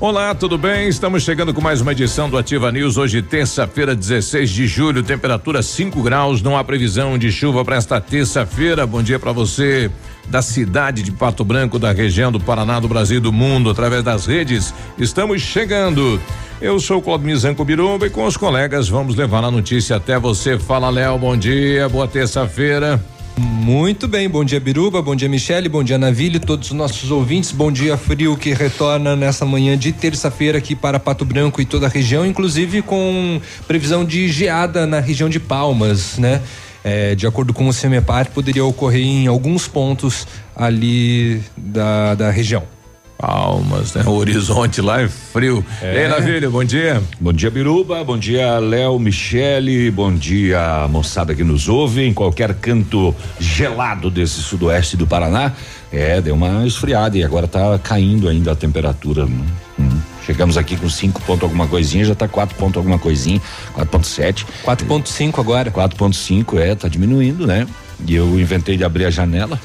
Olá, tudo bem? Estamos chegando com mais uma edição do Ativa News. Hoje, terça-feira, 16 de julho, temperatura 5 graus. Não há previsão de chuva para esta terça-feira. Bom dia para você da cidade de Pato Branco, da região do Paraná, do Brasil do mundo, através das redes. Estamos chegando. Eu sou o Claudio Mizanco Biruba e com os colegas vamos levar a notícia até você. Fala, Léo, bom dia, boa terça-feira. Muito bem, bom dia Biruba, bom dia Michele, bom dia Navilho, todos os nossos ouvintes, bom dia frio que retorna nessa manhã de terça-feira aqui para Pato Branco e toda a região, inclusive com previsão de geada na região de Palmas, né? É, de acordo com o CEMEPAR, poderia ocorrer em alguns pontos ali da, da região. Palmas, né? O horizonte lá é frio. É. Ei, Navilho, bom dia. Bom dia, Biruba. Bom dia, Léo, Michele. Bom dia, moçada que nos ouve em qualquer canto gelado desse sudoeste do Paraná. É, deu uma esfriada e agora tá caindo ainda a temperatura. Hum, hum. Chegamos aqui com 5 ponto alguma coisinha, já tá 4 ponto alguma coisinha, 4.7. 4.5 agora. 4.5, é, tá diminuindo, né? E eu inventei de abrir a janela.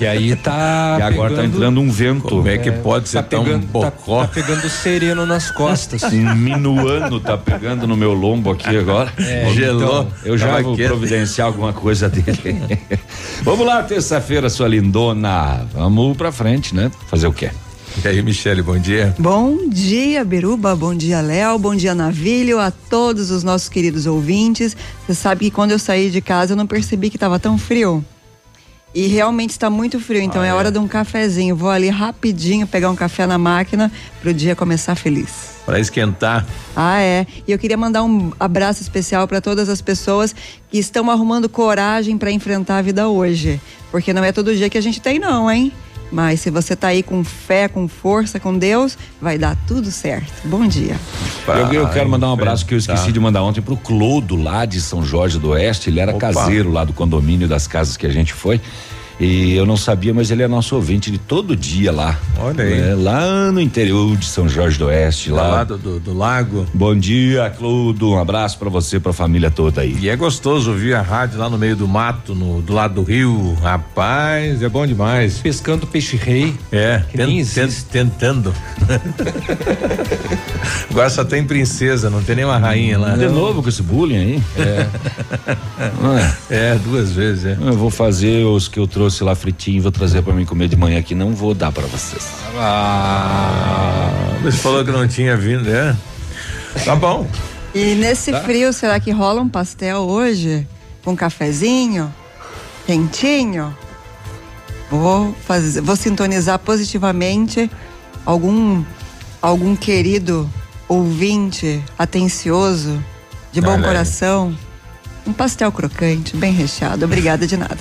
E aí tá. e agora tá pegando, tá entrando um vento. Como é que pode tá ser tão pegando, bocó? Tá, tá, pegando sereno nas costas. Um minuano tá pegando no meu lombo aqui agora. É, Gelou. Então, eu já vou quieto. providenciar alguma coisa dele. Vamos lá, terça-feira, sua lindona. Vamos pra frente, né? Fazer o quê? E aí, Michele, bom dia. Bom dia, Beruba, bom dia, Léo, bom dia, Navilho, a todos os nossos queridos ouvintes. Você sabe que quando eu saí de casa eu não percebi que estava tão frio. E realmente está muito frio, então ah, é, é hora de um cafezinho. Vou ali rapidinho pegar um café na máquina para o dia começar feliz. Para esquentar. Ah, é. E eu queria mandar um abraço especial para todas as pessoas que estão arrumando coragem para enfrentar a vida hoje. Porque não é todo dia que a gente tem, não, hein? Mas se você tá aí com fé, com força, com Deus, vai dar tudo certo. Bom dia. Eu, eu quero mandar um abraço que eu esqueci de mandar ontem pro Clodo lá de São Jorge do Oeste. Ele era Opa. caseiro lá do condomínio das casas que a gente foi. E eu não sabia, mas ele é nosso ouvinte de todo dia lá. Olha aí. É, lá no interior de São Jorge do Oeste, lá. lá do, do, do, lago. Bom dia, Clodo. Um abraço para você, pra família toda aí. E é gostoso ouvir a rádio lá no meio do mato, no, do lado do rio. Rapaz, é bom demais. Pescando peixe-rei. É, tent, tent, tentando. Agora só tem princesa, não tem nenhuma rainha lá. De novo com esse bullying aí? É. é, duas vezes, é. Eu vou fazer os que eu trouxe trouxe lá fritinho, vou trazer para mim comer de manhã aqui, não vou dar para vocês. Ah, você falou que não tinha vindo, é? Tá bom. E nesse tá. frio, será que rola um pastel hoje? Com um cafezinho? Quentinho? Vou fazer, vou sintonizar positivamente algum algum querido ouvinte atencioso, de bom Olha coração. Aí um pastel crocante, bem recheado. Obrigada de nada.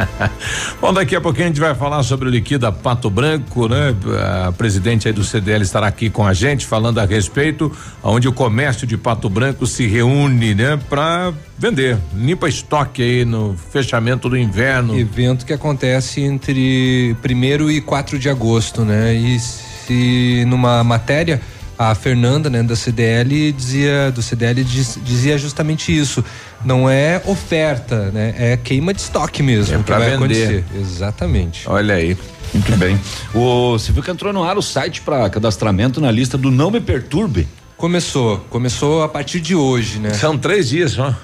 Bom, daqui a pouquinho a gente vai falar sobre o liquida Pato Branco, né? A presidente aí do CDL estará aqui com a gente falando a respeito, onde o comércio de Pato Branco se reúne, né? Para vender, limpa estoque aí no fechamento do inverno. Evento que acontece entre primeiro e 4 de agosto, né? E se numa matéria a Fernanda, né, da CDL dizia do CDL diz, dizia justamente isso. Não é oferta, né? É queima de estoque mesmo. É que vai vender. acontecer. Exatamente. Olha aí. Muito bem. O, você viu que entrou no ar o site para cadastramento na lista do Não Me Perturbe? Começou. Começou a partir de hoje, né? São três dias só.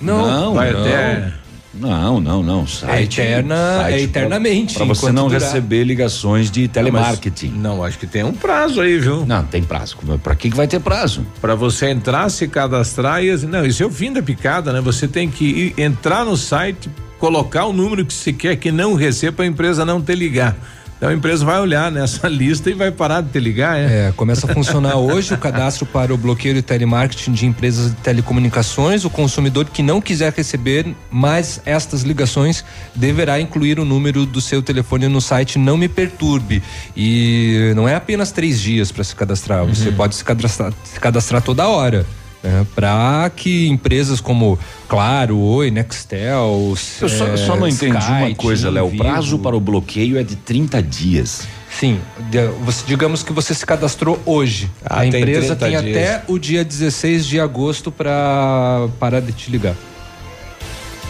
Não, não vai não. até não, não, não. Site, é eterna, site é eternamente. Para você não durar. receber ligações de telemarketing. Não, não, acho que tem um prazo aí, viu? Não, tem prazo. Para que, que vai ter prazo? Para você entrar, se cadastrar e não, isso é o fim da picada, né? Você tem que ir, entrar no site, colocar o número que se quer que não receba a empresa não te ligar. Então a empresa vai olhar nessa lista e vai parar de te ligar, é? É, começa a funcionar hoje o cadastro para o bloqueio de telemarketing de empresas de telecomunicações. O consumidor que não quiser receber mais estas ligações deverá incluir o número do seu telefone no site Não Me Perturbe. E não é apenas três dias para se cadastrar, uhum. você pode se cadastrar, se cadastrar toda hora. Né, para que empresas como Claro, Oi, Nextel. Eu só, é, só não entendi Sky, uma coisa, Léo. O prazo para o bloqueio é de 30 dias. Sim, você, digamos que você se cadastrou hoje. Ah, a tem empresa 30 tem dias. até o dia 16 de agosto para parar de te ligar.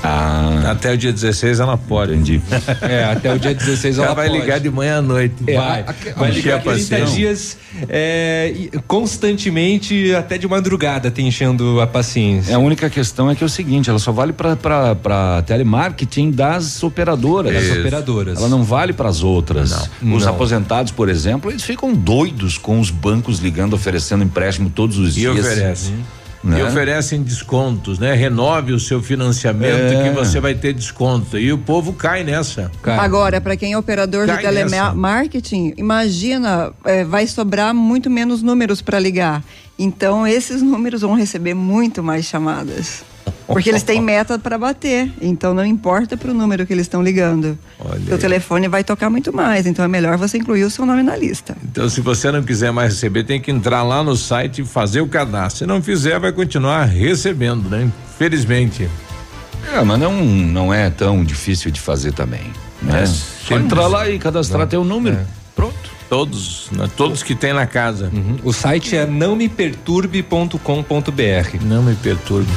Ah, Até o dia 16 ela pode. entendi. É, até o dia 16 Ela ela vai pode. ligar de manhã à noite. É, vai, vai, vai ligar a 30 paciência. dias é, e constantemente, até de madrugada, te enchendo a paciência. É, a única questão é que é o seguinte, ela só vale para telemarketing das operadoras. Das operadoras. Ela não vale para as outras. Não. Os Não. aposentados, por exemplo, eles ficam doidos com os bancos ligando, oferecendo empréstimo todos os E dias. oferece. Né? E oferecem descontos, né? Renove o seu financiamento É. que você vai ter desconto. E o povo cai nessa. Cara, Agora, para quem é operador de Cai nessa. telemarketing, imagina, eh, vai sobrar muito menos números para ligar. Então, esses números vão receber muito mais chamadas. Porque eles têm meta para bater. Então, não importa para o número que eles estão ligando. Olha Seu aí. telefone vai tocar muito mais. Então, é melhor você incluir o seu nome na lista. Então, se você não quiser mais receber, tem que entrar lá no site e fazer o cadastro. Se não fizer, vai continuar recebendo, né? Infelizmente. É, mas não, não é tão difícil de fazer também. Né? É, Só entrar lá e cadastrar teu número. Pronto. Todos, né? todos que tem na casa. Uhum. O site é nãomeperturbe.com.br. Não me perturbe.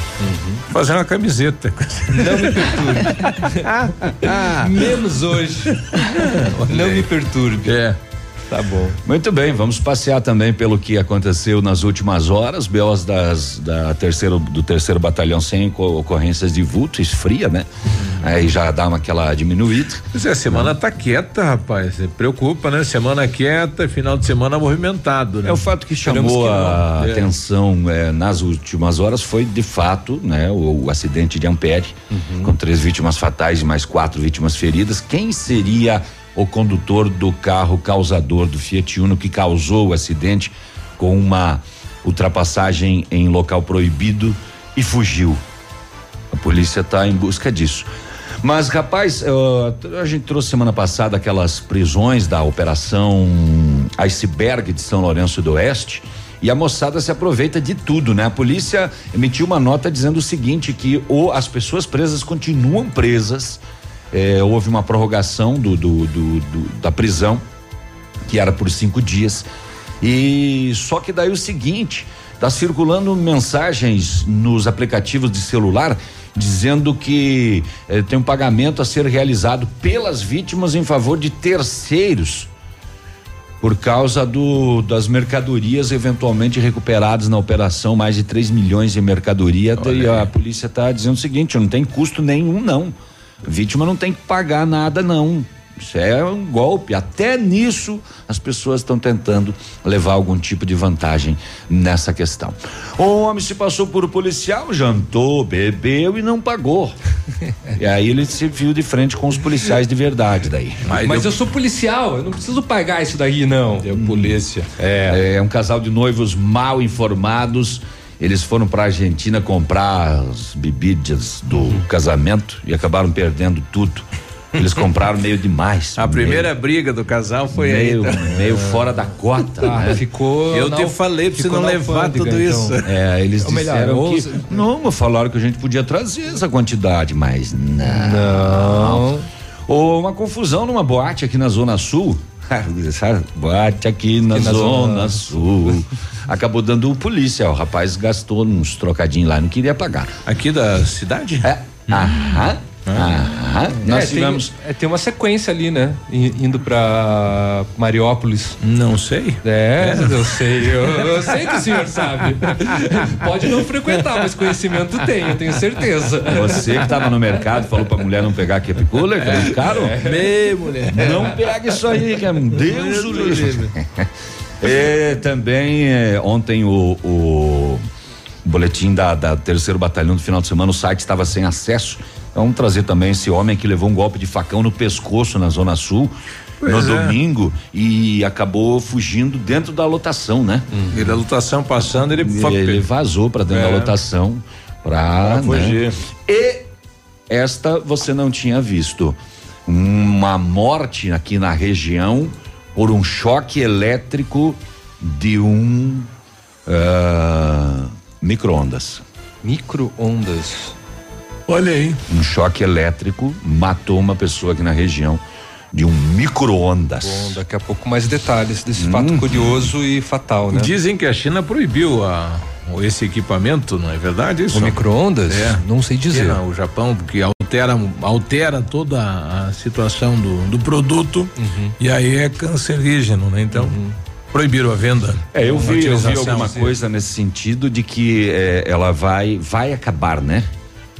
Fazer uma camiseta. Não me perturbe. Menos hoje. Não me perturbe. É. Tá bom. Muito bem, vamos passear também pelo que aconteceu nas últimas horas. BOs das, da terceiro, do terceiro batalhão sem co- ocorrências de vulto, esfria, né? Aí já dá uma aquela diminuída. Pois é, a semana tá quieta, rapaz. Você Preocupa, né? Semana quieta, final de semana movimentado, né? É o fato que chamou que a É. atenção é, nas últimas horas foi de fato, né, o, o acidente de Ampere, com três vítimas fatais e mais quatro vítimas feridas. Quem seria o condutor do carro causador do Fiat Uno que causou o acidente com uma ultrapassagem em local proibido e fugiu? A polícia está em busca disso. Mas, rapaz, eh, a gente trouxe semana passada aquelas prisões da operação Iceberg de São Lourenço do Oeste. E a moçada se aproveita de tudo, né? A polícia emitiu uma nota dizendo o seguinte: que o, as pessoas presas continuam presas. Eh, houve uma prorrogação do, do- do- do- da prisão que era por cinco dias. E só que daí o seguinte, tá circulando mensagens nos aplicativos de celular dizendo que eh, tem um pagamento a ser realizado pelas vítimas em favor de terceiros por causa do, das mercadorias eventualmente recuperadas na operação, mais de 3 milhões de mercadoria. E a polícia está dizendo o seguinte: não tem custo nenhum, não. Vítima não tem que pagar nada, não. Isso é um golpe. Até nisso as pessoas estão tentando levar algum tipo de vantagem nessa questão. Um homem se passou por policial, jantou, bebeu e não pagou. e aí ele se viu de frente com os policiais de verdade daí. Mas, Mas deu, eu sou policial, eu não preciso pagar isso daí, não. deu polícia. É. é um casal de noivos mal informados. Eles foram para Argentina comprar as bebidas do casamento e acabaram perdendo tudo. Eles compraram meio demais. A primeira briga do casal foi meio, aí. meio, tá? meio fora da cota. Ah, né? ficou. Eu na te al- falei pra você ficou não levar tudo isso. então. É, eles Ou melhor, disseram ou que não, mas falaram que a gente podia trazer essa quantidade, mas não. Não. Ou uma confusão numa boate aqui na Zona Sul. Boate aqui na, Aqui na Zona, Zona Sul. Acabou dando polícia. O rapaz gastou uns trocadinhos lá, não queria pagar. Aqui da cidade? É. Aham. Aham. Nós É, tivemos. Tem, é, tem uma sequência ali, né? Indo pra Mariópolis. Não sei. É, eu sei, eu, eu sei que o senhor sabe. Pode não frequentar, mas conhecimento tem, eu tenho certeza. Você que estava no mercado falou pra mulher não pegar keep cooler, que é muito caro. Bê, mulher. Não pega isso aí, que é um Deus o livre. E também eh, ontem o, o boletim da, da terceiro batalhão do final de semana, o site estava sem acesso. Então, Vamos trazer também esse homem que levou um golpe de facão no pescoço na Zona Sul no Pois é. domingo e acabou fugindo dentro da lotação, né? E da lutação passando, ele, Ele vazou para dentro É. da lotação para Pra fugir. E esta você não tinha visto. Uma morte aqui na região por um choque elétrico de um ah, Micro-ondas. Micro-ondas. Olha aí. Um choque elétrico matou uma pessoa aqui na região de um micro-ondas. Bom, daqui a pouco mais detalhes desse fato curioso e fatal, né? Dizem que a China proibiu a, esse equipamento, não é verdade isso? O micro-ondas? É. Não sei dizer. Não, o Japão, porque altera, altera toda a situação do, do produto e aí é cancerígeno, né? Então. Proibiram a venda. É, eu vi, eu vi alguma sim. coisa nesse sentido de que eh, ela vai, vai acabar, né?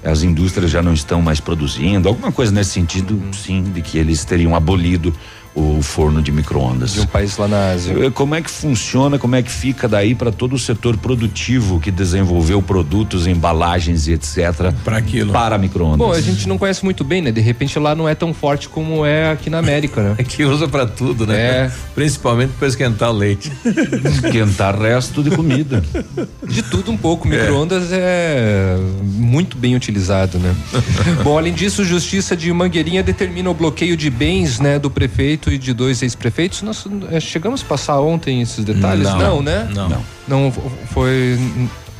As indústrias já não estão mais produzindo, alguma coisa nesse sentido, sim, de que eles teriam abolido o forno de micro-ondas. De um país lá na Ásia. Eh, Como é que funciona, como é que fica daí para todo o setor produtivo que desenvolveu produtos, embalagens e etc. Para aquilo. Para micro-ondas? Bom, a gente não conhece muito bem, né? De repente lá não é tão forte como é aqui na América, né? É que usa para tudo, né? É. Principalmente para esquentar o leite. esquentar resto de comida. De tudo um pouco, micro-ondas é muito bem utilizado, né? Bom, além disso, Justiça de Mangueirinha determina o bloqueio de bens, né, do prefeito e de dois ex-prefeitos. Nós eh, chegamos a passar ontem esses detalhes? Não. né? Não. Não. Não foi.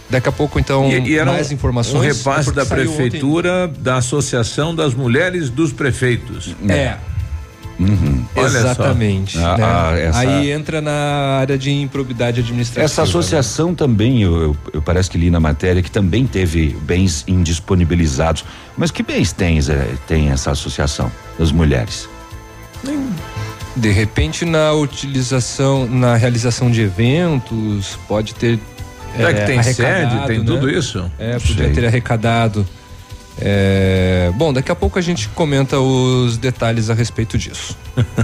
Daqui a pouco, então, E, e era mais um, informações. um É repasse da saiu ontem- prefeitura da Associação das Mulheres dos Prefeitos. É. Olha só. Exatamente. Ah, né? ah, essa- Aí entra na área de improbidade administrativa. Essa associação também, eu, eu, eu parece que li na matéria que também teve bens indisponibilizados. Mas que bens tem, tem essa associação das mulheres? De repente, na utilização, na realização de eventos, pode ter. Será que é, tem sede? Tem né? tudo isso? É, podia Sei. ter arrecadado. É, bom, daqui a pouco a gente comenta os detalhes a respeito disso.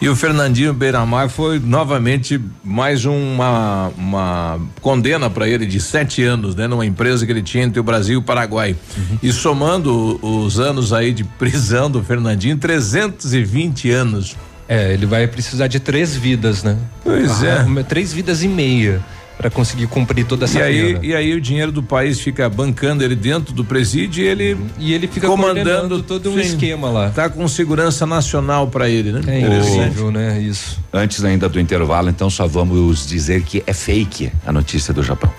E o Fernandinho Beiramar foi novamente mais uma, uma condena para ele de sete anos, né? Numa empresa que ele tinha entre o Brasil e o Paraguai. E somando os anos aí de prisão do Fernandinho, 320 anos. É, ele vai precisar de três vidas, né? Pois é. uma- Três vidas e meia para conseguir cumprir toda essa E aí, pena. e aí o dinheiro do país fica bancando ele dentro do presídio e ele E ele fica comandando todo um sim. esquema lá. tá com segurança nacional para ele, né? É incrível, né? Isso. Antes ainda do intervalo, então só vamos dizer que é fake a notícia do Japão.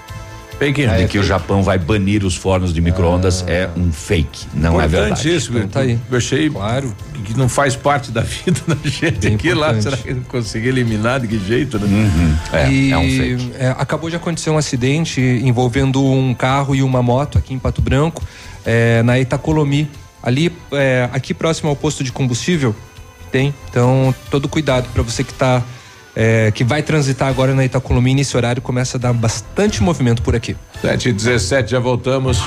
Fake. Ah, de é que o Japão vai banir os fornos de micro-ondas é um fake, não é verdade. Importantíssimo. Então tá aí. Eu achei Claro. que não faz parte da vida da gente É aqui lá. importante. Será que ele conseguiu eliminar de que jeito, né? Uhum. É, e é um fake. é, acabou de acontecer um acidente envolvendo um carro e uma moto aqui em Pato Branco, é, na Itacolomi. Ali, é, aqui próximo ao posto de combustível, tem. Então, todo cuidado para você que tá. É, que vai transitar agora na Itacolomi nesse horário, começa a dar bastante movimento por aqui. 7 e 17 já voltamos.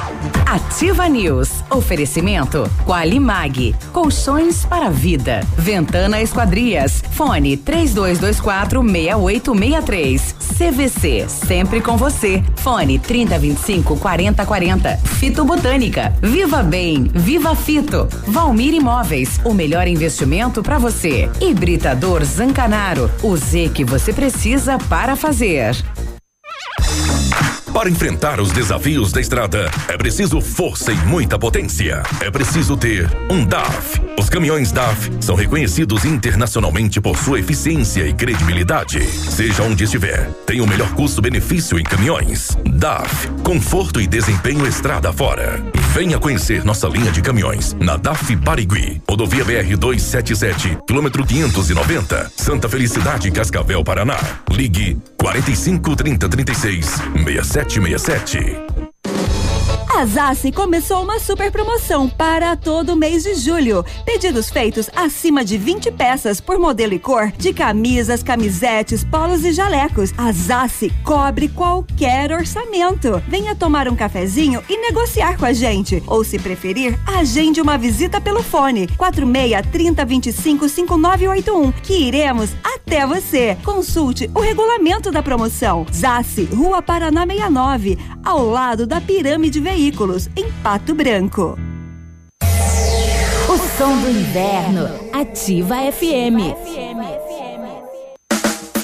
Ativa News. Oferecimento Qualimag. Colchões para a vida. Ventana Esquadrias. Fone 3224 6863. CVC. Sempre com você. Fone 3025 4040. Fito Botânica. Viva Bem. Viva Fito. Valmir Imóveis. O melhor investimento para você. Hibridador Zancanaro. O Que você precisa para fazer. Para enfrentar os desafios da estrada, é preciso força e muita potência. É preciso ter um DAF. Os caminhões DAF são reconhecidos internacionalmente por sua eficiência e credibilidade. Seja onde estiver, tem o melhor custo-benefício em caminhões. DAF, conforto e desempenho estrada fora. Venha conhecer nossa linha de caminhões na DAF Barigui, rodovia BR 277, quilômetro 590, Santa Felicidade, Cascavel, Paraná. Ligue 45 30 36 6767. A Zassi começou uma super promoção para todo mês de julho. Pedidos feitos acima de 20 peças por modelo e cor de camisas, camisetes, polos e jalecos. A Zassi cobre qualquer orçamento. Venha tomar um cafezinho e negociar com a gente. Ou se preferir, agende uma visita pelo fone 46 30 25 5981 que iremos até você. Consulte o regulamento da promoção. Zassi, Rua Paraná 69, ao lado da Pirâmide Veículos, em Pato Branco. O som do inverno. Ativa FM.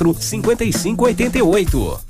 5588.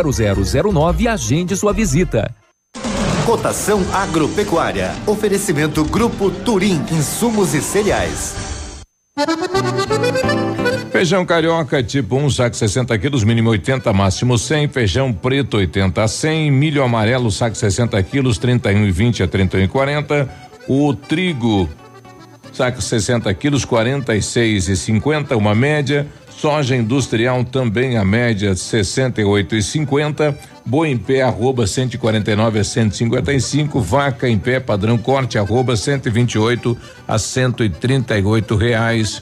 0009 e agende sua visita. Cotação agropecuária. Oferecimento Grupo Turim, insumos e cereais. Feijão carioca tipo 1, um, saco 60 quilos, mínimo 80, máximo 100. Feijão preto 80 a 100. Milho amarelo, saco 60 quilos, 31 e 20 a 31 e 40. O trigo, saco 60 quilos, 46 e 50, uma média. Soja industrial também a média 68 e 50. Boi em pé arroba 149 a 155. Vaca em pé padrão corte arroba 128 a 138 reais.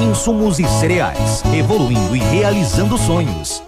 Insumos e cereais. Evoluindo e realizando sonhos.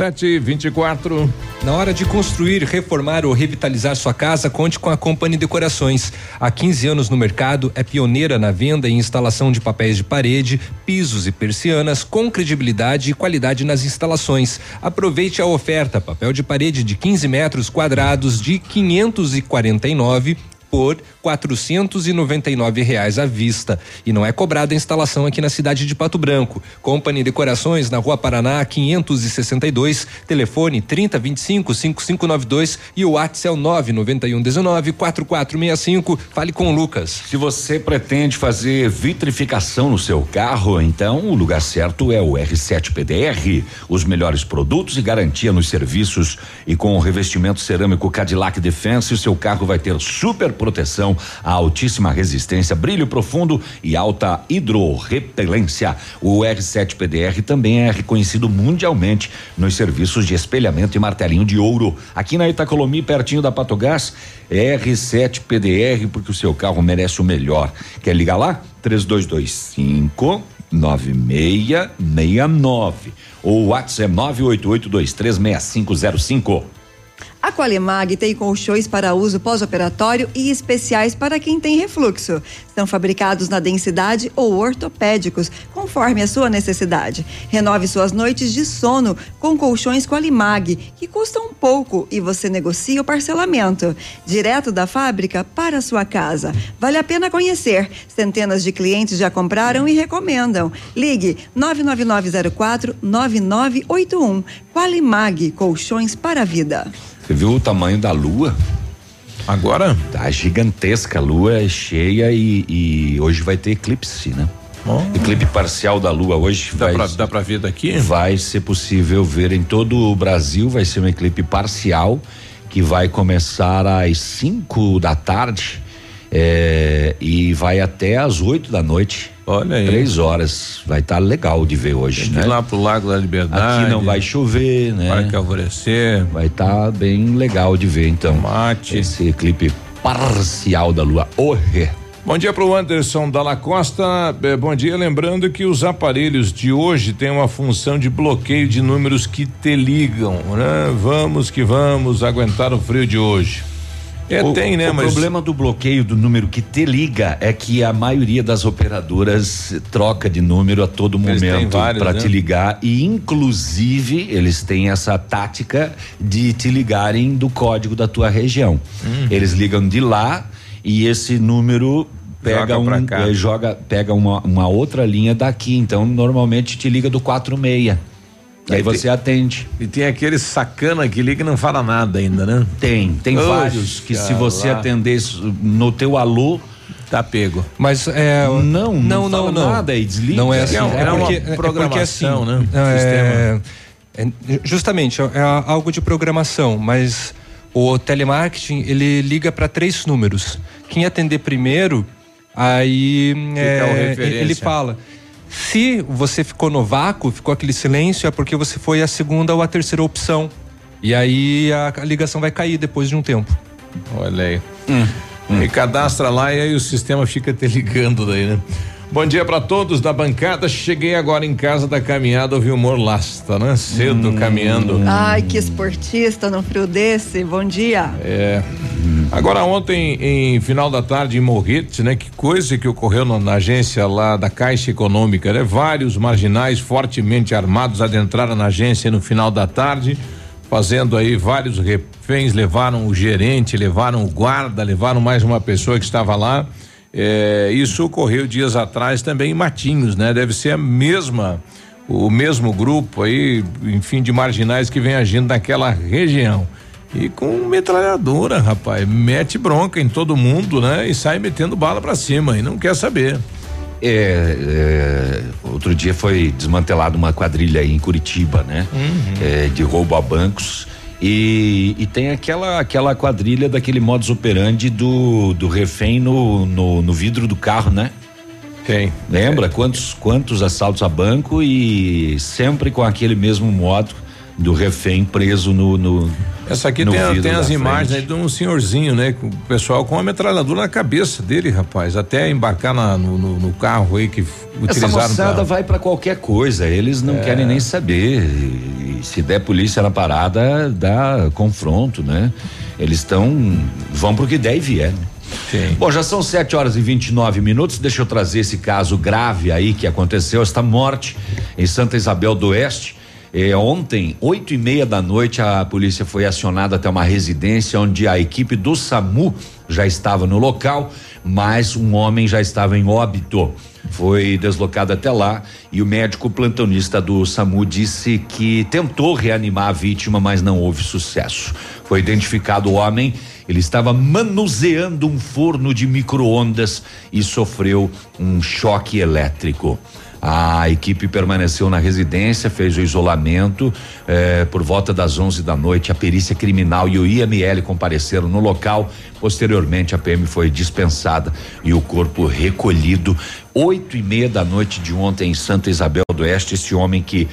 Sete e vinte e quatro. Na hora de construir, reformar ou revitalizar sua casa, conte com a Company Decorações. Há 15 anos no mercado, é pioneira na venda e instalação de papéis de parede, pisos e persianas com credibilidade e qualidade nas instalações. Aproveite a oferta: papel de parede de 15 metros quadrados de 549 por quatrocentos e noventa e nove reais à vista e não é cobrada a instalação aqui na cidade de Pato Branco. Company Decorações na Rua Paraná 562, telefone 3025 5592 e o WhatsApp é o 99119 4465. Fale com o Lucas. Se você pretende fazer vitrificação no seu carro, então o lugar certo é o R7 PDR. Os melhores produtos e garantia nos serviços e com o revestimento cerâmico Cadillac Defense, o seu carro vai ter super proteção, a altíssima resistência, brilho profundo e alta hidrorrepelência. O R7 PDR também é reconhecido mundialmente nos serviços de espelhamento e martelinho de ouro. Aqui na Itacolomi, pertinho da Patogás, R7 PDR, porque o seu carro merece o melhor. Quer ligar lá? 3225 9669 ou WhatsApp 988236505. A Qualimag tem colchões para uso pós-operatório e especiais para quem tem refluxo. São fabricados na densidade ou ortopédicos, conforme a sua necessidade. Renove suas noites de sono com colchões Qualimag, que custam pouco e você negocia o parcelamento. Direto da fábrica para sua casa. Vale a pena conhecer. Centenas de clientes já compraram e recomendam. Ligue 99904 9981. Qualimag, colchões para a vida. Você viu o tamanho da lua? Agora? Tá gigantesca, a lua é cheia e, e hoje vai ter eclipse, né? Oh. Eclipse parcial da lua hoje dá vai. Pra, dá pra ver daqui? Vai ser possível ver em todo o Brasil, vai ser um eclipse parcial que vai começar às 5 da tarde é, e vai até às 8 da noite. Olha aí. Três horas. Vai estar tá legal de ver hoje, Tem né? Lá pro Lago da Liberdade. Aqui não vai chover, né? Parque Alvorecer. Vai estar tá bem legal de ver, então. Mate. Esse eclipse parcial da lua. Orre. Bom dia para o Anderson Dalla Costa. Eh, bom dia, lembrando que os aparelhos de hoje têm uma função de bloqueio de números que te ligam, né? Vamos que vamos aguentar o frio de hoje. É, o, tem, né? O mas problema do bloqueio do número que te liga é que a maioria das operadoras troca de número a todo Eles momento para né? te ligar e inclusive eles têm essa tática de te ligarem do código da tua região. Uhum. Eles ligam de lá e esse número pega Joga um eh, joga pega uma, uma outra linha daqui, então normalmente te liga do 46. E aí você tem- atende. E tem aquele sacana que liga e não fala nada ainda, né? Tem, tem Oxe, vários que se você lá. atender no teu alô, Tá pego. Mas é. Não, não não, não, fala não. nada e desliga. Não é assim. É um- é uma porque, é porque programação, assim, né? É, é, justamente, é algo de programação, mas o telemarketing, ele liga para três números. Quem atender primeiro, aí é, ele fala. Se você ficou no vácuo, ficou aquele silêncio, é porque você foi a segunda ou a terceira opção. E aí a, ligação vai cair depois de um tempo. Olha aí. E cadastra lá e aí o sistema fica te ligando daí, né? Bom dia para todos da bancada. Cheguei agora em casa da caminhada, ouvi o humor lasta, né? Cedo caminhando. Ai, que esportista num frio desse. Bom dia. É. Agora ontem, em final da tarde, em Morretes, né? Que coisa que ocorreu na, na agência lá da Caixa Econômica, né? Vários marginais fortemente armados adentraram na agência no final da tarde, fazendo aí vários reféns, levaram o gerente, levaram o guarda, levaram mais uma pessoa que estava lá. É, isso ocorreu dias atrás também em Matinhos, né? Deve ser a mesma, o mesmo grupo aí, enfim, de marginais que vem agindo naquela região. E com metralhadora, rapaz, mete bronca em todo mundo, né? E sai metendo bala pra cima e não quer saber. É, é, outro dia foi desmantelada uma quadrilha aí em Curitiba, né? É, de roubo a bancos. E, e tem aquela aquela quadrilha daquele modus operandi do, do refém no, no, no vidro do carro, né? Tem. Lembra quantos quantos assaltos a banco e sempre com aquele mesmo modo do refém preso no, no Essa aqui no tem, tem as imagens aí de um senhorzinho, né? Com o pessoal com uma metralhadora na cabeça dele, rapaz. Até embarcar na- no, no- no carro aí que f- Essa utilizaram moçada pra- vai pra qualquer coisa, eles não É. querem nem saber. E, se der polícia na parada, dá confronto, né? Eles estão. vão pro que der e vier, né? Sim. Bom, já são 7 horas e 29 minutos. Deixa eu trazer esse caso grave aí que aconteceu, esta morte em Santa Isabel do Oeste. É, ontem, oito e meia da noite, a polícia foi acionada até uma residência onde a equipe do SAMU já estava no local, mas um homem já estava em óbito. Foi deslocado até lá e o médico plantonista do SAMU disse que tentou reanimar a vítima, mas não houve sucesso. Foi identificado o homem, ele estava manuseando um forno de micro-ondas e sofreu um choque elétrico. A equipe permaneceu na residência, fez o isolamento. Eh, por volta das 11 da noite, a perícia criminal e o IML compareceram no local. Posteriormente, a PM foi dispensada e o corpo recolhido. Oito e meia da noite de ontem em Santa Isabel do Oeste, esse homem que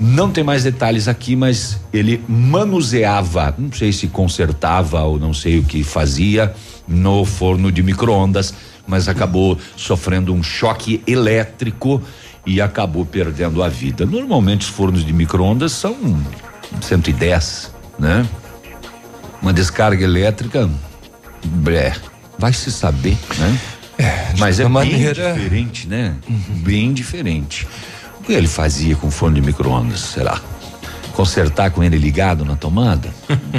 não tem mais detalhes aqui, mas ele manuseava, não sei se consertava ou não sei o que fazia no forno de micro-ondas, mas acabou sofrendo um choque elétrico e acabou perdendo a vida. Normalmente os fornos de micro-ondas são 110, né? Uma descarga elétrica, é, vai se saber, né? É, Mas é maneira... bem diferente, né? Uhum. Bem diferente. O que ele fazia com o forno de micro-ondas, será? Consertar com ele ligado na tomada?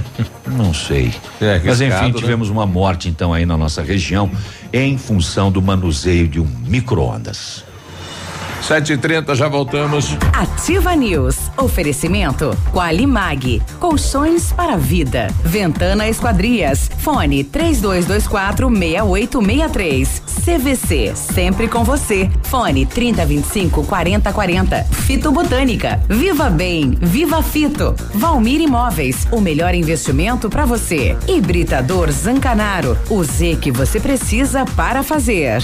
Não sei. É Mas enfim, né? tivemos uma morte então aí na nossa região em função do manuseio de um micro-ondas. Sete e trinta, já voltamos. Ativa News. Oferecimento Qualimag. Colchões para vida. Ventana Esquadrias. Fone três dois, dois quatro meia oito meia três. CVC. Sempre com você. Fone trinta vinte e cinco quarenta quarenta. Fito Botânica. Viva Bem. Viva Fito. Valmir Imóveis. O melhor investimento para você. Hibridador Zancanaro. O Z que você precisa para fazer.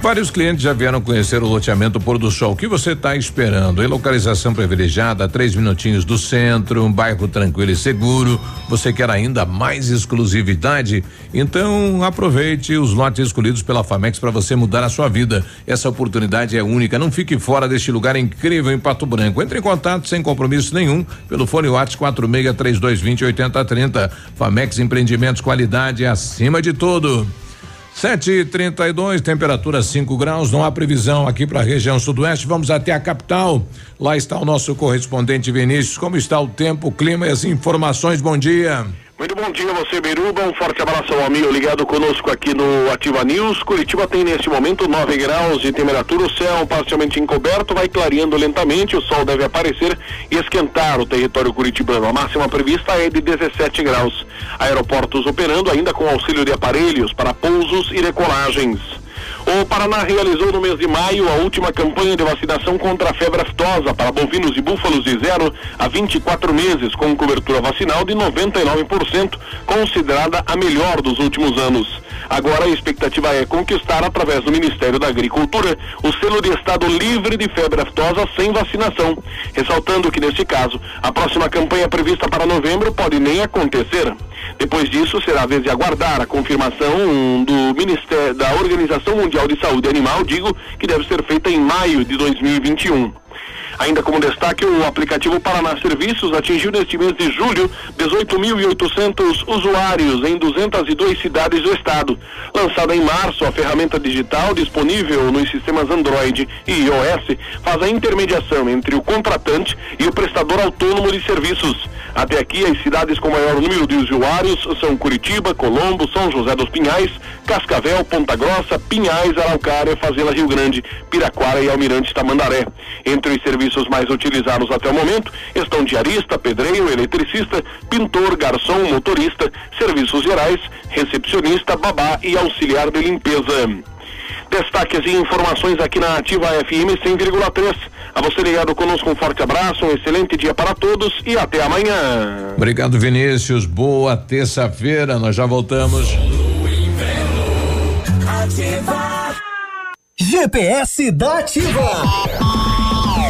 Vários clientes já vieram conhecer o loteamento Pôr do Sol. O que você está esperando? Em localização privilegiada, a três minutinhos do centro, um bairro tranquilo e seguro. Você quer ainda mais exclusividade? Então aproveite os lotes escolhidos pela Famex para você mudar a sua vida. Essa oportunidade é única. Não fique fora deste lugar incrível em Pato Branco. Entre em contato sem compromisso nenhum pelo fone WhatsApp 46 3220 8030. Famex Empreendimentos qualidade acima de tudo. Sete e trinta e dois, temperatura 5 graus, não há previsão aqui para a região sudoeste. Vamos até a capital. Lá está o nosso correspondente Vinícius. Como está o tempo, o clima e as informações? Bom dia. Muito bom dia a você, Beruba. Um forte abraço ao amigo ligado conosco aqui no Ativa News. Curitiba tem nesse momento 9 graus de temperatura, o céu parcialmente encoberto, vai clareando lentamente, o sol deve aparecer e esquentar o território curitibano. A máxima prevista é de 17 graus. Aeroportos operando ainda com auxílio de aparelhos para pousos e decolagens. O Paraná realizou no mês de maio a última campanha de vacinação contra a febre aftosa para bovinos e búfalos de 0 a 24 meses, com cobertura vacinal de 99%, considerada a melhor dos últimos anos. Agora a expectativa é conquistar, através do Ministério da Agricultura, o selo de estado livre de febre aftosa sem vacinação, ressaltando que, neste caso, a próxima campanha prevista para novembro pode nem acontecer. Depois disso, será a vez de aguardar a confirmação do Ministério da Organização Mundial de Saúde Animal, digo que deve ser feita em maio de 2021. Ainda como destaque, o aplicativo Paraná Serviços atingiu neste mês de julho 18.800 usuários em 202 cidades do estado. Lançada em março, a ferramenta digital disponível nos sistemas Android e iOS faz a intermediação entre o contratante e o prestador autônomo de serviços. Até aqui, as cidades com maior número de usuários são Curitiba, Colombo, São José dos Pinhais, Cascavel, Ponta Grossa, Pinhais, Araucária, Fazenda Rio Grande, Piraquara e Almirante Tamandaré. Entre os serviços serviços mais utilizados até o momento estão diarista, pedreiro, eletricista, pintor, garçom, motorista, serviços gerais, recepcionista, babá e auxiliar de limpeza. Destaques e informações aqui na Ativa FM 100,3. A você ligado conosco, um forte abraço, um excelente dia para todos e até amanhã. Obrigado, Vinícius. Boa terça-feira. Nós já voltamos. GPS da Ativa.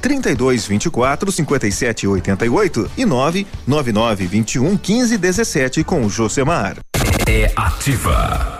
32 24 57 88 e 999 21 15 17 com o Josemar. É ativa.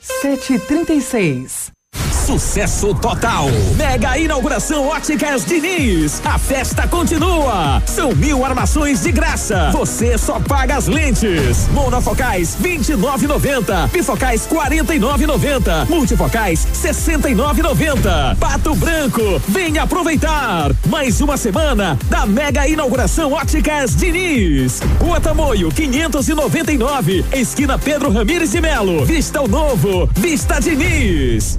7h36. Sucesso total. Mega inauguração Óticas Diniz. A festa continua. São mil armações de graça. Você só paga as lentes. Monofocais 29,90. Bifocais 49,90. Multifocais 69,90. Pato Branco. Venha aproveitar. Mais uma semana da mega inauguração Óticas Diniz. Rua Tamoio 599. Esquina Pedro Ramires de Melo. Vista o novo. Vista Diniz.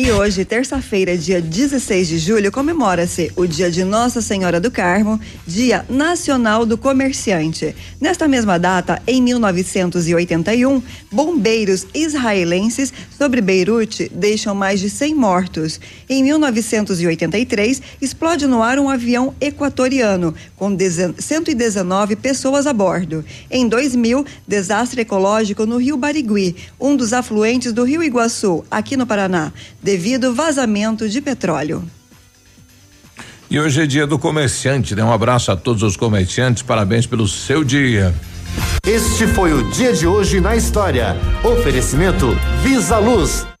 E hoje, terça-feira, dia 16 de julho, comemora-se o Dia de Nossa Senhora do Carmo, Dia Nacional do Comerciante. Nesta mesma data, em 1981, bombeiros israelenses sobre Beirute deixam mais de 100 mortos. Em 1983, explode no ar um avião equatoriano com 119 pessoas a bordo. Em 2000, desastre ecológico no Rio Barigui, um dos afluentes do Rio Iguaçu, aqui no Paraná devido vazamento de petróleo. E hoje é dia do comerciante, né? Um abraço a todos os comerciantes, parabéns pelo seu dia. Este foi o dia de hoje na história. Oferecimento Visa Luz.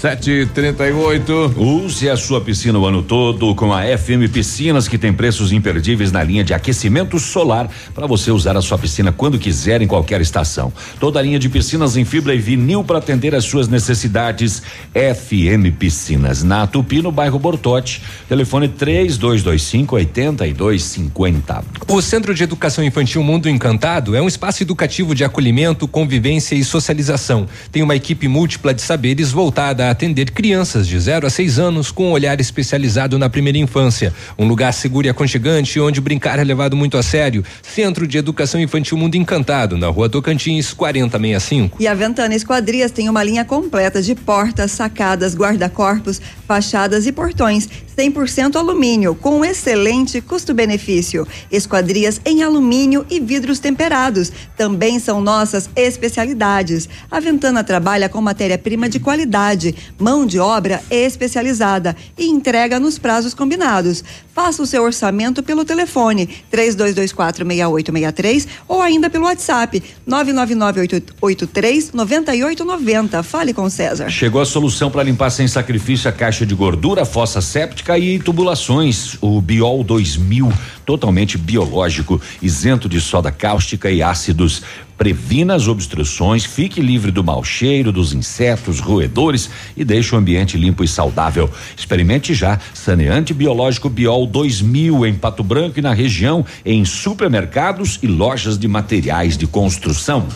738. Use a sua piscina o ano todo com a FM Piscinas, que tem preços imperdíveis na linha de aquecimento solar para você usar a sua piscina quando quiser, em qualquer estação. Toda a linha de piscinas em fibra e vinil para atender às suas necessidades. FM Piscinas, na Tupi, no bairro Bortote. Telefone 3225 8250. O Centro de Educação Infantil Mundo Encantado é um espaço educativo de acolhimento, convivência e socialização. Tem uma equipe múltipla de saberes voltada atender crianças de 0 a 6 anos com um olhar especializado na primeira infância. Um lugar seguro e aconchegante onde brincar é levado muito a sério. Centro de Educação Infantil Mundo Encantado, na rua Tocantins, 4065. E a Ventana Esquadrias tem uma linha completa de portas, sacadas, guarda-corpos, fachadas e portões 100% alumínio, com excelente custo-benefício. Esquadrias em alumínio e vidros temperados também são nossas especialidades. A Ventana trabalha com matéria-prima de qualidade, mão de obra especializada e entrega nos prazos combinados. Faça o seu orçamento pelo telefone 32246863 ou ainda pelo WhatsApp 999839890. Fale com César. Chegou a solução para limpar sem sacrifício a caixa de gordura, fossa séptica e tubulações. O Biol 2000, totalmente biológico, isento de soda cáustica e ácidos. Previna as obstruções, fique livre do mau cheiro, dos insetos, roedores e deixe o ambiente limpo e saudável. Experimente já saneante biológico Biol 2000 em Pato Branco e na região, em supermercados e lojas de materiais de construção.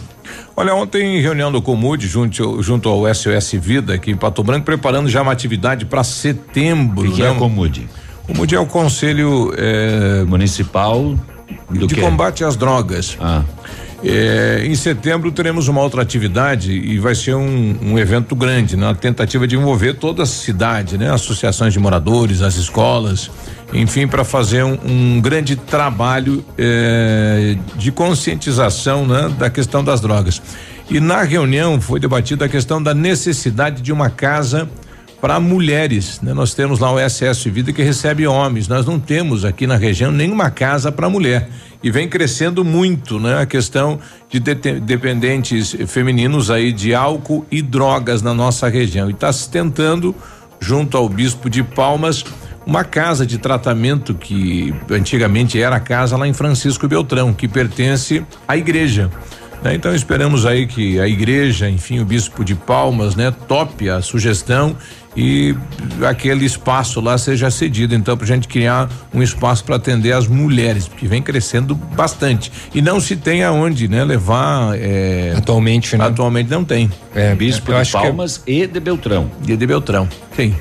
Olha, ontem reunião do Comude junto, junto ao SOS Vida aqui em Pato Branco, preparando já uma atividade para setembro. O que, né? é o Comude? Comude é o Conselho eh, Municipal de? Combate às Drogas. Ah. É, em setembro teremos uma outra atividade e vai ser um, um evento grande, na tentativa de envolver toda a cidade, né? Associações de moradores, as escolas, enfim, para fazer um, um grande trabalho é, de conscientização, né? Da questão das drogas. E na reunião foi debatida a questão da necessidade de uma casa para mulheres, né? Nós temos lá o SS Vida que recebe homens, nós não temos aqui na região nenhuma casa para mulher e vem crescendo muito, né? A questão de dependentes femininos aí de álcool e drogas na nossa região e está se tentando junto ao bispo de Palmas uma casa de tratamento que antigamente era a casa lá em Francisco Beltrão, que pertence à igreja. né? Então esperamos aí que a igreja, enfim, o bispo de Palmas, né, tope a sugestão e aquele espaço lá seja cedido, então, para a gente criar um espaço para atender as mulheres, que vem crescendo bastante. E não se tem aonde, né, levar. é, atualmente, né? Atualmente não tem. É, Bispo eu de que é- Palmas e de Beltrão. E de Beltrão, sim.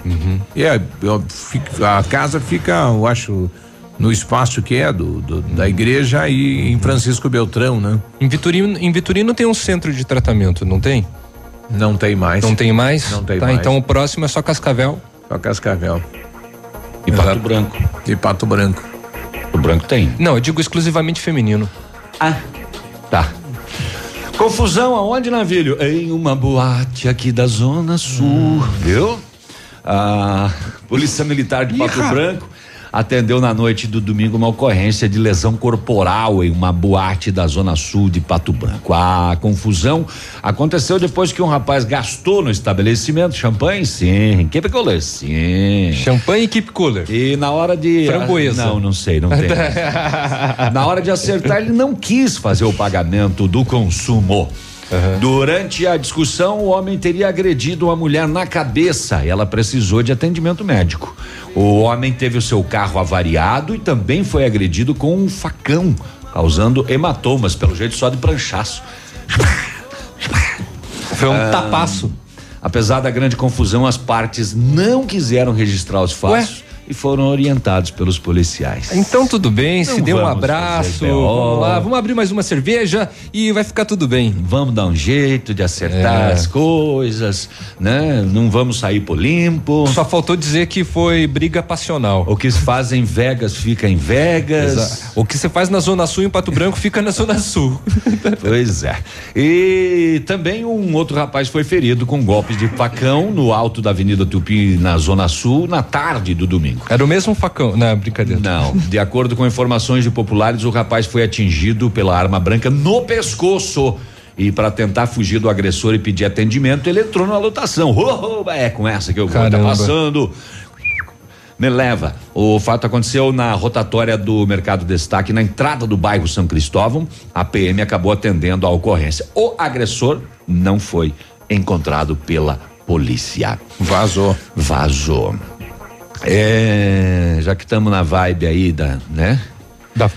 E é, eu fico- a casa fica, eu acho, no espaço que é do, do- da igreja e em Francisco Beltrão, né? Em Vitorino, em Vitorino tem um centro de tratamento, não tem? Não tem mais. Não tem mais? Não tem tá, mais. então o próximo é só Cascavel. Só Cascavel. E Pato Branco. E Pato Branco. O branco tem. Não, eu digo exclusivamente feminino. Ah, tá. Confusão aonde, Navilho? Em uma boate aqui da Zona Sul, viu? A Polícia Militar de Pato Branco atendeu na noite do domingo uma ocorrência de lesão corporal em uma boate da Zona Sul de Pato Branco. A confusão aconteceu depois que um rapaz gastou no estabelecimento champanhe, sim, keep cooler, sim. Champanhe e keep cooler. E na hora de Framboesa. Não, não sei, não tem. Na hora de acertar, ele não quis fazer o pagamento do consumo. Durante a discussão, o homem teria agredido uma mulher na cabeça e ela precisou de atendimento médico. O homem teve o seu carro avariado e também foi agredido com um facão, causando hematomas, pelo jeito só de pranchaço. Foi um Ah, tapaço. Apesar da grande confusão, as partes não quiseram registrar os fatos e foram orientados pelos policiais. Então tudo bem, se dê um abraço. Vamos lá, vamos abrir mais uma cerveja e vai ficar tudo bem. Vamos dar um jeito de acertar É. as coisas, né? Não vamos sair por limpo. Só faltou dizer que foi briga passional. O que se faz em Vegas fica em Vegas. Exa- O que você faz na Zona Sul em Pato Branco fica na Zona Sul. Pois é. E também um outro rapaz foi ferido com golpes de facão no alto da Avenida Tupi, na Zona Sul, na tarde do domingo. Era o mesmo facão, não, brincadeira. Não, de acordo com informações de populares, o rapaz foi atingido pela arma branca no pescoço E para tentar fugir do agressor e pedir atendimento, ele entrou na lotação. Oh, oh, é com essa que eu vou tá passando. Me leva. O fato aconteceu na rotatória do Mercado Destaque, na entrada do bairro São Cristóvão. A PM acabou atendendo a ocorrência. O agressor não foi encontrado pela polícia. Vazou. Vazou. É, já que estamos na vibe aí da, né?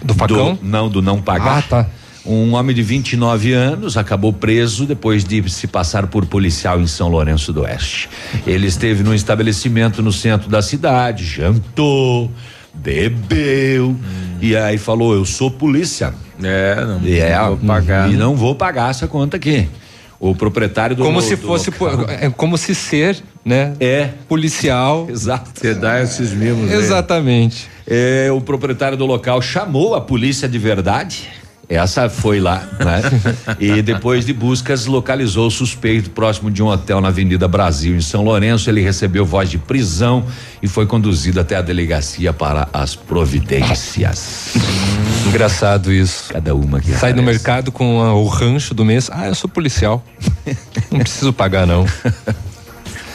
do facão? não, do não pagar. Ah, tá. Um homem de 29 anos acabou preso depois de se passar por policial em São Lourenço do Oeste. Ele esteve no estabelecimento no centro da cidade, jantou, bebeu e aí falou: Eu sou polícia. É, não, e é, não vou pagar. E não vou pagar essa conta aqui. O proprietário do Como do se fosse, local- po- é como se ser, né? É. Policial. Exato. Você dá esses mimos. aí. Exatamente. É, o proprietário do local chamou a polícia de verdade. Essa foi lá, né? e depois de buscas, localizou o suspeito próximo de um hotel na Avenida Brasil, em São Lourenço. Ele recebeu voz de prisão e foi conduzido até a delegacia para as providências. Engraçado isso. Cada uma que Sai no aparece. mercado com a- o rancho do mês. Ah, eu sou policial. não preciso pagar, não.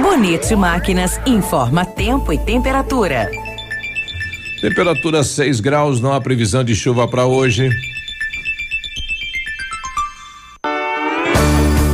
Bonito Máquinas informa tempo e temperatura. Temperatura 6 graus, não há previsão de chuva para hoje.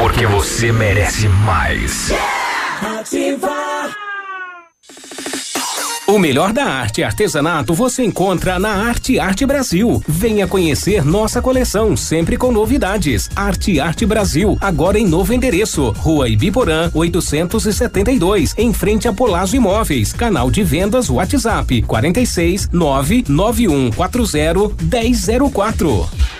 Porque você merece mais. O melhor da arte e artesanato você encontra na Arte Arte Brasil. Venha conhecer nossa coleção, sempre com novidades. Arte Arte Brasil, agora em novo endereço. Rua Ibiporã, 872, em frente a Polazzo Imóveis. Canal de vendas WhatsApp 46 99140 1004.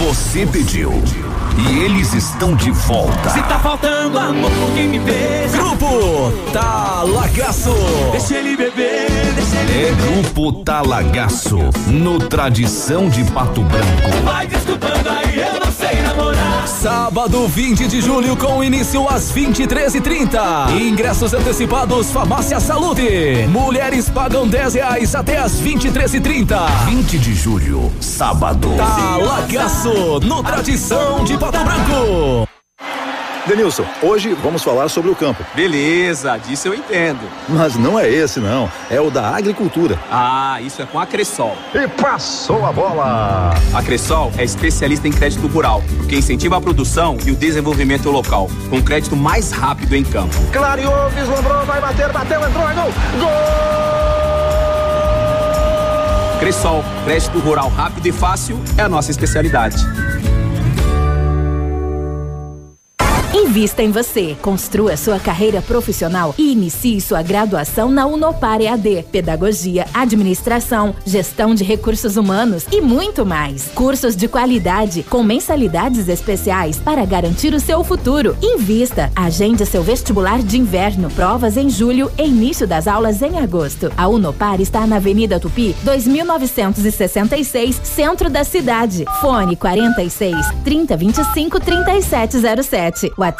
Você pediu. E eles estão de volta. Se tá faltando amor, quem me beija. Grupo Talagaço. Deixa ele beber, deixa ele É Grupo Talagaço, no Tradição de Pato Branco. Vai desculpando aí, namorar. Sábado 20 de julho, com início às 23h30. Ingressos antecipados Farmácia Saúde. Mulheres pagam 10 reais até às 23h30. 20 de julho, sábado. Talagaço, no Tradição de Pato Branco. Denilson, hoje vamos falar sobre o campo. Beleza, disso eu entendo. Mas não é esse, não. É o da agricultura. Ah, isso é com a Cressol. E passou a bola! A Cressol é especialista em crédito rural, que incentiva a produção e o desenvolvimento local, com crédito mais rápido em campo. Clareou, vislumbrou, vai bater, bateu, entrou, é gol! Cressol, crédito rural rápido e fácil é a nossa especialidade. Invista em você, construa sua carreira profissional e inicie sua graduação na Unopar EAD. Pedagogia, administração, gestão de recursos humanos e muito mais. Cursos de qualidade com mensalidades especiais para garantir o seu futuro. Invista, agende seu vestibular de inverno, provas em julho e início das aulas em agosto. A Unopar está na Avenida Tupi, 2966, centro da cidade. Fone 46 3025 3707. WhatsApp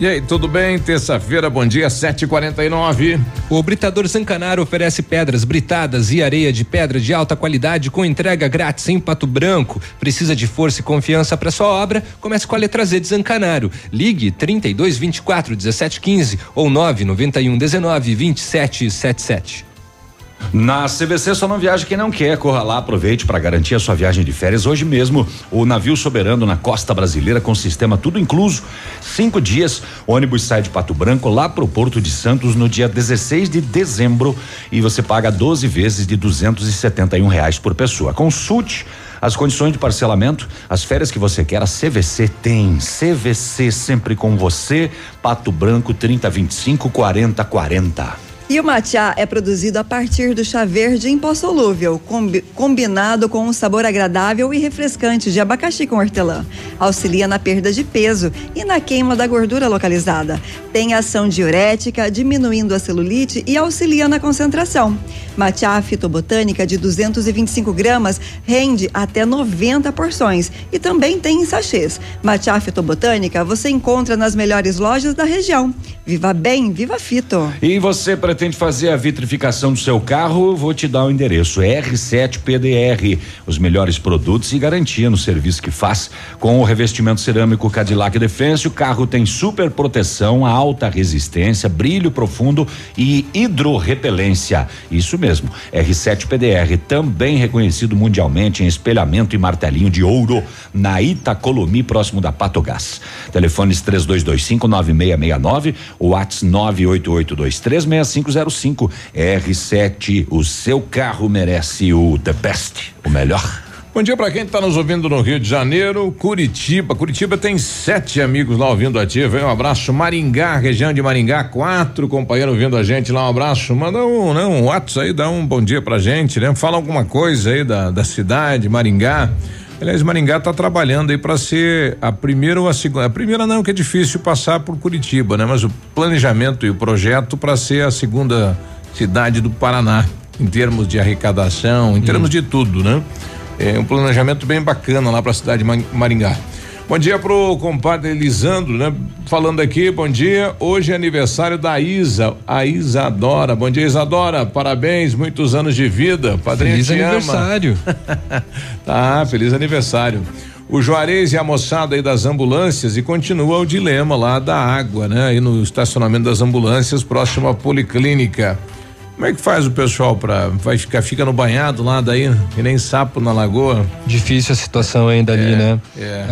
E aí, tudo bem? Terça-feira, bom dia, 7h49. O Britador Zancanaro oferece pedras britadas e areia de pedra de alta qualidade com entrega grátis em Pato Branco. Precisa de força e confiança para sua obra? Comece com a letra Z de Zancanaro. Ligue 32 24 17 15 ou 991 19 27 77. Na CVC só não viaja quem não quer. Corra lá, aproveite para garantir a sua viagem de férias. Hoje mesmo, o navio soberano na costa brasileira com sistema tudo incluso. Cinco dias, ônibus sai de Pato Branco lá pro Porto de Santos no dia 16 de dezembro e você paga 12 vezes de 271 reais por pessoa. Consulte as condições de parcelamento, as férias que você quer, a CVC tem. CVC sempre com você. Pato Branco 30 25 40 40. E o matcha é produzido a partir do chá verde em pó solúvel, combi- combinado com um sabor agradável e refrescante de abacaxi com hortelã. Auxilia na perda de peso e na queima da gordura localizada. Tem ação diurética, diminuindo a celulite e auxilia na concentração. Matcha fitobotânica de 225 gramas rende até 90 porções e também tem em sachês. Matcha fitobotânica você encontra nas melhores lojas da região. Viva bem, viva fito! E você pretende fazer a vitrificação do seu carro? Vou te dar o endereço R7 PDR. Os melhores produtos e garantia no serviço que faz. Com o revestimento cerâmico Cadillac Defense, o carro tem super proteção, alta resistência, brilho profundo e hidrorrepelência. Isso mesmo. R7 PDR, também reconhecido mundialmente em espelhamento e martelinho de ouro na Itacolomi, próximo da Patogás. Telefones 32259669, WhatsApp 988236505. R7, o seu carro merece o the best, o melhor. Bom dia para quem está nos ouvindo no Rio de Janeiro, Curitiba. Curitiba tem sete amigos lá ouvindo ativo. hein? Um abraço. Maringá, região de Maringá, quatro companheiros ouvindo a gente lá. Um abraço. Manda um, né, um WhatsApp aí, dá um bom dia pra gente, né? Fala alguma coisa aí da, da cidade, Maringá. Aliás, Maringá está trabalhando aí para ser a primeira ou a segunda. A primeira não, que é difícil passar por Curitiba, né? Mas o planejamento e o projeto para ser a segunda cidade do Paraná, em termos de arrecadação, em termos de tudo, né? É um planejamento bem bacana lá para a cidade de Ma- Maringá. Bom dia pro compadre Elisandro, né? Falando aqui, bom dia. Hoje é aniversário da Isa, a Isadora. Bom dia, Isadora. Parabéns, muitos anos de vida. Padrinho Feliz aniversário. tá, feliz aniversário. O Juarez e a moçada aí das ambulâncias e continua o dilema lá da água, né? Aí no estacionamento das ambulâncias próximo à policlínica. Como é que faz o pessoal para vai ficar fica no banhado lá daí, que nem sapo na lagoa? Difícil a situação ainda ali, É, né? é.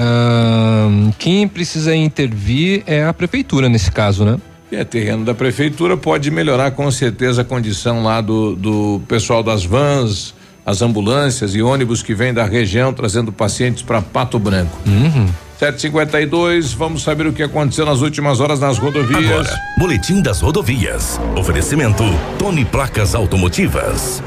Quem precisa intervir é a prefeitura nesse caso, né? É terreno da prefeitura, pode melhorar com certeza a condição lá do, do pessoal das vans, as ambulâncias e ônibus que vêm da região trazendo pacientes para Pato Branco. Uhum. 752, vamos saber o que aconteceu nas últimas horas nas rodovias. Agora, Boletim das Rodovias. Oferecimento Tony Placas Automotivas.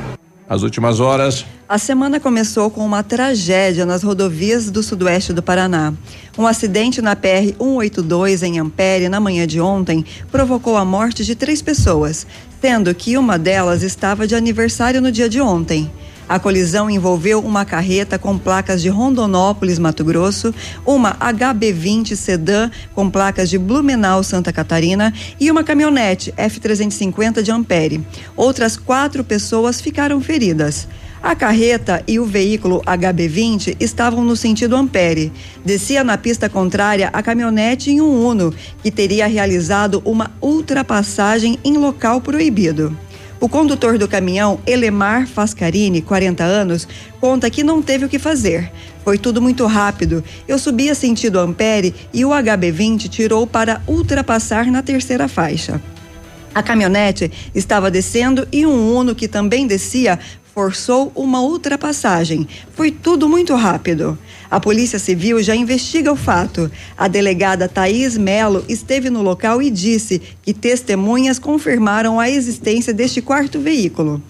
As últimas horas. A semana começou com uma tragédia nas rodovias do sudoeste do Paraná. Um acidente na PR 182 em Ampere na manhã de ontem provocou a morte de três pessoas, sendo que uma delas estava de aniversário no dia de ontem. A colisão envolveu uma carreta com placas de Rondonópolis, Mato Grosso, uma HB20 sedã com placas de Blumenau, Santa Catarina e uma caminhonete F350 de Ampere. Outras quatro pessoas ficaram feridas. A carreta e o veículo HB20 estavam no sentido Ampere. Descia na pista contrária a caminhonete em um Uno, que teria realizado uma ultrapassagem em local proibido. O condutor do caminhão, Elemar Fascarini, 40 anos, conta que não teve o que fazer. Foi tudo muito rápido. Eu subia sentido Ampere e o HB20 tirou para ultrapassar na terceira faixa. A caminhonete estava descendo e um Uno que também descia forçou uma ultrapassagem. Foi tudo muito rápido. A Polícia Civil já investiga o fato. A delegada Thaís Melo esteve no local e disse que testemunhas confirmaram a existência deste quarto veículo.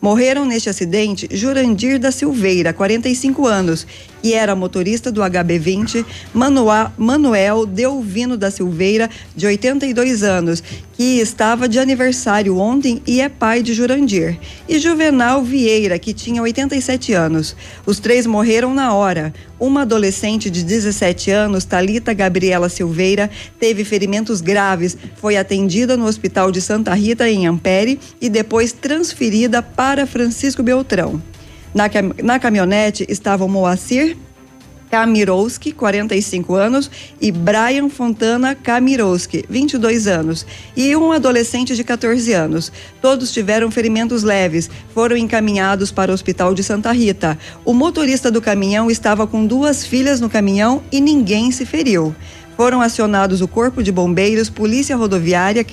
Morreram neste acidente Jurandir da Silveira, 45 anos, que era motorista do HB20, Manuel, Manuel Delvino da Silveira, de 82 anos, que estava de aniversário ontem e é pai de Jurandir, e Juvenal Vieira, que tinha 87 anos. Os três morreram na hora. Uma adolescente de 17 anos, Talita Gabriela Silveira, teve ferimentos graves, foi atendida no Hospital de Santa Rita em Ampere e depois transferida para Francisco Beltrão. Na, na caminhonete estavam Moacir Kamirowski, 45 anos, e Brian Fontana Kamirowski, 22 anos, e um adolescente de 14 anos. Todos tiveram ferimentos leves, foram encaminhados para o Hospital de Santa Rita. O motorista do caminhão estava com duas filhas no caminhão e ninguém se feriu foram acionados o Corpo de Bombeiros, Polícia Rodoviária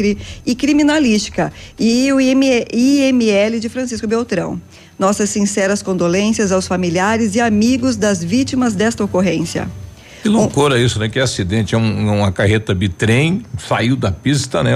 e Criminalística e o IML de Francisco Beltrão. Nossas sinceras condolências aos familiares e amigos das vítimas desta ocorrência. Que loucura isso, né? Que acidente, é um, uma carreta bitrem, saiu da pista, né?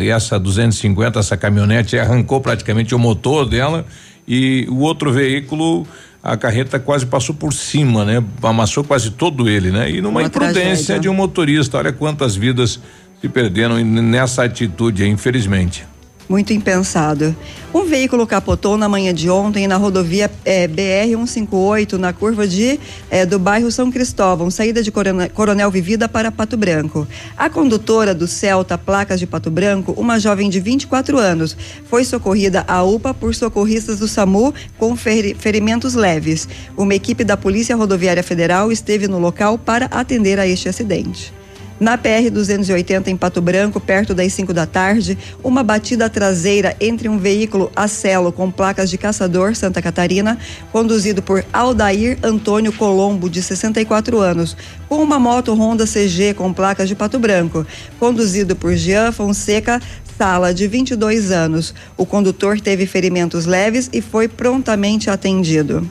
E essa 250, essa caminhonete arrancou praticamente o motor dela e o outro veículo, a carreta quase passou por cima, né? Amassou quase todo ele, né? E numa uma imprudência tragédia. de um motorista, olha quantas vidas se perderam nessa atitude, infelizmente muito impensado. Um veículo capotou na manhã de ontem na rodovia é, BR 158 na curva de é, do bairro São Cristóvão, saída de Coronel, Coronel Vivida para Pato Branco. A condutora do Celta Placas de Pato Branco, uma jovem de 24 anos, foi socorrida à UPA por socorristas do SAMU com ferimentos leves. Uma equipe da Polícia Rodoviária Federal esteve no local para atender a este acidente. Na PR-280 em Pato Branco, perto das 5 da tarde, uma batida traseira entre um veículo Acelo com placas de caçador Santa Catarina, conduzido por Aldair Antônio Colombo, de 64 anos, com uma moto Honda CG com placas de Pato Branco, conduzido por Jean Fonseca Sala, de 22 anos. O condutor teve ferimentos leves e foi prontamente atendido.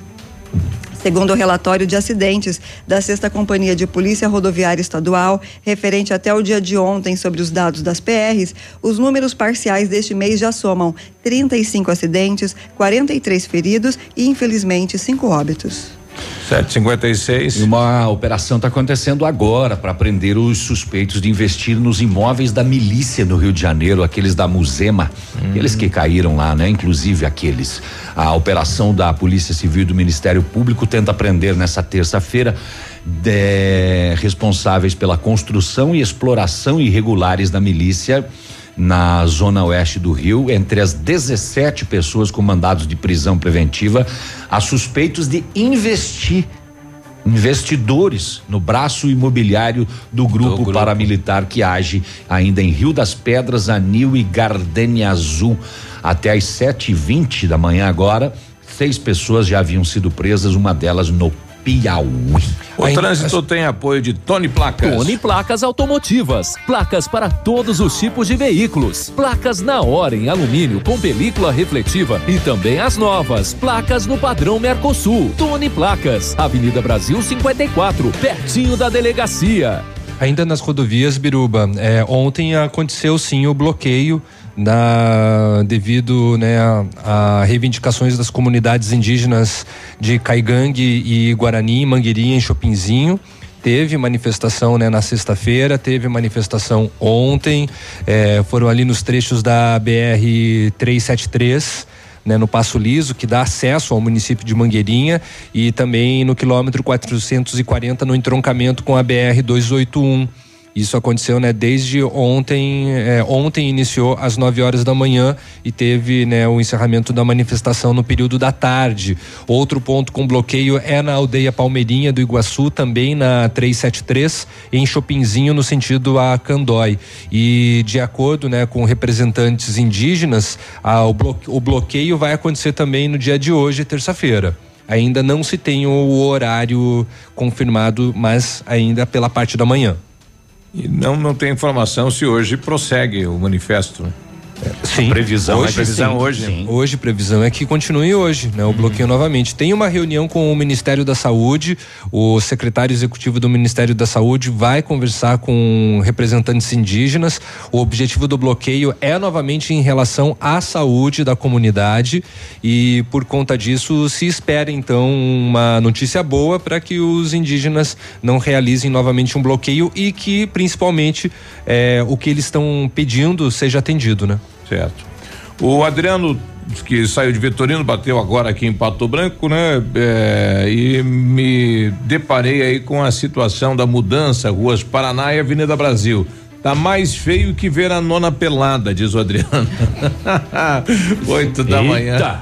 Segundo o relatório de acidentes da Sexta Companhia de Polícia Rodoviária Estadual, referente até o dia de ontem sobre os dados das PRs, os números parciais deste mês já somam 35 acidentes, 43 feridos e, infelizmente, cinco óbitos. 756. E uma operação está acontecendo agora para prender os suspeitos de investir nos imóveis da milícia no Rio de Janeiro, aqueles da Musema, hum. aqueles que caíram lá, né? Inclusive aqueles. A operação da Polícia Civil e do Ministério Público tenta prender nessa terça-feira responsáveis pela construção e exploração irregulares da milícia na zona oeste do Rio. Entre as 17 pessoas com mandados de prisão preventiva, há suspeitos de investir investidores no braço imobiliário do grupo, do grupo, paramilitar que age ainda em Rio das Pedras, Anil e Gardenia Azul. Até às 7h20 da manhã agora, seis pessoas já haviam sido presas, uma delas no Piauí. O Ainda trânsito tem apoio de Tony Placas. Tony Placas Automotivas. Placas para todos os tipos de veículos. Placas na hora em alumínio com película refletiva e também as novas. Placas no padrão Mercosul. Tony Placas. Avenida Brasil 54, pertinho da delegacia. Ainda nas rodovias Biruba, é, ontem aconteceu sim o bloqueio na, devido né, a, a, reivindicações das comunidades indígenas de Caigangue e Guarani, Mangueirinha e Chopinzinho. Teve manifestação né, na sexta-feira, teve manifestação ontem, é, foram ali nos trechos da BR 373. Né, no Passo Liso, que dá acesso ao município de Mangueirinha, e também no quilômetro 440, no entroncamento com a BR 281 Isso aconteceu, né, desde ontem. É, ontem iniciou às 9 horas da manhã e teve, né, o encerramento da manifestação no período da tarde. Outro ponto com bloqueio é na aldeia Palmeirinha do Iguaçu, também na 373, em Chopinzinho, no sentido a Candói. E de acordo, né, com representantes indígenas, a, o, bloqueio, o bloqueio vai acontecer também no dia de hoje, terça-feira. Ainda não se tem o horário confirmado, mas ainda pela parte da manhã. E não, não tem informação se hoje prossegue o manifesto. Né? Sim. Previsão, hoje, é previsão sim, hoje. Sim. Hoje previsão é que continue hoje, né? O bloqueio novamente. Tem uma reunião com o Ministério da Saúde, o secretário executivo do Ministério da Saúde vai conversar com representantes indígenas. O objetivo do bloqueio é novamente em relação à saúde da comunidade e por conta disso se espera então uma notícia boa para que os indígenas não realizem novamente um bloqueio e que principalmente eh, o que eles estão pedindo seja atendido, né? Certo. O Adriano que saiu de Vitorino, bateu agora aqui em Pato Branco, né? É, e me deparei aí com a situação da mudança, ruas Paraná e Avenida Brasil. Tá mais feio que ver a nona pelada, diz o Adriano. Oito da Eita. manhã.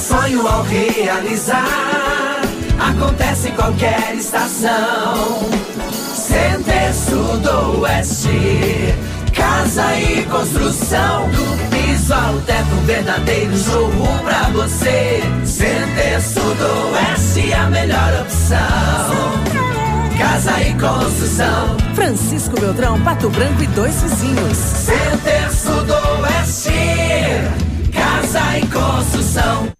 Sonho ao realizar, acontece em qualquer estação. Center Sul do Oeste, casa e construção. Do piso ao teto, um verdadeiro showroom pra você. Center Sul do Oeste, a melhor opção. Casa e construção. Francisco Beltrão, Pato Branco e dois vizinhos. Center Sul do Oeste, casa e construção.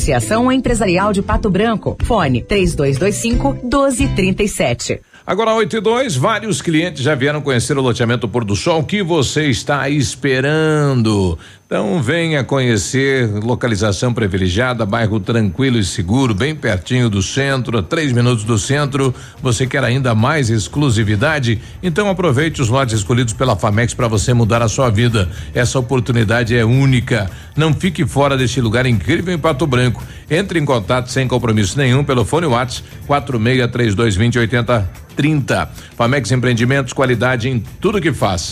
Associação Empresarial de Pato Branco. Fone 3225 1237. Agora 8 e 2, vários clientes já vieram conhecer o loteamento Pôr do Sol. Que você está esperando? Então venha conhecer localização privilegiada, bairro tranquilo e seguro, bem pertinho do centro, a três minutos do centro. Você quer ainda mais exclusividade? Então aproveite os lotes escolhidos pela Famex para você mudar a sua vida. Essa oportunidade é única. Não fique fora deste lugar incrível em Pato Branco. Entre em contato sem compromisso nenhum pelo fone WhatsApp 463220 8030. Famex Empreendimentos, qualidade em tudo que faz.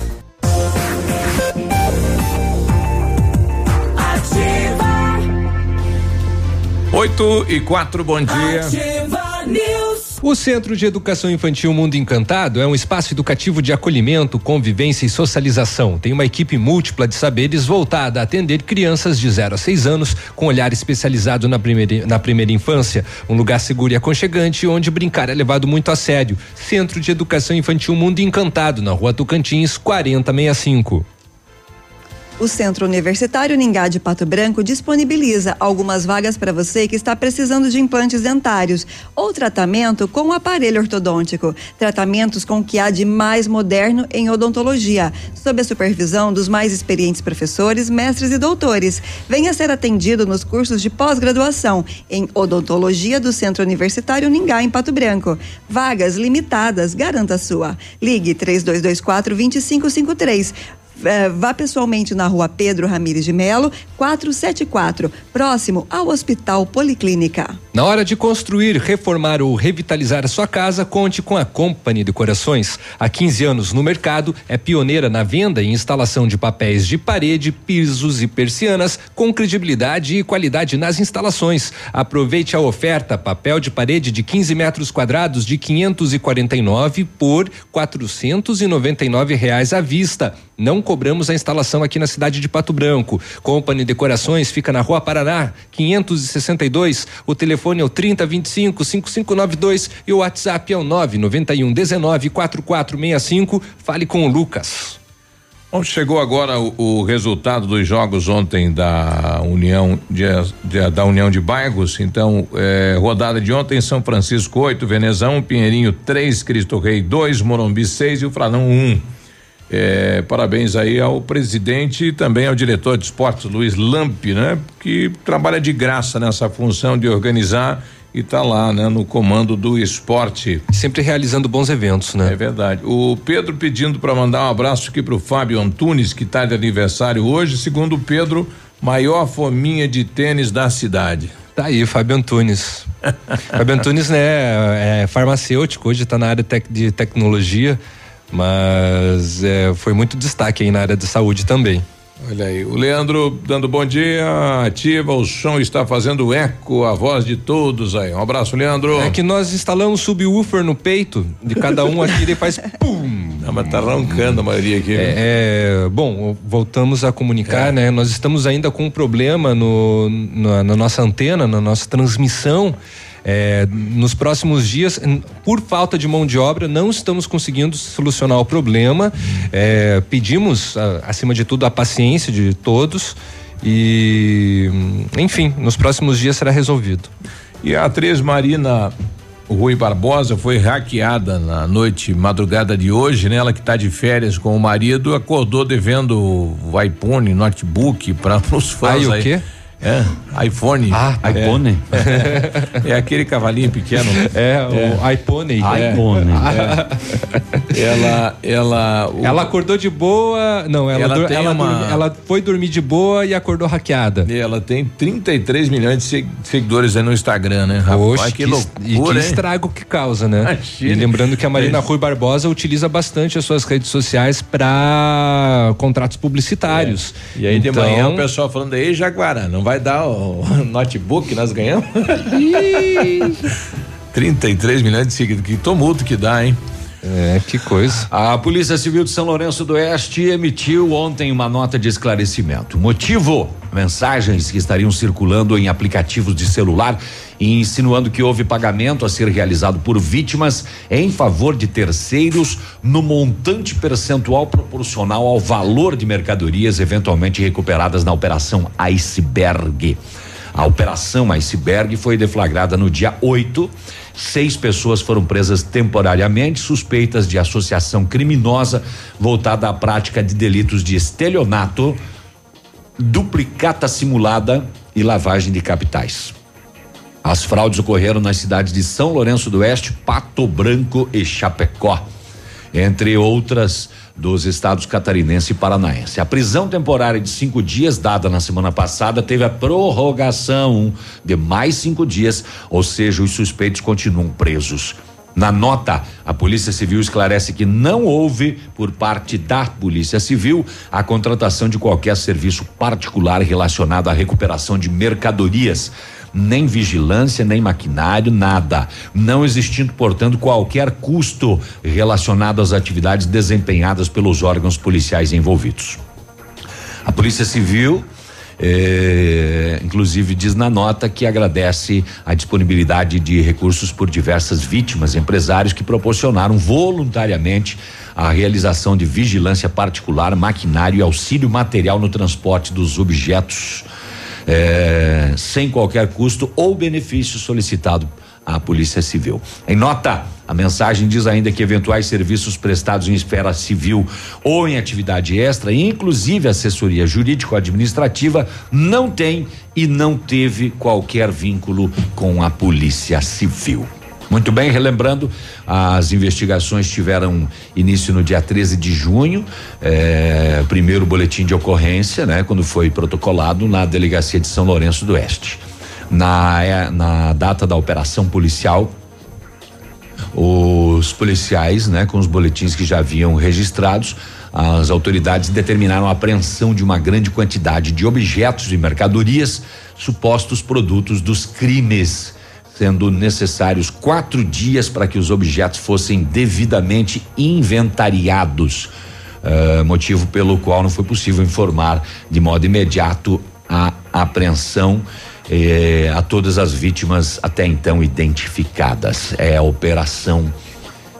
8 e 4, bom dia. O Centro de Educação Infantil Mundo Encantado é um espaço educativo de acolhimento, convivência e socialização. Tem uma equipe múltipla de saberes voltada a atender crianças de 0 a 6 anos, com olhar especializado na primeira, na primeira infância. Um lugar seguro e aconchegante onde brincar é levado muito a sério. Centro de Educação Infantil Mundo Encantado, na rua Tocantins, 4065. O Centro Universitário Ningá de Pato Branco disponibiliza algumas vagas para você que está precisando de implantes dentários ou tratamento com aparelho ortodôntico. Tratamentos com o que há de mais moderno em odontologia, sob a supervisão dos mais experientes professores, mestres e doutores. Venha ser atendido nos cursos de pós-graduação em odontologia do Centro Universitário Ningá em Pato Branco. Vagas limitadas, garanta a sua. Ligue 3224 2553 eh, vá pessoalmente na rua Pedro Ramires de Melo, 474, próximo ao Hospital Policlínica. Na hora de construir, reformar ou revitalizar a sua casa, conte com a Company Decorações. Há 15 anos no mercado, é pioneira na venda e instalação de papéis de parede, pisos e persianas, com credibilidade e qualidade nas instalações. Aproveite a oferta: papel de parede de 15 metros quadrados de 549 por 499 reais à vista. Não cobramos a instalação aqui na cidade de Pato Branco. Company Decorações fica na Rua Paraná, 562. O telefone é o 3025 5592 e o WhatsApp é o 991 19 4465. Fale com o Lucas. Bom, chegou agora o, o, resultado dos jogos ontem da União de, de, da União de Bairros. Então, eh, rodada de ontem, São Francisco 8, Venezão, Pinheirinho 3, Cristo Rei 2, Morumbi 6 e o Franão 1. Um. É, parabéns aí ao presidente e também ao diretor de esportes, Luiz Lamp, né? Que trabalha de graça nessa função de organizar e está lá, né, no comando do esporte. Sempre realizando bons eventos, né? É verdade. O Pedro pedindo para mandar um abraço aqui para o Fábio Antunes, que está de aniversário hoje, segundo o Pedro, maior fominha de tênis da cidade. Tá aí, Fábio Antunes. Fábio Antunes, né, é farmacêutico, hoje está na área tec de tecnologia mas é, foi muito destaque aí na área de saúde também. Olha aí, o Leandro dando bom dia, ativa, o som está fazendo eco, a voz de todos aí. Um abraço, Leandro. É que nós instalamos subwoofer no peito de cada um aqui e faz pum. Não, mas tá roncando a maioria aqui. É, é, bom, voltamos a comunicar, é. né? Nós estamos ainda com um problema no, na, na nossa antena, na nossa transmissão. É, nos próximos dias, por falta de mão de obra, não estamos conseguindo solucionar o problema. É, pedimos, acima de tudo, a paciência de todos e, enfim, nos próximos dias será resolvido. E a atriz Marina Rui Barbosa foi hackeada na noite, madrugada de hoje, né? Ela que está de férias com o marido, acordou devendo o iPhone, notebook para os fãs aí. o quê? É, iPhone. Ah, iPhone? É, é aquele cavalinho pequeno. É, o iPhone. iPhone. É. ela, ela. o- Ela acordou de boa. Não, ela, Ela dur- ela, uma- dormi- ela foi dormir de boa e acordou hackeada. E ela tem 33 milhões de se- seguidores aí no Instagram, né? Rapaz, Oxe, que es- e loucura, que hein? estrago que causa, né? Imagina. E lembrando que a Marina É. Rui Barbosa utiliza bastante as suas redes sociais para contratos publicitários. E aí de Então- manhã o pessoal falando aí, Jaguará, não vai dar o notebook que nós ganhamos? 33 milhões de seguidores, que tumulto que dá, hein? É, que coisa. A Polícia Civil de São Lourenço do Oeste emitiu ontem uma nota de esclarecimento. Motivo: mensagens que estariam circulando em aplicativos de celular insinuando que houve pagamento a ser realizado por vítimas em favor de terceiros no montante percentual proporcional ao valor de mercadorias eventualmente recuperadas na operação Iceberg. A operação Iceberg foi deflagrada no dia 8. Seis pessoas foram presas temporariamente, suspeitas de associação criminosa voltada à prática de delitos de estelionato, duplicata simulada e lavagem de capitais. As fraudes ocorreram nas cidades de São Lourenço do Oeste, Pato Branco e Chapecó, entre outras dos estados catarinense e paranaense. A prisão temporária de cinco dias, dada na semana passada, teve a prorrogação de mais cinco dias, ou seja, os suspeitos continuam presos. Na nota, a Polícia Civil esclarece que não houve, por parte da Polícia Civil, a contratação de qualquer serviço particular relacionado à recuperação de mercadorias nem vigilância, nem maquinário, nada. Não existindo, portanto, qualquer custo relacionado às atividades desempenhadas pelos órgãos policiais envolvidos. A Polícia Civil. Eh, inclusive diz na nota que agradece a disponibilidade de recursos por diversas vítimas, empresários que proporcionaram voluntariamente a realização de vigilância particular, maquinário e auxílio material no transporte dos objetos eh, sem qualquer custo ou benefício solicitado à Polícia Civil. Em nota, a mensagem diz ainda que eventuais serviços prestados em esfera civil ou em atividade extra, inclusive assessoria jurídico-administrativa, não tem e não teve qualquer vínculo com a Polícia Civil. Muito bem, relembrando, as investigações tiveram início no dia 13 de junho, eh, primeiro boletim de ocorrência, né, quando foi protocolado na delegacia de São Lourenço do Oeste. Na, eh, na data da operação policial, os policiais, né, com os boletins que já haviam registrados, as autoridades determinaram a apreensão de uma grande quantidade de objetos e mercadorias, supostos produtos dos crimes, sendo necessários quatro dias para que os objetos fossem devidamente inventariados. eh, motivo pelo qual não foi possível informar de modo imediato a apreensão eh, a todas as vítimas até então identificadas. É a operação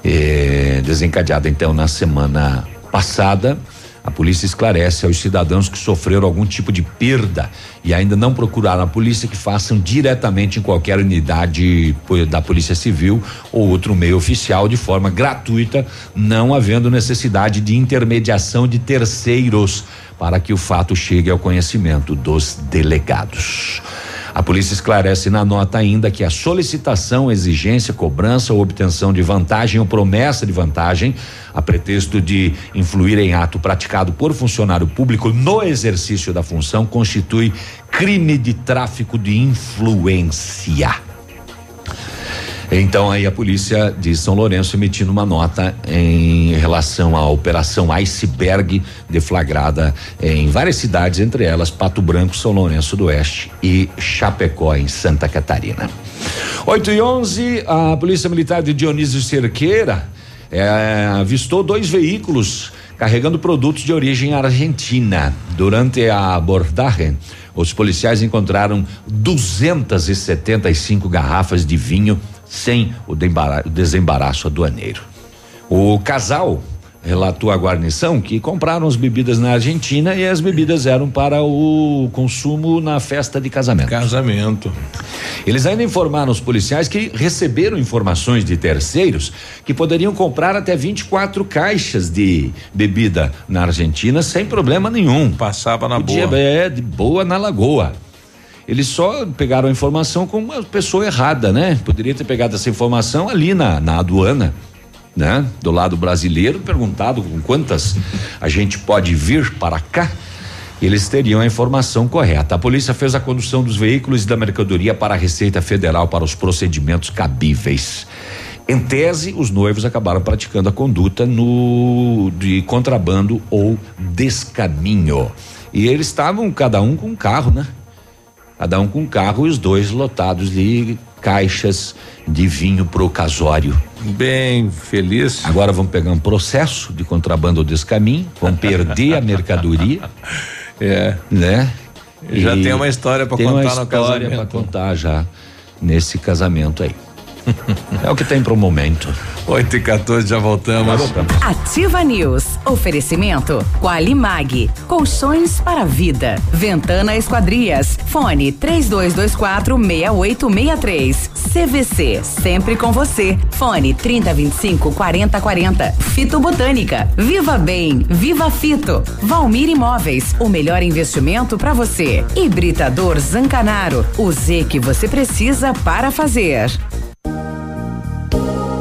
eh, desencadeada então na semana passada. A polícia esclarece aos cidadãos que sofreram algum tipo de perda e ainda não procuraram a polícia que façam diretamente em qualquer unidade da Polícia Civil ou outro meio oficial de forma gratuita, não havendo necessidade de intermediação de terceiros para que o fato chegue ao conhecimento dos delegados. A polícia esclarece na nota ainda que a solicitação, exigência, cobrança ou obtenção de vantagem ou promessa de vantagem, a pretexto de influir em ato praticado por funcionário público no exercício da função, constitui crime de tráfico de influência. Então aí a polícia de São Lourenço emitindo uma nota em relação à operação Iceberg deflagrada em várias cidades, entre elas Pato Branco, São Lourenço do Oeste e Chapecó em Santa Catarina. 8 e 11, a Polícia Militar de Dionísio Cerqueira eh, avistou dois veículos carregando produtos de origem argentina. Durante a abordagem, os policiais encontraram 275 garrafas de vinho sem o desembaraço aduaneiro. O casal relatou à guarnição que compraram as bebidas na Argentina e as bebidas eram para o consumo na festa de casamento. Casamento. Eles ainda informaram os policiais que receberam informações de terceiros que poderiam comprar até 24 caixas de bebida na Argentina sem problema nenhum. Passava na Podia, boa. É, de boa na lagoa. Eles só pegaram a informação com uma pessoa errada, né? Poderia ter pegado essa informação ali na, na aduana, né? Do lado brasileiro, perguntado com quantas a gente pode vir para cá eles teriam a informação correta. A polícia fez a condução dos veículos e da mercadoria para a Receita Federal para os procedimentos cabíveis. Em tese, os noivos acabaram praticando a conduta no de contrabando ou descaminho. E eles estavam cada um com um carro, né? Cada um com um carro e os dois lotados de caixas de vinho pro casório. Bem feliz. Agora vão pegar um processo de contrabando ou descaminho, vão perder a mercadoria. É. Né? Já E tem uma história para tem contar uma no história casamento. para contar já nesse casamento aí. É o que tem pro momento. 8 e 14 já voltamos. Ativa News. Oferecimento Qualimag. Colchões para vida. Ventana Esquadrias. Fone 3224 6863. CVC. Sempre com você. Fone 3025 4040. Fito Botânica. Viva Bem. Viva Fito. Valmir Imóveis. O melhor investimento para você. Hibridador Zancanaro. O Z que você precisa para fazer.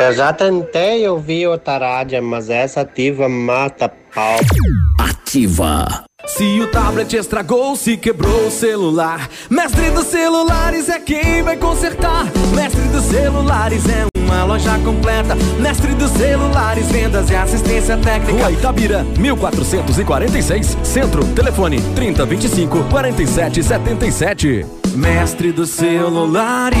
Eu já tentei ouvir outra rádio, mas essa ativa mata pau. Ativa. Se o tablet estragou, se quebrou o celular, Mestre dos Celulares é quem vai consertar. Mestre dos Celulares é uma loja completa. Mestre dos Celulares, vendas e assistência técnica. Rua Itabira, 1446, Centro, telefone 3025 4777. Mestre dos Celulares.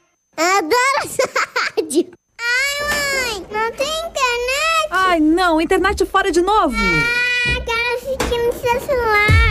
Adoro essa rádio. Ai, mãe, não tem internet? Ai, não, internet fora de novo. Ah, quero assistir no seu celular.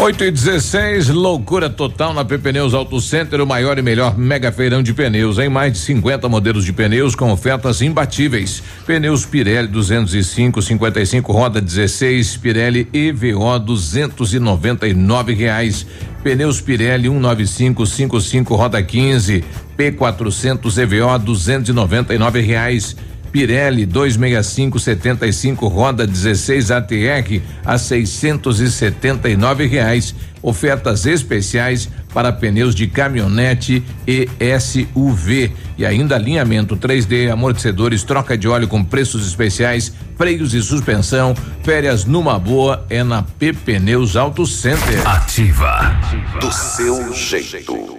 8 e 16, loucura total na Pneus Auto Center, o maior e melhor mega feirão de pneus. Em mais de 50 modelos de pneus com ofertas imbatíveis. Pneus Pirelli 205, 55, roda 16, Pirelli EVO 299 reais. Pneus Pirelli 195, 55, roda 15, P400 EVO 299 reais. Pirelli 265 75 roda 16 ATR a 679 reais. Ofertas especiais para pneus de caminhonete e SUV e ainda alinhamento 3D, amortecedores, troca de óleo com preços especiais, freios e suspensão. Férias numa boa é na P Pneus Auto Center. Ativa. Do seu jeito.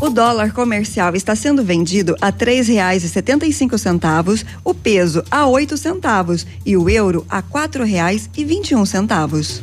O dólar comercial está sendo vendido a três reais e setenta e cinco centavos, o peso a oito centavos e o euro a quatro reais e vinte e um centavos.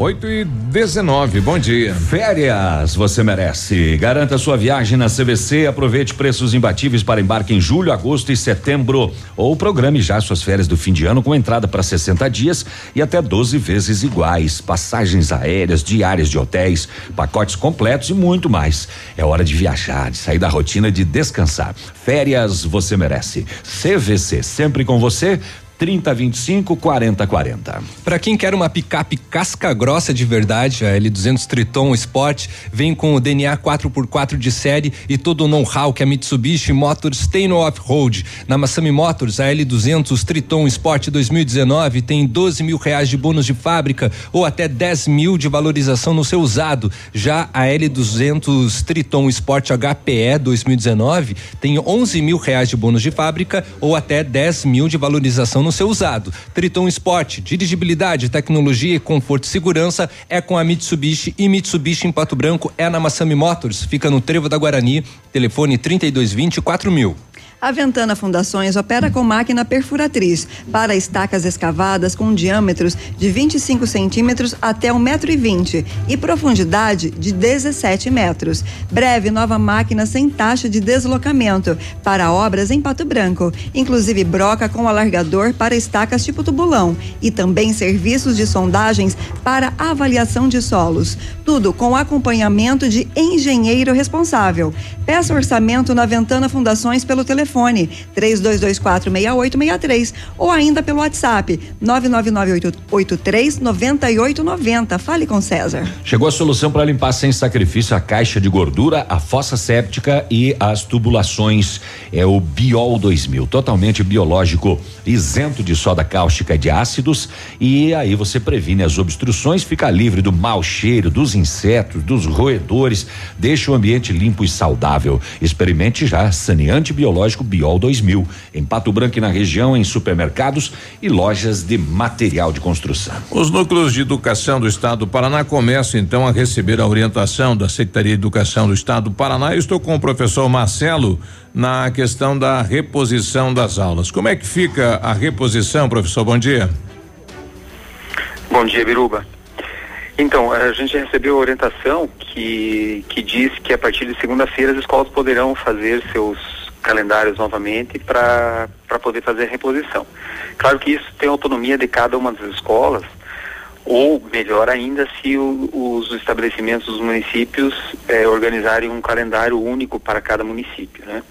8 e 19, bom dia. Férias, você merece. Garanta sua viagem na CVC, aproveite preços imbatíveis para embarque em julho, agosto e setembro. Ou programe já suas férias do fim de ano com entrada para 60 dias e até 12 vezes iguais. Passagens aéreas, diárias de hotéis, pacotes completos e muito mais. É hora de viajar, de sair da rotina, de descansar. Férias, você merece. CVC, sempre com você. 3025 4040. Para quem quer uma picape casca grossa de verdade, a L200 Triton Sport vem com o DNA 4x4 de série e todo o know-how que a Mitsubishi Motors tem no off-road. Na Massami Motors, a L200 Triton Sport 2019 tem 12 mil reais de bônus de fábrica ou até 10 mil de valorização no seu usado. Já a L200 Triton Sport HPE 2019 tem 11 mil reais de bônus de fábrica ou até 10 mil de valorização no seu usado. Triton Sport, dirigibilidade, tecnologia, conforto e segurança é com a Mitsubishi e Mitsubishi em Pato Branco é na Massami Motors, fica no Trevo da Guarani, telefone 3220 4000. A Ventana Fundações opera com máquina perfuratriz para estacas escavadas com diâmetros de 25 centímetros até 1,20m e profundidade de 17 metros. Breve nova máquina sem taxa de deslocamento para obras em Pato Branco, inclusive broca com alargador para estacas tipo tubulão e também serviços de sondagens para avaliação de solos. Tudo com acompanhamento de engenheiro responsável. Peça orçamento na Ventana Fundações pelo telefone 32246863 ou ainda pelo WhatsApp 999839890. Fale com César. Chegou a solução para limpar sem sacrifício a caixa de gordura, a fossa séptica e as tubulações. É o Biol 2000, totalmente biológico, isento de soda cáustica e de ácidos. E aí você previne as obstruções, fica livre do mau cheiro, dos insetos, dos roedores, deixa o ambiente limpo e saudável. Experimente já saneante biológico Biol 2000 em Pato Branco e na região, em supermercados e lojas de material de construção. Os núcleos de educação do Estado do Paraná começam então a receber a orientação da Secretaria de Educação do Estado do Paraná. Eu estou com o professor Marcelo na questão da reposição das aulas. Como é que fica a reposição, professor? Bom dia. Bom dia, Biruba. Então, a gente recebeu orientação que, que diz que a partir de segunda-feira as escolas poderão fazer seus calendários novamente para poder fazer a reposição. Claro que isso tem autonomia de cada uma das escolas, ou melhor ainda, se o, os estabelecimentos dos municípios eh, organizarem um calendário único para cada município, né?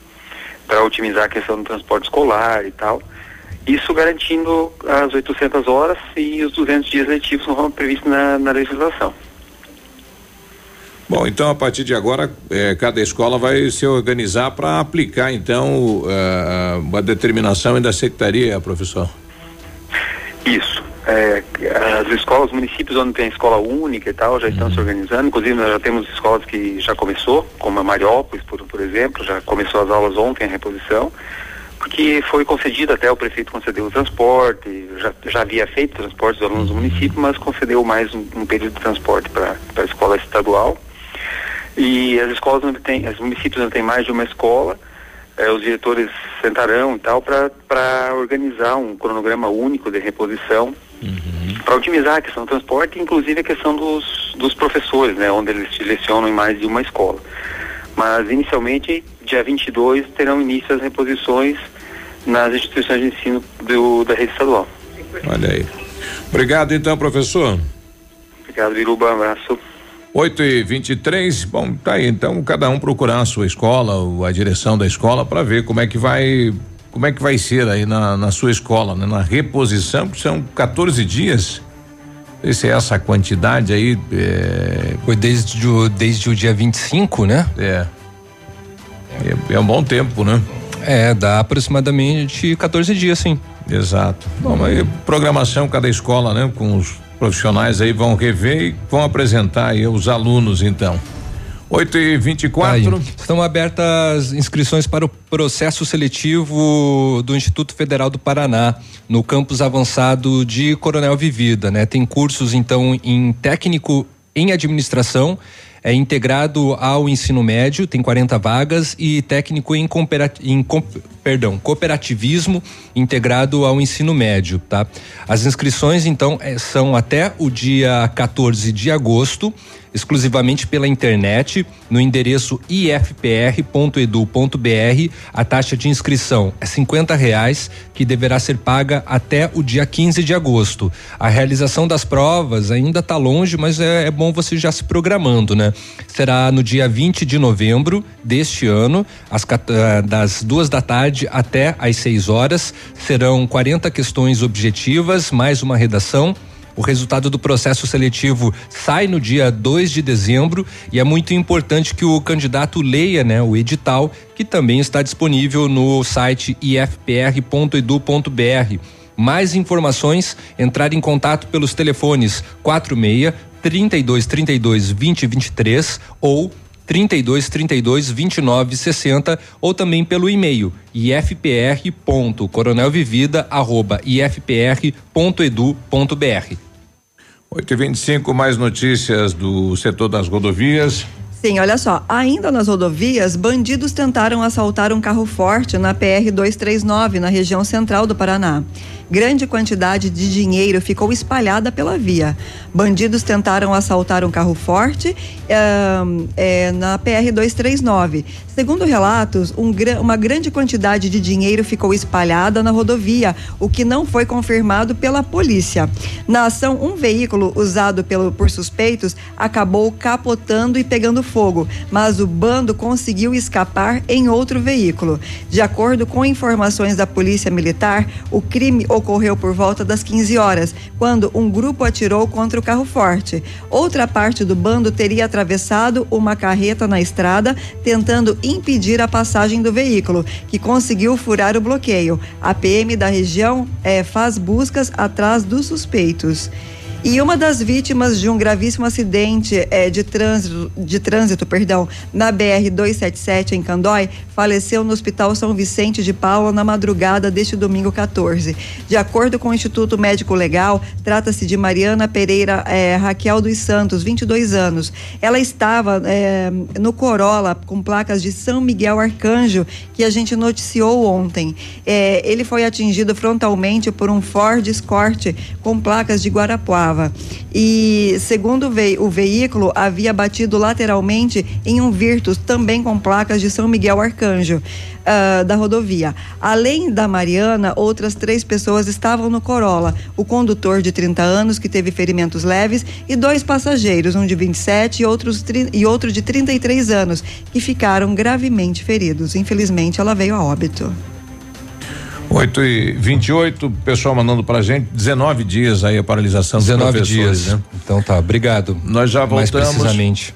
Para otimizar a questão do transporte escolar e tal. Isso garantindo as 800 horas e os 200 dias letivos conforme previsto na, na legislação. Bom, então a partir de agora, eh, cada escola vai se organizar para aplicar então eh, uma determinação da secretaria, professor. Isso. É, as escolas, os municípios onde tem escola única e tal, já estão se organizando. Inclusive, nós já temos escolas que já começou, como a Mariópolis, por, por exemplo, já começou as aulas ontem, a reposição, porque foi concedido até o prefeito concedeu o transporte, já, já havia feito transporte dos alunos do município, mas concedeu mais um, um período de transporte para a escola estadual. E as escolas onde tem, os municípios onde tem mais de uma escola, eh, os diretores sentarão e tal para organizar um cronograma único de reposição para otimizar a questão do transporte, inclusive a questão dos, dos professores, né, onde eles lecionam em mais de uma escola. Mas inicialmente, dia 22, terão início as reposições nas instituições de ensino do, da rede estadual. Olha aí. Obrigado então, professor. Obrigado, Biruba. Um abraço. 8 e 23 bom, tá aí. Então, cada um procurar a sua escola, ou a direção da escola, para ver como é que vai. Como é que vai ser aí na, na sua escola, né? Na reposição, porque são 14 dias. Não sei se é essa quantidade aí. É... Foi desde o, desde o dia 25, né? É. É, é um bom tempo, né? É, dá aproximadamente 14 dias, sim. Exato. Bom, aí, programação cada escola, né? Com os profissionais aí vão rever e vão apresentar aí os alunos, então. 8 e 24 Aí, Estão abertas inscrições para o processo seletivo do Instituto Federal do Paraná, no campus avançado de Coronel Vivida, né? Tem cursos, então, em técnico em administração, é integrado ao ensino médio, tem 40 vagas, e técnico em, em perdão, cooperativismo integrado ao ensino médio, tá? As inscrições, então, é, são até o dia 14 de agosto exclusivamente pela internet no endereço ifpr.edu.br. A taxa de inscrição é cinquenta reais, que deverá ser paga até o dia 15 de agosto. A realização das provas ainda está longe, mas é, é, bom você já se programando, né? Será no dia 20 de novembro deste ano, às, eh, das duas da tarde até às 6 horas. Serão 40 questões objetivas, mais uma redação o resultado do processo seletivo sai no dia 2 de dezembro e é muito importante que o candidato leia, né, o edital, que também está disponível no site ifpr.edu.br. Mais informações, entrar em contato pelos telefones 46 32 32 20 23 ou 32 32 29 60 ou também pelo e-mail ifpr.coronelvivida@ifpr.edu.br. 8 e 25 mais notícias do setor das rodovias. Sim, olha só, ainda nas rodovias, bandidos tentaram assaltar um carro forte na PR 239, na região central do Paraná. Grande quantidade de dinheiro ficou espalhada pela via. Bandidos tentaram assaltar um carro forte é, na PR 239. Segundo relatos, um, uma grande quantidade de dinheiro ficou espalhada na rodovia, o que não foi confirmado pela polícia. Na ação, um veículo usado pelo, por suspeitos acabou capotando e pegando fogo, mas o bando conseguiu escapar em outro veículo. De acordo com informações da Polícia Militar, o crime ocorreu por volta das 15 horas, quando um grupo atirou contra o carro forte. Outra parte do bando teria atravessado uma carreta na estrada, tentando impedir a passagem do veículo, que conseguiu furar o bloqueio. A PM da região eh, faz buscas atrás dos suspeitos. E uma das vítimas de um gravíssimo acidente é, de trânsito, de trânsito, perdão, na BR 277 em Candói, faleceu no Hospital São Vicente de Paula na madrugada deste domingo 14. De acordo com o Instituto Médico Legal, trata-se de Mariana Pereira é, Raquel dos Santos, 22 anos. Ela estava é, no Corolla com placas de São Miguel Arcanjo, que a gente noticiou ontem. É, ele foi atingido frontalmente por um Ford Escort com placas de Guarapuava. Estava. E, segundo o, ve o veículo, havia batido lateralmente em um Virtus, também com placas de São Miguel Arcanjo. Uh, da rodovia. Além da Mariana, outras três pessoas estavam no Corolla. O condutor de 30 anos, que teve ferimentos leves, e dois passageiros, um de 27 e, outros, e outro de 33 anos, que ficaram gravemente feridos. Infelizmente, ela veio a óbito. 8 e 28 pessoal mandando pra gente 19 dias aí a paralisação 19 dias. Né? Então tá, obrigado. Nós já voltamos. Mais precisamente.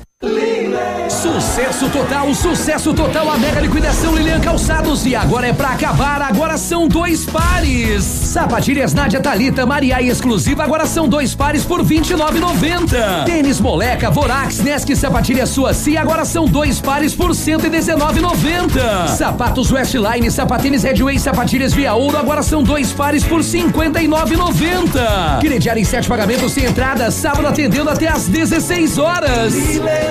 Sucesso total, sucesso total, a mega liquidação Lilian Calçados e agora é pra acabar, agora são dois pares. Sapatilhas Nádia Talita, Maria e exclusiva, agora são dois pares por 29,90. Tênis Moleca, Vorax, Nesk Sapatilha Suaci, agora são dois pares por 119,90. Sapatos Westline, Sapatênis Redway, Sapatilhas Via Ouro, agora são dois pares por 59,90. Crediário em sete pagamentos sem entrada, sábado atendendo até às 16 horas. Lilian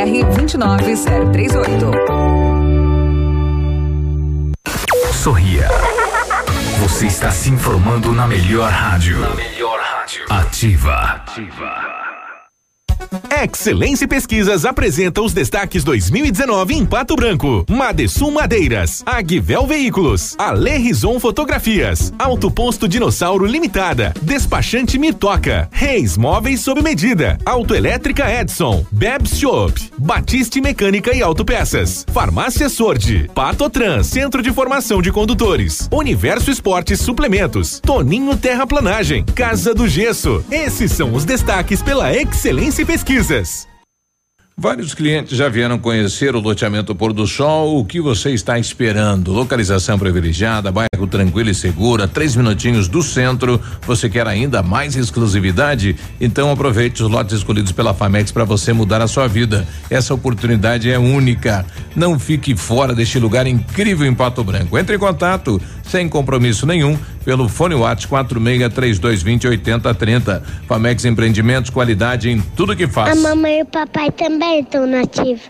BR 29038. Sorria. Você está se informando na melhor rádio. Na melhor rádio. Ativa. Ativa. Excelência Pesquisas apresenta os destaques 2019 em Pato Branco. Madesum Madeiras, Agvel Veículos, Ale Fotografias, Auto Posto Dinossauro Limitada, Despachante Mitoca, Reis Móveis sob medida, Autoelétrica Edson, Bebs Shop, Batiste Mecânica e Autopeças, Farmácia Sorte, Patotran Centro de Formação de Condutores, Universo Esportes Suplementos, Toninho Terraplanagem, Casa do Gesso. Esses são os destaques pela Excelência Pesquisas pesquisas. Vários clientes já vieram conhecer o loteamento Pôr do Sol. O que você está esperando? Localização privilegiada, bairro tranquilo e seguro, a três minutinhos do centro. Você quer ainda mais exclusividade? Então aproveite os lotes escolhidos pela Famex para você mudar a sua vida. Essa oportunidade é única. Não fique fora deste lugar incrível em Pato Branco. Entre em contato sem compromisso nenhum pelo fone WhatsApp 46 3220 8030. Famex Empreendimentos, qualidade em tudo que faz. A mamãe e o papai também estão nativos.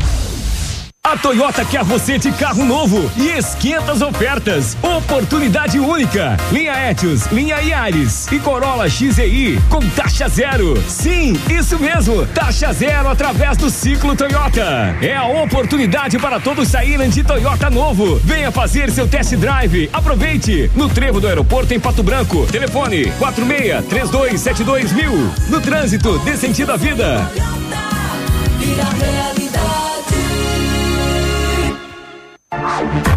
A Toyota quer você de carro novo e esquenta as ofertas. Oportunidade única. Linha Etios, linha Yaris e Corolla XEI com taxa zero. Sim, isso mesmo. Taxa zero através do ciclo Toyota. É a oportunidade para todos saírem de Toyota novo. Venha fazer seu test drive. Aproveite. No trevo do aeroporto em Pato Branco. Telefone 46 3272 mil. No trânsito, dê sentido à vida.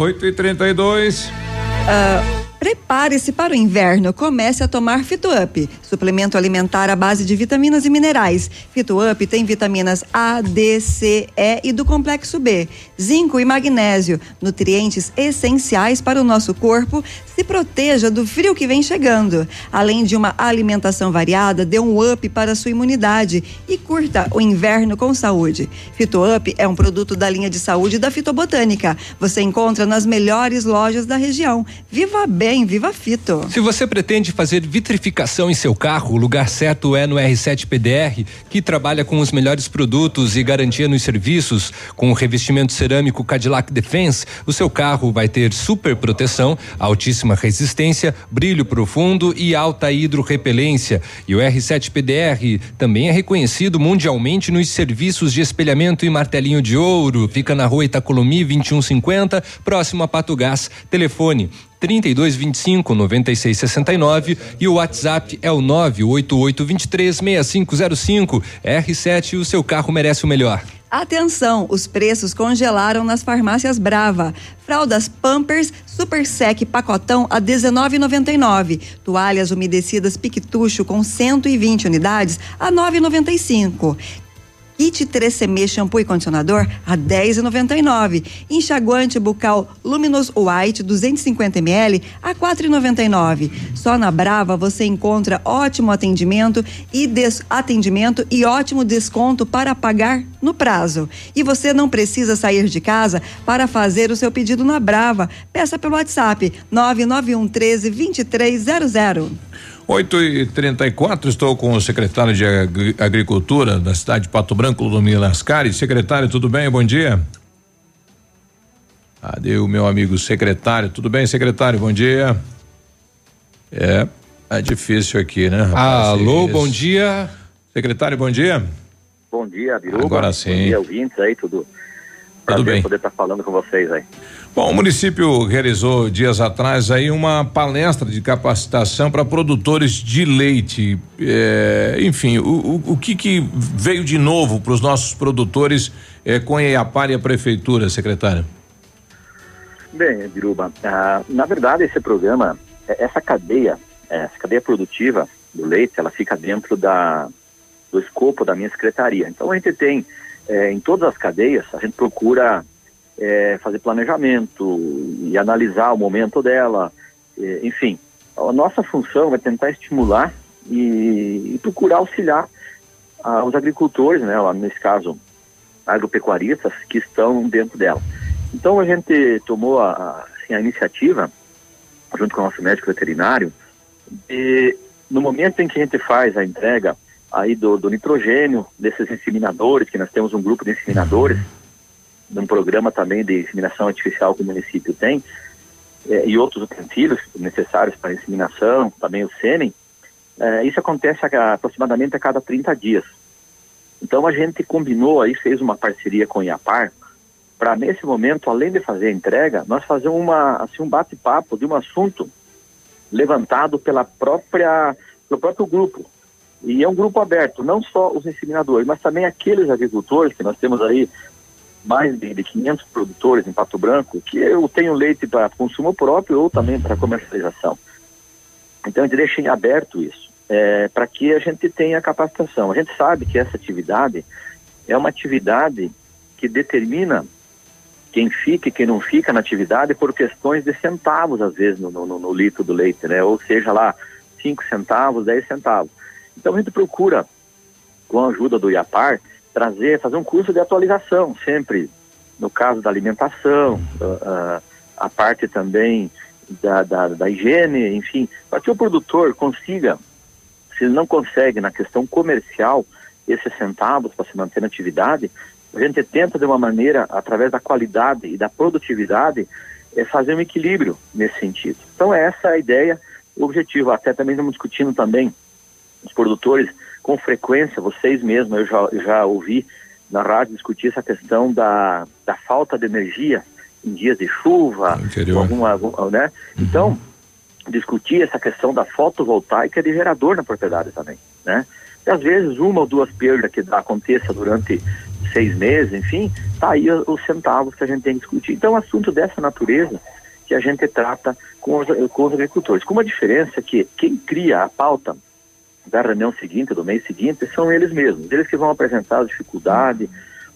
8 e 32 uh, Prepare-se para o inverno. Comece a tomar Fitup, suplemento alimentar à base de vitaminas e minerais. Fitup tem vitaminas A, D, C, E e do complexo B, zinco e magnésio, nutrientes essenciais para o nosso corpo. Se proteja do frio que vem chegando. Além de uma alimentação variada, dê um up para a sua imunidade e curta o inverno com saúde. Fitup é um produto da linha de saúde da Fitobotânica. Você encontra nas melhores lojas da região. Viva bem bem, viva Fito. Se você pretende fazer vitrificação em seu carro, o lugar certo é no R7 PDR, que trabalha com os melhores produtos e garantia nos serviços. Com o revestimento cerâmico Cadillac Defense, o seu carro vai ter super proteção, altíssima resistência, brilho profundo e alta hidrorrepelência. E o R7 PDR também é reconhecido mundialmente nos serviços de espelhamento e martelinho de ouro. Fica na rua Itacolomi 2150, próximo a Pato Gás. Telefone 3225 9669 e o WhatsApp é o 98823 6505. R7, o seu carro merece o melhor. Atenção, os preços congelaram nas farmácias Brava. Fraldas Pampers Super Sec pacotão a 19,99. Toalhas umedecidas Piquetucho com 120 unidades a 9,95. Kit 3CM shampoo e condicionador a 10,99. Enxaguante bucal Luminous White 250 ml a 4,99. Só na Brava você encontra ótimo atendimento e des atendimento e ótimo desconto para pagar no prazo. E você não precisa sair de casa para fazer o seu pedido na Brava. Peça pelo WhatsApp 991 13 2300. 8 e 34 estou com o secretário de Agricultura da cidade de Pato Branco, Ludomir Lascari. Secretário, tudo bem? Bom dia. Cadê o meu amigo secretário? Tudo bem, secretário? Bom dia. É, é difícil aqui, né? Rapaz? Alô, Isso. bom dia. Secretário, bom dia. Bom dia, Biruba. Agora sim. Bom dia, ouvintes aí, tudo. Tudo bem. poder estar falando com vocês aí. Bom, o município realizou dias atrás aí uma palestra de capacitação para produtores de leite. É, enfim, o, o, o, que, que veio de novo para os nossos produtores é, com a EAPAR e a prefeitura, secretário? Bem, Biruba, ah, na verdade esse programa, é, essa cadeia, é, essa cadeia produtiva do leite, ela fica dentro da, do escopo da minha secretaria. Então a gente tem, é, em todas as cadeias, a gente procura é, fazer planejamento e analisar o momento dela, é, enfim. A nossa função é tentar estimular e, e procurar auxiliar ah, os agricultores, né, nesse caso agropecuaristas, que estão dentro dela. Então a gente tomou a, assim, a iniciativa, junto com o nosso médico veterinário, de, no momento em que a gente faz a entrega aí do, do nitrogênio, desses inseminadores, que nós temos um grupo de inseminadores, num programa também de inseminação artificial que o município tem, é, e outros utensílios necessários para inseminação, também o sêmen, é, isso acontece a, aproximadamente a cada 30 dias. Então a gente combinou aí, fez uma parceria com o IAPAR, para nesse momento, além de fazer a entrega, nós fazer uma, assim, um bate-papo de um assunto levantado pela própria, pelo próprio grupo. E é um grupo aberto, não só os inseminadores, mas também aqueles agricultores que nós temos aí mais de, de 500 produtores em Pato Branco, que eu tenho leite para consumo próprio ou também para comercialização. Então, eu deixo em aberto isso, é, para que a gente tenha capacitação. A gente sabe que essa atividade é uma atividade que determina quem fica e quem não fica na atividade por questões de centavos, às vezes, no, no, no litro do leite, né? Ou seja, lá, 5 centavos, 10 centavos. Então, a gente procura, com a ajuda do IAPAR, trazer, fazer um curso de atualização sempre, no caso da alimentação, uh, a parte também da, da, da higiene, enfim, para que o produtor consiga, se ele não consegue na questão comercial esses centavos para se manter na atividade, a gente tenta de uma maneira, através da qualidade e da produtividade, é fazer um equilíbrio nesse sentido. Então essa é a ideia, o objetivo. Até também estamos discutindo também os produtores com frequência, vocês mesmos, eu já, já ouvi na rádio discutir essa questão da, da falta de energia em dias de chuva, alguma, algum, né? Uhum. Então, discutir essa questão da fotovoltaica de gerador na propriedade também, né? E às vezes uma ou duas perdas que aconteça durante seis meses, enfim, tá aí os centavos que a gente tem que discutir. Então, é assunto dessa natureza que a gente trata com os, com os agricultores. Com uma diferença que quem cria a pauta da reunião seguinte, do mês seguinte, são eles mesmos. Eles que vão apresentar as dificuldades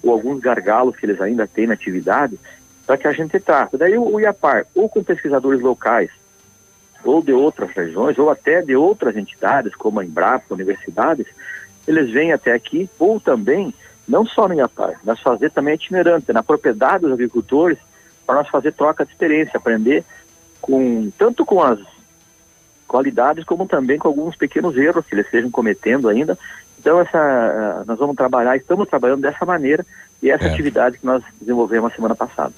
ou alguns gargalos que eles ainda têm na atividade para que a gente trate. Daí o, o IAPAR, ou com pesquisadores locais, ou de outras regiões, ou até de outras entidades, como a Embrapa, universidades, eles vêm até aqui, ou também, não só no IAPAR, nós fazer também itinerante, na propriedade dos agricultores, para nós fazer troca de experiência, aprender com tanto com as qualidades como também com alguns pequenos erros que eles estejam cometendo ainda. Então essa nós vamos trabalhar, estamos trabalhando dessa maneira e essa é. atividade que nós desenvolvemos a semana passada.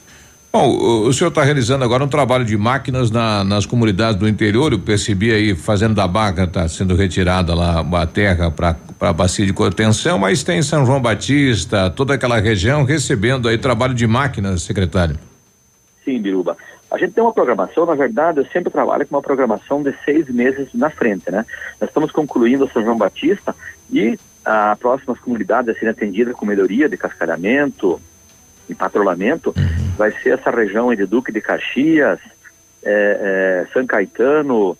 Bom, o, senhor está realizando agora um trabalho de máquinas na, nas comunidades do interior. Eu percebi aí, fazendo da Baca, está sendo retirada lá a terra para a bacia de contenção, mas tem São João Batista, toda aquela região recebendo aí trabalho de máquinas, secretário. Sim, Biruba. A gente tem uma programação, na verdade, eu sempre trabalho com uma programação de seis meses na frente, né? Nós estamos concluindo São João Batista e a próximas comunidades a serem atendidas com melhoria de cascalhamento e patrulhamento uhum. vai ser essa região de Duque de Caxias, é, é, São Caetano,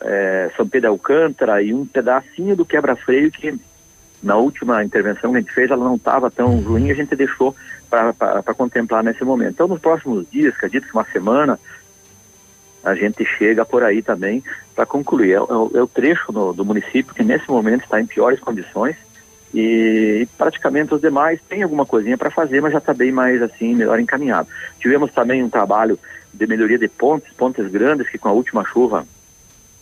é, São Pedro Alcântara e um pedacinho do quebra-freio que na última intervenção que a gente fez ela não estava tão ruim, a gente deixou para contemplar nesse momento. Então, nos próximos dias, acredito que uma semana, a gente chega por aí também para concluir. É, é, é, o trecho no, do município que nesse momento está em piores condições e, praticamente os demais têm alguma coisinha para fazer, mas já está bem mais assim, melhor encaminhado. Tivemos também um trabalho de melhoria de pontes, pontes grandes que com a última chuva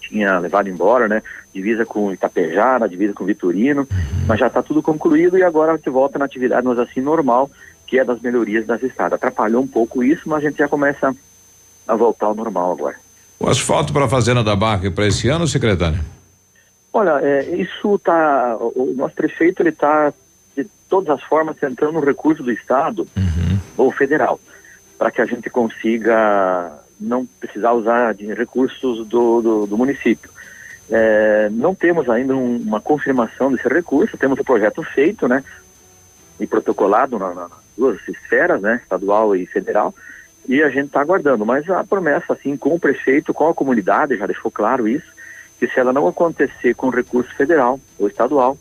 tinha levado embora, né? Divisa com Itapejara, divisa com Vitorino, mas já está tudo concluído e agora a gente volta na atividade, mas assim, normal, que é das melhorias das estradas. Atrapalhou um pouco isso, mas a gente já começa a voltar ao normal agora. O asfalto para a Fazenda da Barca para esse ano, secretário? Olha, é, isso tá. O nosso prefeito ele está de todas as formas tentando um recurso do estado uhum. ou federal para que a gente consiga não precisar usar de recursos do, do, do município. É, não temos ainda um, uma confirmação desse recurso, temos o projeto feito, né, e protocolado nas na duas esferas, né, estadual e federal, e a gente está aguardando. Mas a promessa, assim, com o prefeito, com a comunidade, já deixou claro isso, que se ela não acontecer com recurso federal ou estadual,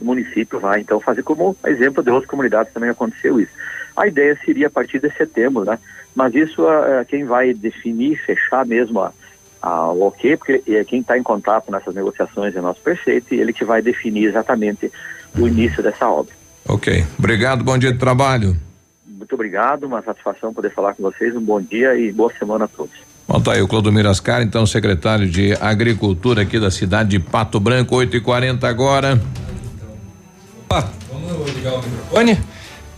o município vai então fazer como exemplo de outras comunidades também aconteceu isso. A ideia seria a partir de setembro, né? Mas isso é, quem vai definir, fechar mesmo a, a, o ok, porque é quem está em contato nessas negociações é nosso prefeito e ele que vai definir exatamente o início dessa obra. Ok. Obrigado, bom dia de trabalho. Muito obrigado, uma satisfação poder falar com vocês. Um bom dia e boa semana a todos. Bom, tá aí o Clodomiro Ascar, então secretário de Agricultura aqui da cidade de Pato Branco, 8 e 40 agora. Opa, vamos ligar o microfone?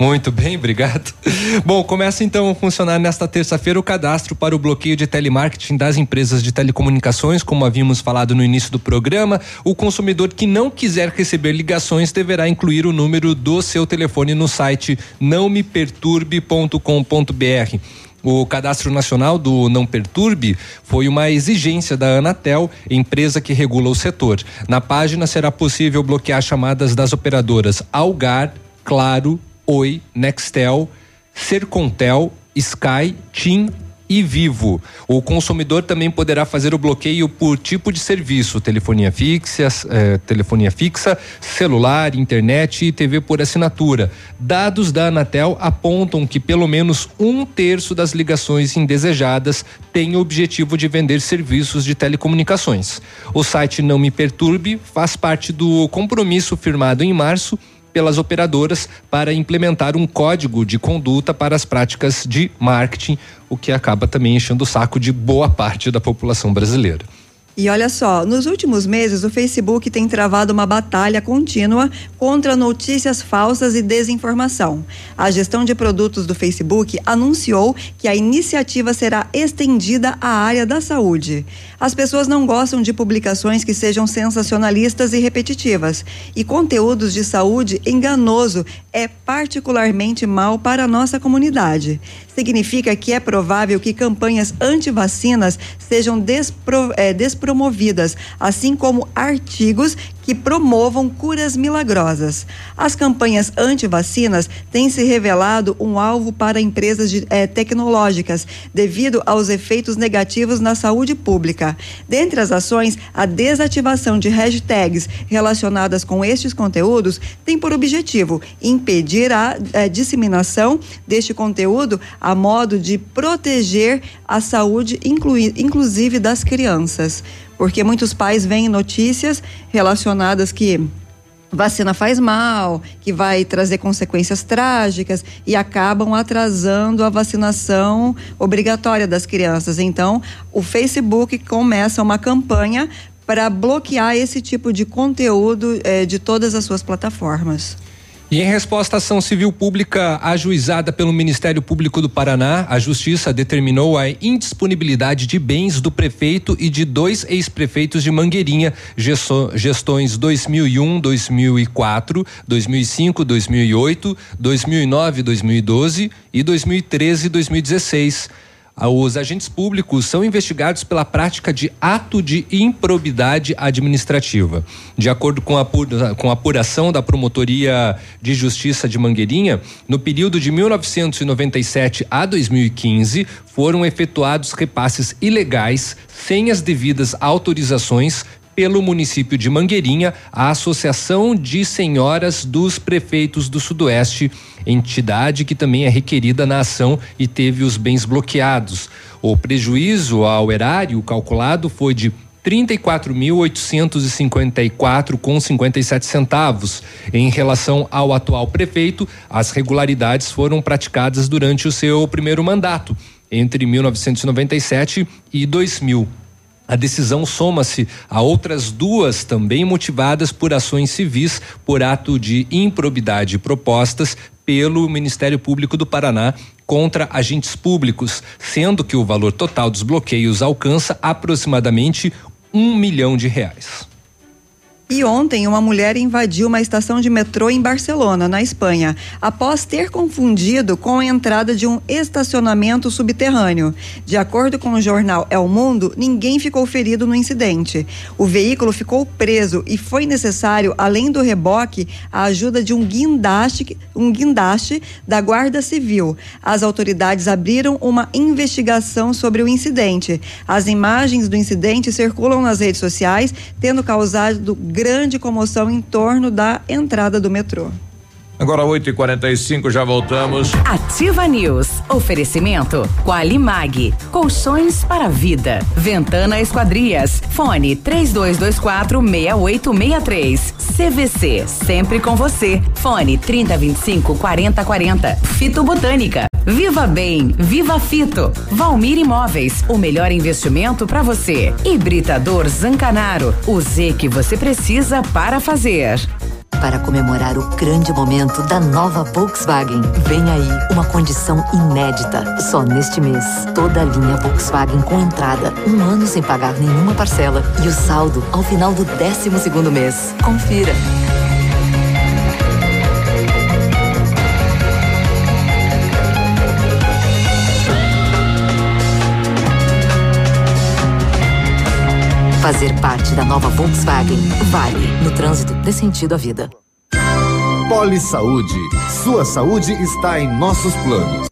Muito bem, obrigado. Bom, começa então a funcionar nesta terça-feira o cadastro para o bloqueio de telemarketing das empresas de telecomunicações, como havíamos falado no início do programa. O consumidor que não quiser receber ligações deverá incluir o número do seu telefone no site nãomeperturbe.com.br. O cadastro nacional do Não Perturbe foi uma exigência da Anatel, empresa que regula o setor. Na página será possível bloquear chamadas das operadoras Algar, Claro, Oi, Nextel, Sercontel, Sky, TIM e Vivo. O consumidor também poderá fazer o bloqueio por tipo de serviço: telefonia fixa, eh, telefonia fixa, celular, internet e TV por assinatura. Dados da Anatel apontam que pelo menos um terço das ligações indesejadas tem o objetivo de vender serviços de telecomunicações. O site Não Me Perturbe faz parte do compromisso firmado em março pelas operadoras para implementar um código de conduta para as práticas de marketing, o que acaba também enchendo o saco de boa parte da população brasileira. E olha só, nos últimos meses o Facebook tem travado uma batalha contínua contra notícias falsas e desinformação. A gestão de produtos do Facebook anunciou que a iniciativa será estendida à área da saúde. As pessoas não gostam de publicações que sejam sensacionalistas e repetitivas, e conteúdos de saúde enganoso é particularmente mal para a nossa comunidade significa que é provável que campanhas anti-vacinas sejam despro, é, despromovidas, assim como artigos que promovam curas milagrosas. As campanhas anti-vacinas têm se revelado um alvo para empresas de, eh, tecnológicas, devido aos efeitos negativos na saúde pública. Dentre as ações, a desativação de hashtags relacionadas com estes conteúdos tem por objetivo impedir a eh, disseminação deste conteúdo a modo de proteger a saúde, inclui, inclusive das crianças. Porque muitos pais veem notícias relacionadas que vacina faz mal, que vai trazer consequências trágicas e acabam atrasando a vacinação obrigatória das crianças. Então, o Facebook começa uma campanha para bloquear esse tipo de conteúdo eh, de todas as suas plataformas. E em resposta à ação civil pública ajuizada pelo Ministério Público do Paraná, a Justiça determinou a indisponibilidade de bens do prefeito e de dois ex-prefeitos de Mangueirinha, gestões 2001, 2004, 2005, 2008, 2009, 2012 e 2013 e 2016. Os agentes públicos são investigados pela prática de ato de improbidade administrativa. De acordo com a, com a apuração da Promotoria de Justiça de Mangueirinha, no período de 1997 a 2015, foram efetuados repasses ilegais sem as devidas autorizações pelo município de Mangueirinha à Associação de Senhoras dos Prefeitos do Sudoeste, entidade que também é requerida na ação e teve os bens bloqueados. O prejuízo ao erário calculado foi de 34.854 com 57 centavos. Em relação ao atual prefeito, as regularidades foram praticadas durante o seu primeiro mandato, entre 1997 e 2000. A decisão soma-se a outras duas também motivadas por ações civis por ato de improbidade propostas pelo Ministério Público do Paraná contra agentes públicos, sendo que o valor total dos bloqueios alcança aproximadamente um milhão de reais. E ontem, uma mulher invadiu uma estação de metrô em Barcelona, na Espanha, após ter confundido com a entrada de um estacionamento subterrâneo. De acordo com o jornal El Mundo, ninguém ficou ferido no incidente. O veículo ficou preso e foi necessário, além do reboque, a ajuda de um guindaste, um guindaste da Guarda Civil. As autoridades abriram uma investigação sobre o incidente. As imagens do incidente circulam nas redes sociais, tendo causado grande comoção em torno da entrada do metrô. Agora 8h45, já voltamos. Ativa News. Oferecimento Qualimag. Colchões para vida. Ventana Esquadrias. Fone 3224 6863. CVC. Sempre com você. Fone 3025 4040. Fito Botânica. Viva Bem, Viva Fito, Valmir Imóveis, o melhor investimento para você. Hibridador Zancanaro, o Z que você precisa para fazer para comemorar o grande momento da nova Volkswagen. Vem aí uma condição inédita. Só neste mês, toda a linha Volkswagen com entrada, um ano sem pagar nenhuma parcela e o saldo ao final do 12 segundo mês. Confira. Fazer parte da nova Volkswagen vale. No trânsito, dê sentido à vida. Poli Saúde. Sua saúde está em nossos planos.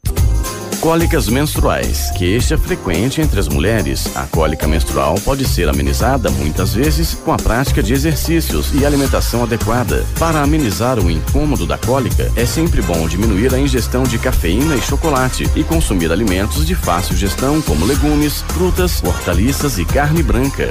Cólicas menstruais. Queixa frequente entre as mulheres. A cólica menstrual pode ser amenizada muitas vezes com a prática de exercícios e alimentação adequada. Para amenizar o incômodo da cólica, é sempre bom diminuir a ingestão de cafeína e chocolate e consumir alimentos de fácil gestão como legumes, frutas, hortaliças e carne branca.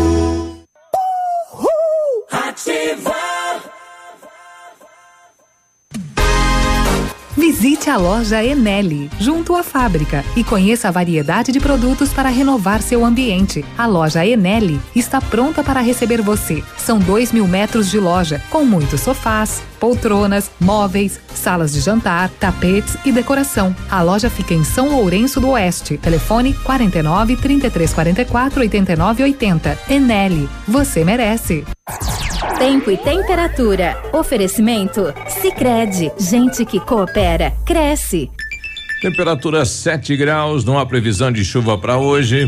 Visite a loja Enel, junto à fábrica, e conheça a variedade de produtos para renovar seu ambiente. A loja Enel está pronta para receber você. São dois mil metros de loja, com muitos sofás, poltronas, móveis, salas de jantar, tapetes e decoração. A loja fica em São Lourenço do Oeste. Telefone 49 33 44 89 80. Enel, você merece. Tempo e temperatura. Oferecimento? Sicredi Gente que coopera, cresce. Temperatura 7 graus, não há previsão de chuva para hoje.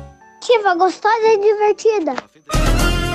Ativa gostosa e divertida.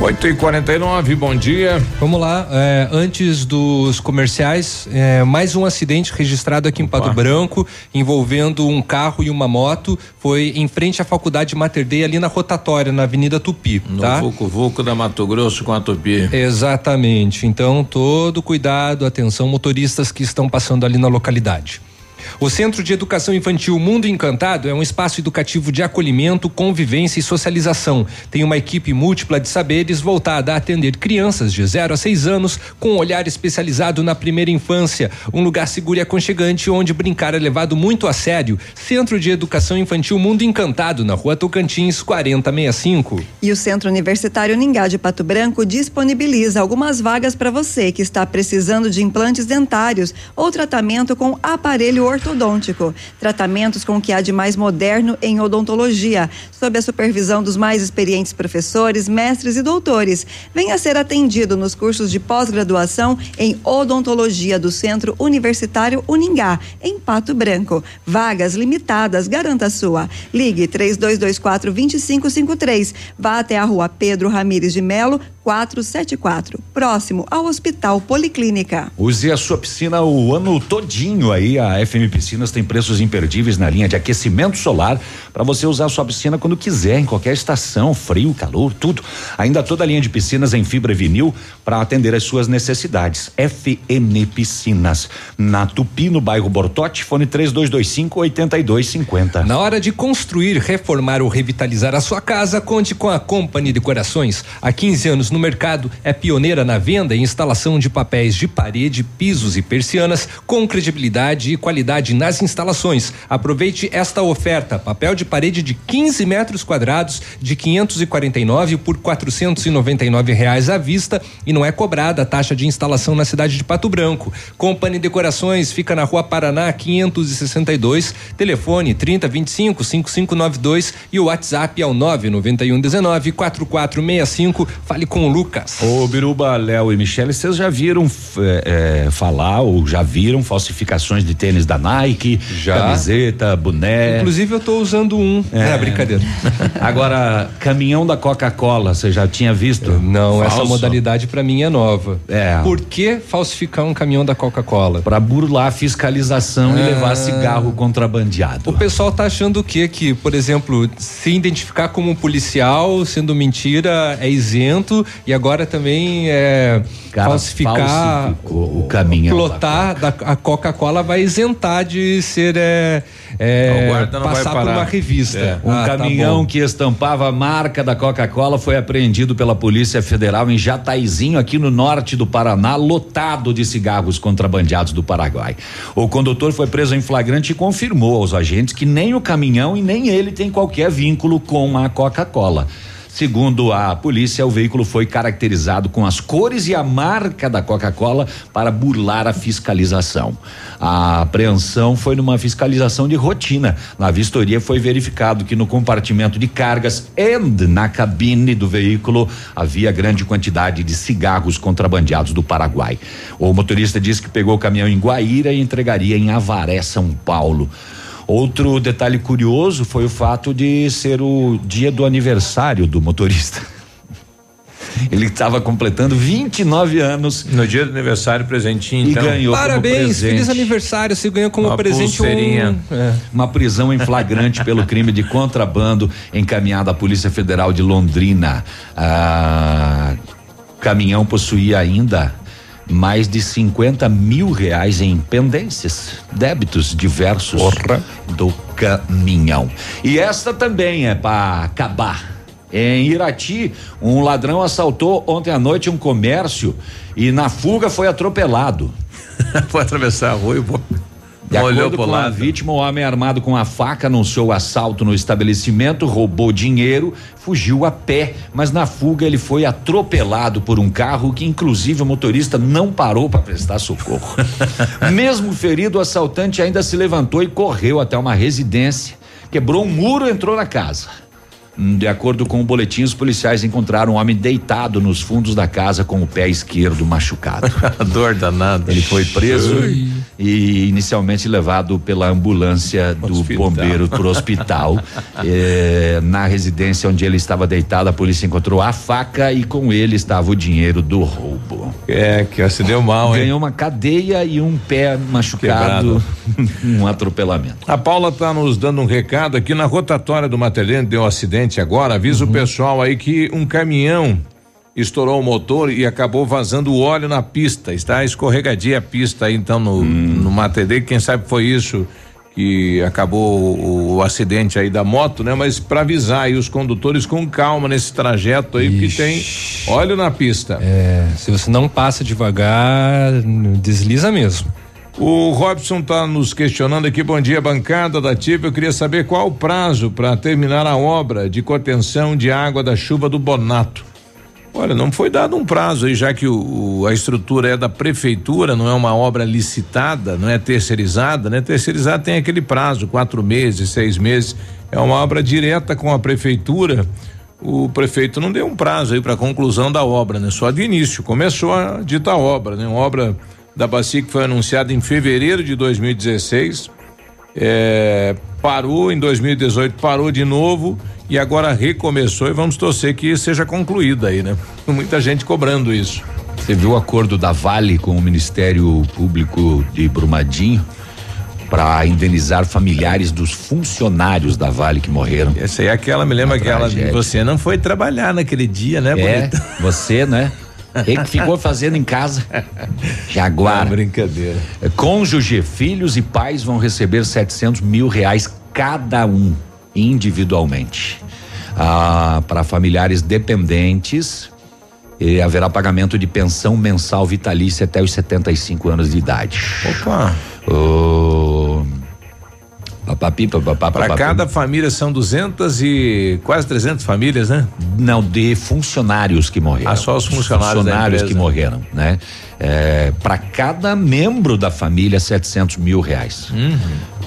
8 e 49 bom dia. Vamos lá, é, antes dos comerciais, é, mais um acidente registrado aqui em Pato Branco, envolvendo um carro e uma moto. Foi em frente à Faculdade Mater Dei, ali na rotatória, na Avenida Tupi. No tá? Vucu Vucu da Mato Grosso com a Tupi. Exatamente. Então, todo cuidado, atenção, motoristas que estão passando ali na localidade. O Centro de Educação Infantil Mundo Encantado é um espaço educativo de acolhimento, convivência e socialização. Tem uma equipe múltipla de saberes voltada a atender crianças de 0 a 6 anos com um olhar especializado na primeira infância. Um lugar seguro e aconchegante onde brincar é levado muito a sério. Centro de Educação Infantil Mundo Encantado, na rua Tocantins, 4065. E o Centro Universitário Ningá de Pato Branco disponibiliza algumas vagas para você que está precisando de implantes dentários ou tratamento com aparelho ortodôntico. Tratamentos com o que há de mais moderno em odontologia, sob a supervisão dos mais experientes professores, mestres e doutores. Venha ser atendido nos cursos de pós-graduação em odontologia do Centro Universitário Uningá, em Pato Branco. Vagas limitadas, garanta a sua. Ligue 3224 2553. Vá até a rua Pedro Ramires de Melo, 474, próximo ao Hospital Policlínica. Use a sua piscina o ano todinho aí. A FM Piscinas tem preços imperdíveis na linha de aquecimento solar para você usar a sua piscina quando quiser, em qualquer estação, frio, calor, tudo. Ainda toda a linha de piscinas em fibra e vinil para atender as suas necessidades. FM Piscinas, na Tupi, no bairro Bortote, fone 3225 8250. Na hora de construir, reformar ou revitalizar a sua casa, conte com a Company Decorações. Há 15 anos no mercado, é pioneira na venda e instalação de papéis de parede, pisos e persianas com credibilidade e qualidade nas instalações. Aproveite esta oferta: papel de parede de 15 metros quadrados de 549 por 499 reais à vista e não é cobrada a taxa de instalação na cidade de Pato Branco. Company Decorações fica na Rua Paraná 562, telefone 3025 5592 e o WhatsApp é o 99119 4465. Fale com o com Lucas. Ô Biruba, Léo e Michele, vocês já viram é, é, falar ou já viram falsificações de tênis da Nike, Já. camiseta, boné? Inclusive eu tô usando um. É, brincadeira. Agora, caminhão da Coca-Cola, você já tinha visto? Não, essa Falso. modalidade pra mim é nova. É. Por que falsificar um caminhão da Coca-Cola? Pra burlar a fiscalização e Ah. levar cigarro contrabandeado. O pessoal tá achando o quê? Que, por exemplo, se identificar como um policial, sendo mentira, é isento e agora também é Cara, falsificar o caminhão plotar da, a Coca-Cola vai isentar de ser é, é, passar por uma revista. É. Um Ah, tá caminhão bom. que estampava a marca da Coca-Cola foi apreendido pela Polícia Federal em Jataizinho, aqui no norte do Paraná, lotado de cigarros contrabandeados do Paraguai. O condutor foi preso em flagrante e confirmou aos agentes que nem o caminhão e nem ele tem qualquer vínculo com a Coca-Cola. Segundo a polícia, o veículo foi caracterizado com as cores e a marca da Coca-Cola para burlar a fiscalização. A apreensão foi numa fiscalização de rotina. Na vistoria foi verificado que no compartimento de cargas e na cabine do veículo havia grande quantidade de cigarros contrabandeados do Paraguai. O motorista disse que pegou o caminhão em Guaíra e entregaria em Avaré, São Paulo. Outro detalhe curioso foi o fato de ser o dia do aniversário do motorista. Ele estava completando 29 anos. No dia do aniversário, presentinho, E então. ganhou como Parabéns, feliz aniversário. Você ganhou como Uma presente pulseirinha. um. É. Uma prisão em flagrante pelo crime de contrabando encaminhada à Polícia Federal de Londrina. Ah, o caminhão possuía ainda mais de 50 mil reais em pendências, débitos diversos do caminhão. E esta também é para acabar. Em Irati, um ladrão assaltou ontem à noite um comércio e na fuga foi atropelado. Foi atravessar a rua e pô, De olhou acordo com a vítima, o homem armado com a faca anunciou o assalto no estabelecimento, roubou dinheiro, fugiu a pé, mas na fuga ele foi atropelado por um carro que, inclusive, o motorista não parou para prestar socorro. Mesmo ferido, o assaltante ainda se levantou e correu até uma residência, quebrou um muro e entrou na casa. Hum, De acordo com o boletim, os policiais encontraram um homem deitado nos fundos da casa com o pé esquerdo machucado. Dor danada. Ele foi preso Ui. e inicialmente levado pela ambulância do Hospital. bombeiro para o hospital. Eh, na residência onde ele estava deitado, a polícia encontrou a faca e com ele estava o dinheiro do roubo. É, que se deu mal, hein? Ganhou uma cadeia e um pé machucado, um atropelamento. A Paula tá nos dando um recado aqui na rotatória do Mater deu um acidente agora. Avisa Uhum. o pessoal aí que um caminhão estourou o motor e acabou vazando o óleo na pista. Está escorregadia a pista aí então no, Hum. no Mater Dei. Quem sabe foi isso que acabou o, o acidente aí da moto, né? Mas para avisar aí os condutores com calma nesse trajeto aí, porque tem óleo na pista. É, se você não passa devagar, desliza mesmo. O Robson está nos questionando aqui. Bom dia, bancada da TIP. Eu queria saber qual o prazo para terminar a obra de contenção de água da chuva do Bonato. Olha, não foi dado um prazo aí, já que o, o- a estrutura é da prefeitura, não é uma obra licitada, não é terceirizada, né? Terceirizada tem aquele prazo, quatro meses, seis meses. É uma obra direta com a prefeitura. O prefeito não deu um prazo aí para conclusão da obra, né? Só de início. Começou a dita obra, né? Uma obra da Bacia que foi anunciada em fevereiro de 2016. É, parou em 2018, parou de novo e agora recomeçou e vamos torcer que seja concluída aí, né? Muita gente cobrando isso. Você viu o acordo da Vale com o Ministério Público de Brumadinho para indenizar familiares dos funcionários da Vale que morreram? Essa aí é aquela, me lembra aquela, você não foi trabalhar naquele dia, né, É, bonita? você, né? Ele que ficou fazendo em casa. Jaguar. Não, brincadeira. Cônjuge, filhos e pais vão receber 700 mil reais cada um, individualmente. Ah, Para familiares dependentes, eh, haverá pagamento de pensão mensal vitalícia até os 75 anos de idade. Opa! O- Papapi, papapá, Para cada família são 200 e quase 300 famílias, né? Não, de funcionários que morreram. Ah, só os funcionários Funcionários que morreram, né? É, para cada membro da família, 700 mil reais. Uhum.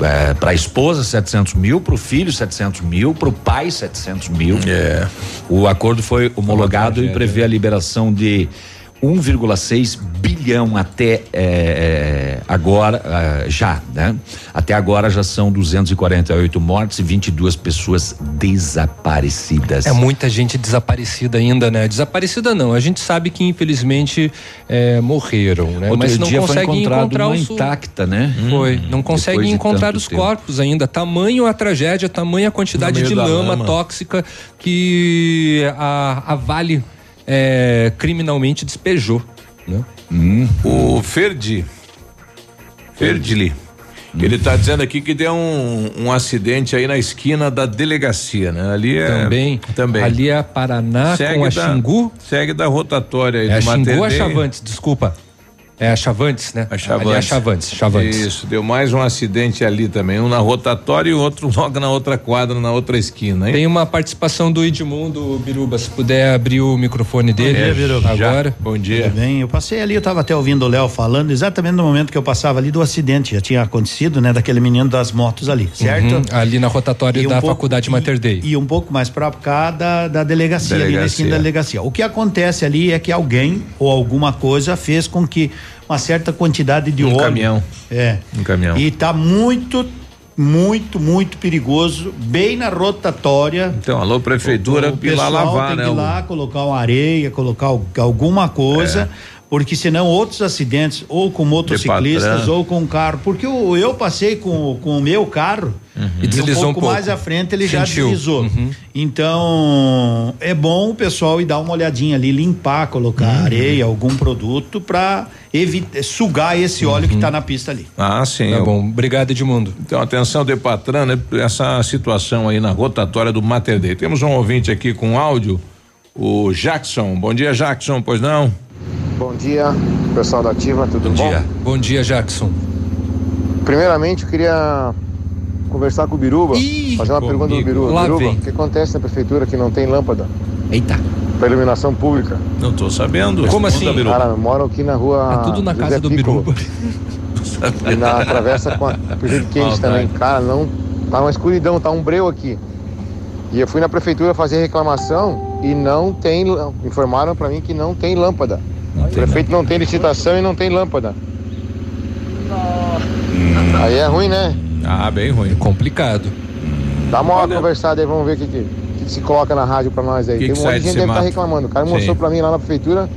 É, para a esposa, 700 mil, para o filho, 700 mil, para o pai, 700 mil. É. O acordo foi homologado e prevê a liberação de 1,6 bilhão até é, é, agora, ah, já, né? Até agora já são 248 mortes e 22 pessoas desaparecidas. É muita gente desaparecida ainda, né? Desaparecida não, a gente sabe que infelizmente é, morreram, né? Outro Mas não dia foi conseguem encontrado encontrar uma os intacta, né? Foi, Hum, não de encontrar os tempo. corpos ainda. Tamanho a tragédia, tamanho a quantidade de lama, lama. tóxica que a, a Vale é, criminalmente despejou, né? O Ferdi. Ferdili. Ele tá dizendo aqui que deu um, um acidente aí na esquina da delegacia, né? Ali é. Também, Também. ali é Paraná Segue com a da- Xingu. Segue da rotatória aí É a do Xingu ou a. Chavantes? Desculpa. É a Chavantes, né? A Chavantes. Ali é a Chavantes, Chavantes. Isso, deu mais um acidente ali também, um na rotatória e o outro logo na outra quadra, na outra esquina, hein? Tem uma participação do Edmundo Biruba, se puder abrir o microfone dele É, dia, Biruba. agora. Bom Tudo dia. bem? Eu passei ali, eu estava até ouvindo o Léo falando, exatamente no momento que eu passava ali do acidente, já tinha acontecido, né? Daquele menino das motos ali, certo? Uhum, ali na rotatória E um da pouco- Faculdade Mater Dei. E um pouco mais para cá da, da delegacia, ali na Delegacia. esquina da delegacia. O que acontece ali é que alguém ou alguma coisa fez com que uma certa quantidade de Um óleo. caminhão. É. Um caminhão. E tá muito, muito, muito perigoso, bem na rotatória. Então, alô, prefeitura, O ir lá pessoal lavar, tem né? que ir o- lá colocar uma areia, colocar al- alguma coisa. Porque senão outros acidentes, ou com motociclistas, ou com carro. Porque o- eu passei com, com o meu carro E deslizou um um pouco, mais à frente ele já Sentiu. deslizou. Uhum. Então, é bom o pessoal ir dar uma olhadinha ali, limpar, colocar Uhum. areia, algum produto para sugar esse óleo que está na pista ali. Ah, sim. Tá eu- bom, obrigado Edmundo. Então, atenção, Depatran, né? Essa situação aí na rotatória do Mater Dei. Temos um ouvinte aqui com áudio, o Jackson. Bom dia, Jackson, pois não? Bom dia, pessoal da Ativa, tudo Bom bom? dia. Bom dia, Jackson. Primeiramente, eu queria conversar com o Biruba, Ih, fazer uma pergunta comigo. do Biruba. Lá Biruba, vem. o que acontece na prefeitura que não tem lâmpada Eita. para iluminação pública? Não tô sabendo. Como assim? Biruba. Cara, moram aqui na rua. Tá tudo na José casa do Piccolo, Biruba. E na travessa com a Presidente Kennedy Maldade. também. Cara, não. Tá uma escuridão, tá um breu aqui. E eu fui na prefeitura fazer reclamação e não tem. Informaram para mim que não tem lâmpada. o prefeito não tem licitação e não tem lâmpada. Aí é ruim, né? Ah, bem ruim. Complicado. Dá uma Olha- conversada aí, vamos ver o que, que, que se coloca na rádio pra nós aí. Que Tem um monte de gente que tá mato? reclamando. O cara Sim. mostrou pra mim lá na prefeitura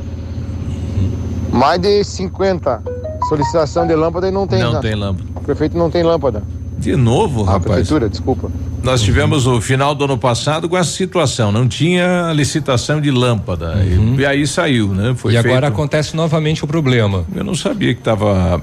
mais de 50 solicitação de lâmpada e não tem. Não tem lâmpada. O prefeito não tem lâmpada. De novo, A rapaz. prefeitura, desculpa. Nós tivemos o final do ano passado com essa situação. Não tinha licitação de lâmpada. E, e aí saiu, né? Foi e agora feito- acontece novamente o problema. Eu não sabia que estava.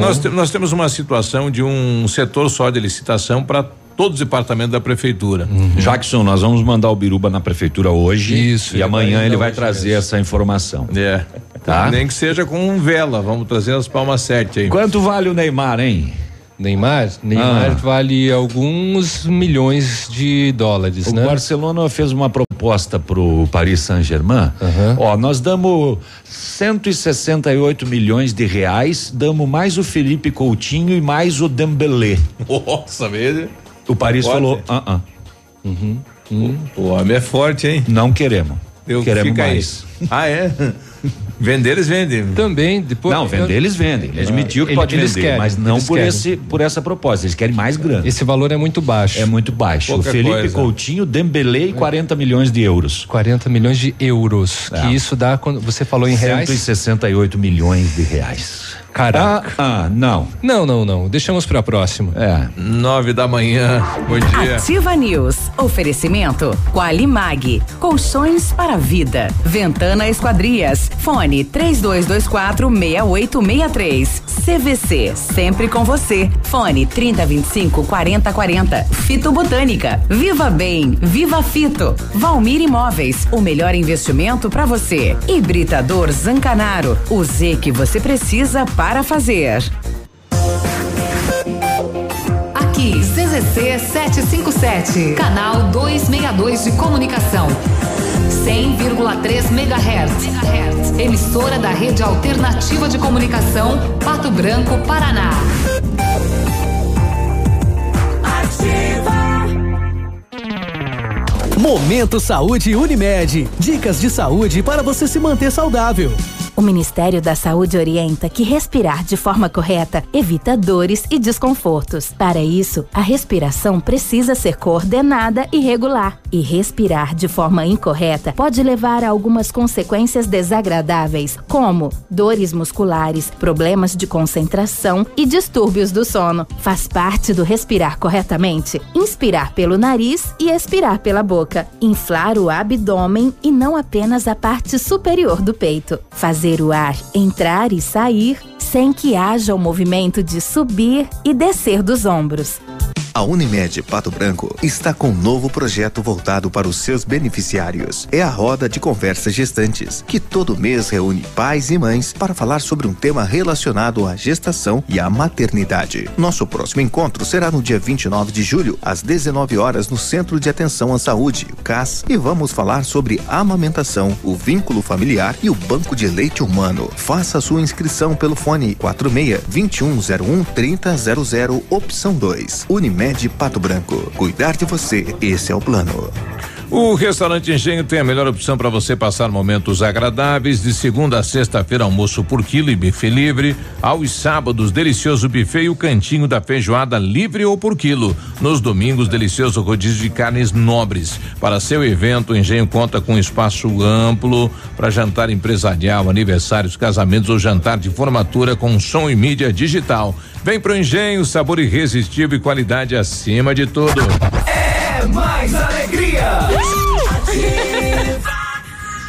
Nós, nós temos uma situação de um setor só de licitação para todos os departamentos da prefeitura. Jackson, nós vamos mandar o Biruba na prefeitura hoje. Isso, E ele amanhã vai ele vai trazer mesmo. essa informação. É. Tá. Nem que seja com vela. Vamos trazer as palmas sete aí. Quanto vale o Neymar, hein? Neymar, Neymar Ah. vale alguns milhões de dólares, O né? Barcelona fez uma proposta pro Paris Saint-Germain. Aham. Ó, nós damos 168 milhões de reais, damos mais o Felipe Coutinho e mais o Dembélé. Nossa, mesmo. O Paris Pode? falou: "Ah, ah, O homem é forte, hein? não queremos. Eu queremos fica aí. mais." Ah, é? Vender, eles vendem. Também, depois. Não, vender eles vendem. Ele admitiu que Ele- pode eles vender, querem, mas não por querem. esse por essa proposta. Eles querem mais grana. Esse valor é muito baixo. É muito baixo. Pouca o Felipe coisa. Coutinho, Dembélé e 40 milhões de euros. 40 milhões de euros. É. Que isso dá quando você falou em reais. 168 milhões de reais. Caraca. Ah, ah, não. Não, não, não. Deixamos pra próxima. É. Nove da manhã. Bom dia. Ativa News. Oferecimento Qualimag. Colchões para vida. Ventana Esquadrias. Fone 3224 6863. CVC. Sempre com você. Fone 3025 4040. Fito Botânica. Viva Bem. Viva Fito. Valmir Imóveis. O melhor investimento para você. Hibridador Zancanaro. O Z que você precisa para fazer. Aqui, CZC 757, canal 262 de comunicação. 100,3 MHz. Emissora da Rede Alternativa de Comunicação, Pato Branco, Paraná. Momento Saúde Unimed. Dicas de saúde para você se manter saudável. O Ministério da Saúde orienta que respirar de forma correta evita dores e desconfortos. Para isso, a respiração precisa ser coordenada e regular. E respirar de forma incorreta pode levar a algumas consequências desagradáveis, como dores musculares, problemas de concentração e distúrbios do sono. Faz parte do respirar corretamente inspirar pelo nariz e expirar pela boca, inflar o abdômen e não apenas a parte superior do peito. Fazer o ar entrar e sair sem que haja o movimento de subir e descer dos ombros. A Unimed Pato Branco está com um novo projeto voltado para os seus beneficiários. É a Roda de Conversas Gestantes, que todo mês reúne pais e mães para falar sobre um tema relacionado à gestação e à maternidade. Nosso próximo encontro será no dia 29 de julho, às 19 horas, no Centro de Atenção à Saúde, CAS, e vamos falar sobre amamentação, o vínculo familiar e o banco de leite humano. Faça sua inscrição pelo fone 46 2101 3000, opção 2. Unimed Pato Branco. Cuidar de você, esse é o plano. O restaurante Engenho tem a melhor opção para você passar momentos agradáveis. De segunda a sexta-feira, almoço por quilo e buffet livre. Aos sábados, delicioso buffet e o cantinho da feijoada livre ou por quilo. Nos domingos, delicioso rodízio de carnes nobres. Para seu evento, o Engenho conta com espaço amplo para jantar empresarial, aniversários, casamentos ou jantar de formatura com som e mídia digital. Vem pro Engenho, sabor irresistível e qualidade acima de tudo. É mais alegria. Yeah.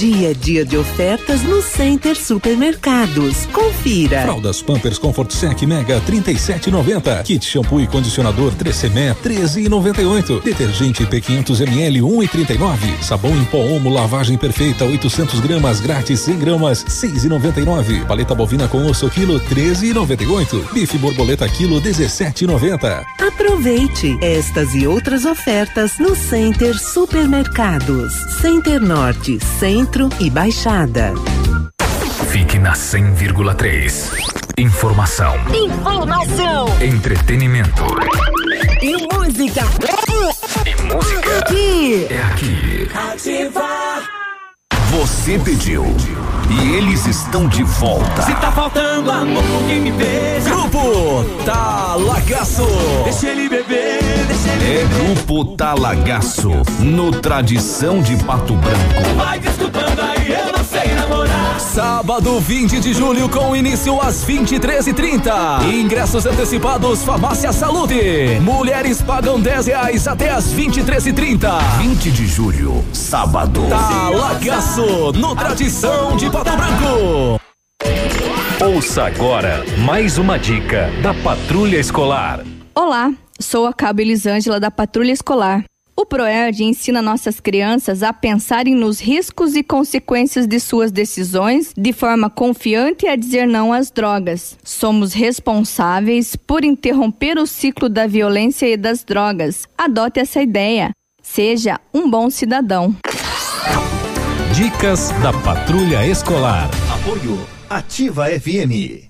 Dia é dia de ofertas no Center Supermercados. Confira. Fraldas Pampers Comfort Sec Mega 37,90. Kit shampoo e condicionador 3CME 13,98. Detergente P500 ml 1,39. Sabão em pó Omo lavagem perfeita 800 gramas grátis 100 gramas 6,99. Paleta bovina com osso quilo 13,98. Bife borboleta quilo 17,90. Aproveite estas e outras ofertas no Center Supermercados. Center Norte, Centro e Baixada. Fique na 100,3. Informação, Informação entretenimento e música. e música. Aqui. É aqui. Ativa. Você pediu e eles estão de volta. Se tá faltando amor, quem me beija. Grupo Talagaço. Deixa ele beber, deixa ele É beber. Grupo Talagaço no Tradição de Pato Branco. Vai desculpando aí, eu não namorar. Sábado 20 de julho com início às 23h30. Ingressos antecipados Farmácia Saúde. Mulheres pagam 10 reais até às 23h30. 20 de julho, sábado. Talagaço no Tradição de Pato Branco. Ouça agora mais uma dica da Patrulha Escolar. Olá, sou a Cabo Elisângela da Patrulha Escolar. O PROERD ensina nossas crianças a pensarem nos riscos e consequências de suas decisões de forma confiante e a dizer não às drogas. Somos responsáveis por interromper o ciclo da violência e das drogas. Adote essa ideia. Seja um bom cidadão. Dicas da Patrulha Escolar. Apoio Ativa FM.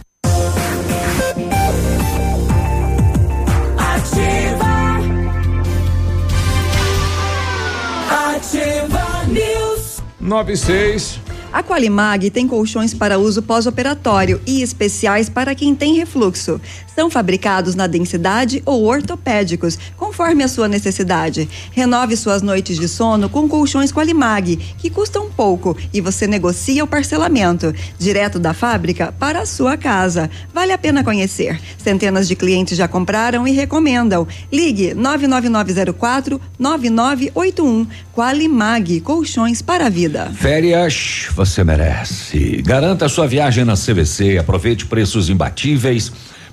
Ativa. News. 96. A Qualimag tem colchões para uso pós-operatório e especiais para quem tem refluxo. São fabricados na densidade ou ortopédicos, conforme a sua necessidade. Renove suas noites de sono com colchões Qualimag, que custam pouco e você negocia o parcelamento, direto da fábrica para a sua casa. Vale a pena conhecer. Centenas de clientes já compraram e recomendam. Ligue 99904 9981. Qualimag, colchões para a vida. Férias você merece. Garanta sua viagem na CVC, aproveite preços imbatíveis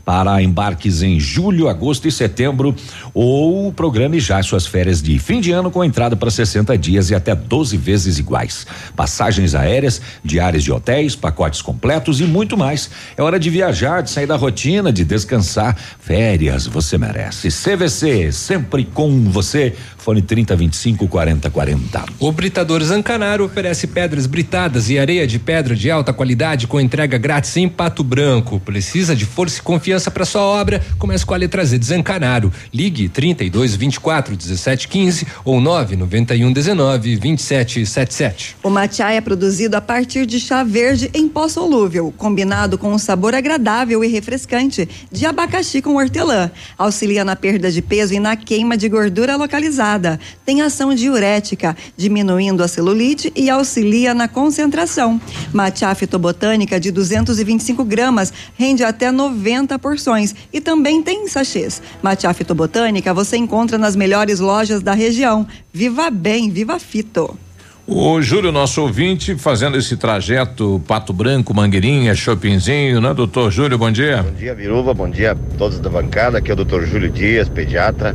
para embarques em julho, agosto e setembro ou programe já suas férias de fim de ano com entrada para 60 dias e até 12 vezes iguais. Passagens aéreas, diárias de hotéis, pacotes completos e muito mais. É hora de viajar, de sair da rotina, de descansar. Férias você merece. CVC, sempre com você. Fone 30 25 40 40. O Britador Zancanaro oferece pedras britadas e areia de pedra de alta qualidade com entrega grátis em Pato Branco. Precisa de força e confiança para sua obra? Comece com a letra Z de Zancanaro. Ligue 32 24 17 15 ou 9 91 19 27 77. O matcha é produzido a partir de chá verde em pó solúvel, combinado com um sabor agradável e refrescante de abacaxi com hortelã. Auxilia na perda de peso e na queima de gordura localizada. Tem ação diurética, diminuindo a celulite e auxilia na concentração. Matcha fitobotânica de 225 gramas rende até 90 porções e também tem sachês. Matcha fitobotânica você encontra nas melhores lojas da região. Viva bem, viva fito. O Júlio, nosso ouvinte, fazendo esse trajeto Pato Branco, Mangueirinha, Shoppingzinho, né, doutor Júlio? Bom dia. Bom dia, Viruva. Bom dia a todos da bancada. Aqui é o doutor Júlio Dias, pediatra.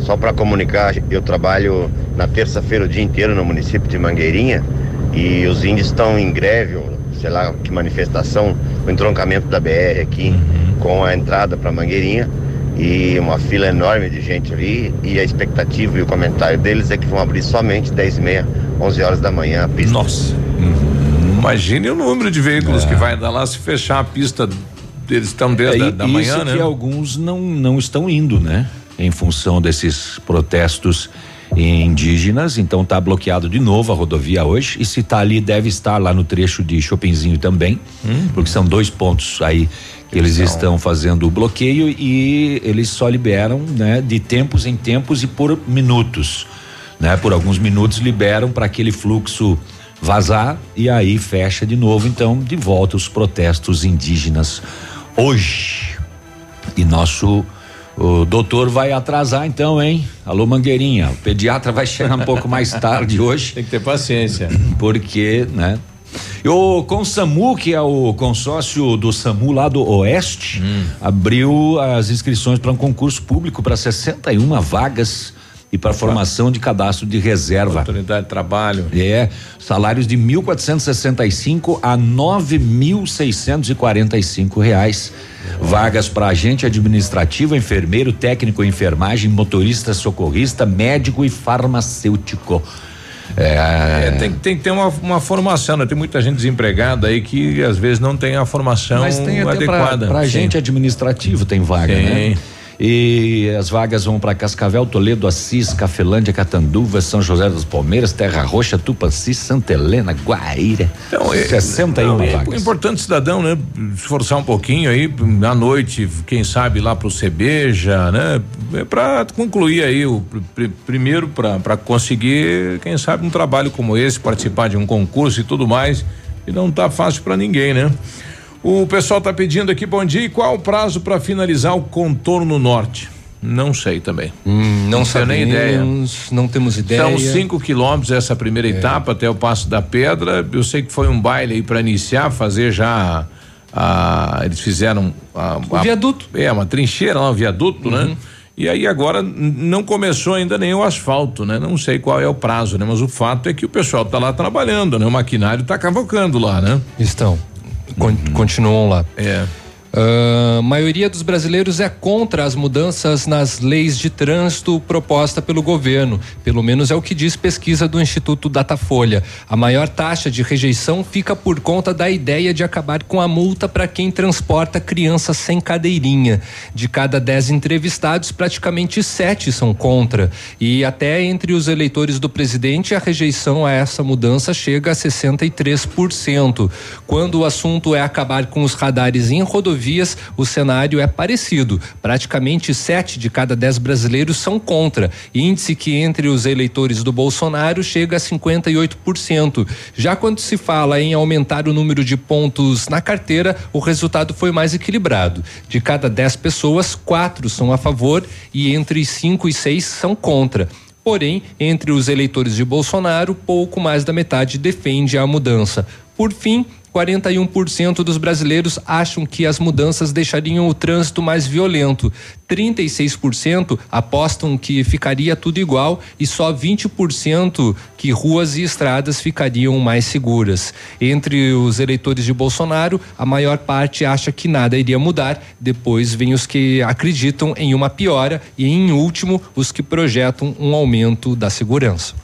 Só para comunicar, eu trabalho na terça-feira o dia inteiro no município de Mangueirinha e os índios estão em greve, ou sei lá que manifestação, o entroncamento da BR aqui com a entrada para Mangueirinha e uma fila enorme de gente ali e a expectativa e o comentário deles é que vão abrir somente 10 e meia, 11 horas da manhã a pista. Nossa. Imagine o número de veículos que vai dar lá se fechar a pista. Eles estão desde É, a e- da isso manhã, que né? alguns não, não estão indo, né? Em função desses protestos indígenas, então tá bloqueado de novo a rodovia hoje e se tá ali deve estar lá no trecho de Chopinzinho também, porque são dois pontos aí que eles estão fazendo o bloqueio e eles só liberam, né, de tempos em tempos e por minutos, né? Por alguns minutos liberam para aquele fluxo vazar e aí fecha de novo, então de volta os protestos indígenas hoje. E nosso o doutor vai atrasar então, hein? Alô Mangueirinha, o pediatra vai chegar um pouco mais tarde hoje. Tem que ter paciência. Porque, né? E o Consamu, que é o consórcio do SAMU lá do Oeste, abriu as inscrições para um concurso público para 61 vagas e para formação de cadastro de reserva. Oportunidade de trabalho. É, salários de 1.465 a 9.645 reais. Vagas para agente administrativo, enfermeiro, técnico em enfermagem, motorista, socorrista, médico e farmacêutico. É, É, tem, tem que ter uma, uma formação, né? Tem muita gente desempregada aí que às vezes não tem a formação Mas tem adequada. para agente administrativo tem vaga, Sim. né? E as vagas vão para Cascavel, Toledo, Assis, Cafelândia, Catanduva, São José dos Palmeiras, Terra Roxa, Tupanci, Santa Helena, Guaíra. Então, é, 61 não, é vagas. importante cidadão, né? Esforçar um pouquinho aí à noite, quem sabe lá pro Cebeja, né? É para concluir aí o pr- pr- primeiro para conseguir, quem sabe um trabalho como esse, participar de um concurso e tudo mais, e não tá fácil para ninguém, né? O pessoal tá pedindo aqui, bom dia, e qual o prazo para finalizar o contorno norte? Não sei também. Hum, não tenho nem ideia. sabemos, não temos ideia. São cinco quilômetros essa primeira etapa até o Passo da Pedra. Eu sei que foi um baile aí para iniciar, fazer já. a- eles fizeram a, O viaduto. É, uma trincheira lá, um viaduto, né? E aí agora não começou ainda nem o asfalto, né? Não sei qual é o prazo, né? Mas o fato é que o pessoal tá lá trabalhando, né? O maquinário tá cavocando lá, né? Estão. Con- Continuam lá. É. A uh, maioria dos brasileiros é contra as mudanças nas leis de trânsito proposta pelo governo. Pelo menos é o que diz pesquisa do Instituto Datafolha. A maior taxa de rejeição fica por conta da ideia de acabar com a multa para quem transporta crianças sem cadeirinha. De cada dez entrevistados, praticamente sete são contra. E até entre os eleitores do presidente, a rejeição a essa mudança chega a 63%. Quando o assunto é acabar com os radares em rodovias, rodovias, o cenário é parecido. Praticamente sete de cada dez brasileiros são contra. Índice que entre os eleitores do Bolsonaro chega a 58%. Já quando se fala em aumentar o número de pontos na carteira, o resultado foi mais equilibrado. De cada dez pessoas, quatro são a favor e entre cinco e seis são contra. Porém, entre os eleitores de Bolsonaro, pouco mais da metade defende a mudança. Por fim, 41% dos brasileiros acham que as mudanças deixariam o trânsito mais violento. 36% apostam que ficaria tudo igual e só 20% que ruas e estradas ficariam mais seguras. Entre os eleitores de Bolsonaro, a maior parte acha que nada iria mudar. Depois vem os que acreditam em uma piora e, em último, os que projetam um aumento da segurança.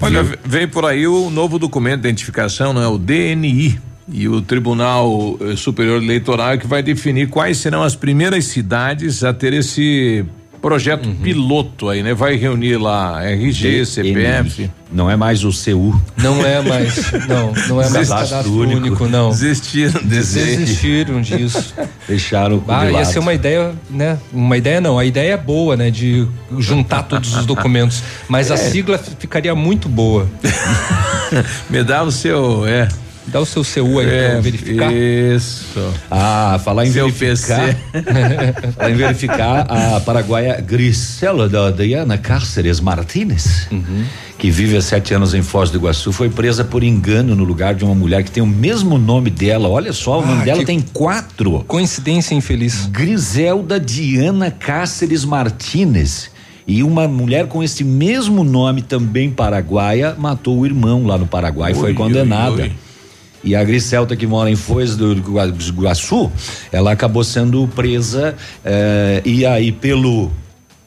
Olha, vem por aí o novo documento de identificação, não é o DNI. E o Tribunal eh, Superior Eleitoral que vai definir quais serão as primeiras cidades a ter esse projeto uhum. piloto aí, né? Vai reunir lá RG, CPF. Não é mais o CU. Não é mais, não, não é mais cadastro único, único, não. Desistiram Desistiram disso. Deixaram ah, ia ser uma ideia, né? Uma ideia não, a ideia é boa, né? De juntar todos os documentos, mas é. a sigla ficaria muito boa. Me dá o seu, é. Dá o seu CU aí é, pra verificar. Isso. Ah, falar em seu verificar. falar em verificar, a paraguaia Grisela da Diana Cáceres Martínez, uhum. que vive há sete anos em Foz do Iguaçu, foi presa por engano no lugar de uma mulher que tem o mesmo nome dela. Olha só, o ah, nome dela tem quatro. Coincidência infeliz. Griselda Diana Cáceres Martínez. E uma mulher com esse mesmo nome, também paraguaia, matou o irmão lá no Paraguai e foi condenada. Oi, oi. E a Griselta, que mora em Foz do Iguaçu, ela acabou sendo presa eh, e aí pelo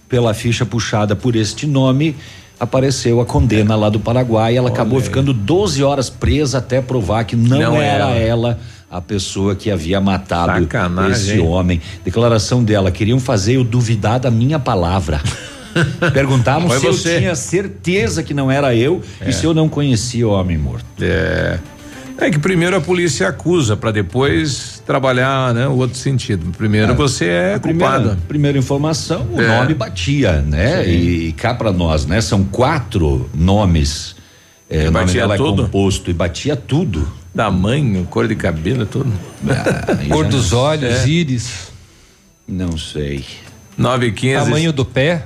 pela ficha puxada por este nome apareceu a condena lá do Paraguai. Ela Olha acabou aí. ficando 12 horas presa até provar que não, não era ela. ela a pessoa que havia matado Sacanagem, esse homem. Declaração dela: queriam fazer eu duvidar da minha palavra. Perguntavam se você. eu tinha certeza que não era eu é. e se eu não conhecia o homem morto. É. É que primeiro a polícia acusa para depois trabalhar, né, o outro sentido. Primeiro é, você é culpada. Primeira informação, o é. nome batia, né? Sim. E cá para nós, né? São quatro nomes. É, o nome dela tudo? é composto e batia tudo. Tamanho, cor de cabelo, tudo. Ah, cor dos olhos, é. íris. Não sei. 9 e 15. Tamanho do pé.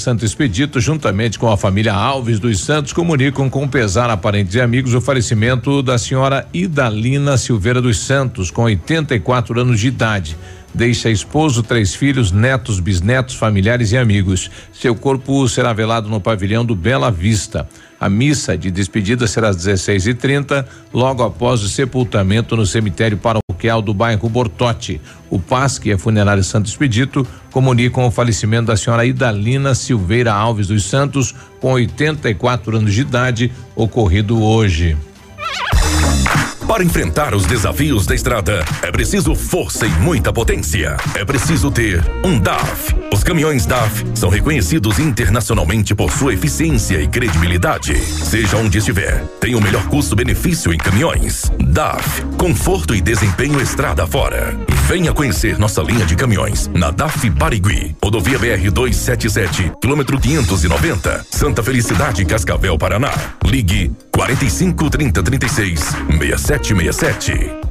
Santo Expedito, juntamente com a família Alves dos Santos, comunicam com pesar a parentes e amigos o falecimento da senhora Idalina Silveira dos Santos, com 84 anos de idade. Deixa esposo, três filhos, netos, bisnetos, familiares e amigos. Seu corpo será velado no pavilhão do Bela Vista. A missa de despedida será às 16h30, logo após o sepultamento no cemitério paroquial do bairro Bortote. O PASC e a Funerária Santo Expedito comunicam o falecimento da senhora Idalina Silveira Alves dos Santos, com 84 anos de idade, ocorrido hoje. Para enfrentar os desafios da estrada, é preciso força e muita potência. É preciso ter um DAF. Os caminhões DAF são reconhecidos internacionalmente por sua eficiência e credibilidade. Seja onde estiver, tem o melhor custo-benefício em caminhões. DAF, conforto e desempenho estrada fora. Venha conhecer nossa linha de caminhões na DAF Barigui, rodovia BR 277, quilômetro 590, Santa Felicidade, Cascavel, Paraná. Ligue 45 30 36 6767.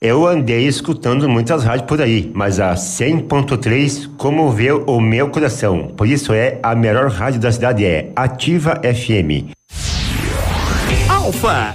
eu andei escutando muitas rádios por aí, mas a 100.3 comoveu o meu coração. Por isso é a melhor rádio da cidade é Ativa FM. Alfa,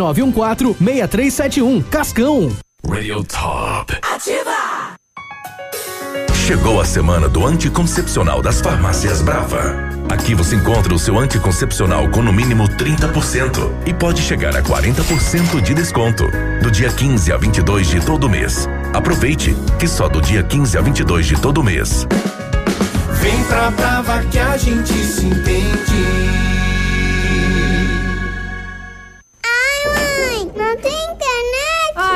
9914-6371. Cascão. Radio Top. Ativa! Chegou a semana do anticoncepcional das farmácias Brava. Aqui você encontra o seu anticoncepcional com no mínimo 30% e pode chegar a 40% de desconto. Do dia 15 a 22 de todo mês. Aproveite, que só do dia 15 a 22 de todo mês. Vem pra Brava que a gente se entende.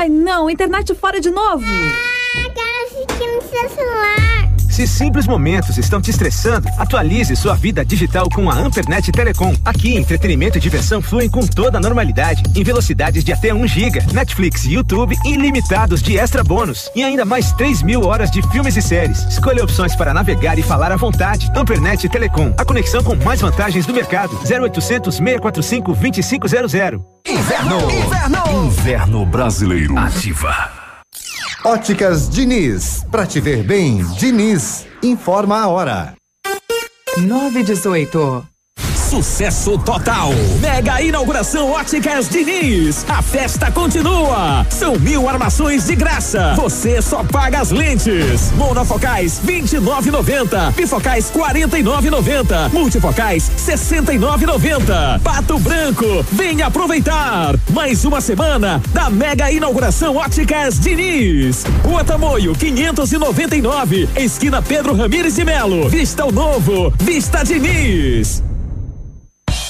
Ai, não, internet fora de novo. Ah, quero assistir no seu celular. Se simples momentos estão te estressando, atualize sua vida digital com a Ampernet Telecom. Aqui, entretenimento e diversão fluem com toda a normalidade, em velocidades de até 1 GB, Netflix e YouTube ilimitados de extra bônus e ainda mais 3 mil horas de filmes e séries. Escolha opções para navegar e falar à vontade. Ampernet Telecom, a conexão com mais vantagens do mercado. 0800 645 2500. Inverno. Inverno. Inverno brasileiro. Ativa. Óticas Diniz. Pra te ver bem, Diniz. Informa a hora. 918. Sucesso total. Mega inauguração Óticas Diniz. A festa continua. São mil armações de graça. Você só paga as lentes. Monofocais 29,90. Bifocais 49,90. Multifocais 69,90. Pato Branco. Venha aproveitar. Mais uma semana da mega inauguração Óticas Diniz. Rua Tamoio 599. Esquina Pedro Ramires de Melo. Vista o novo. Vista Diniz.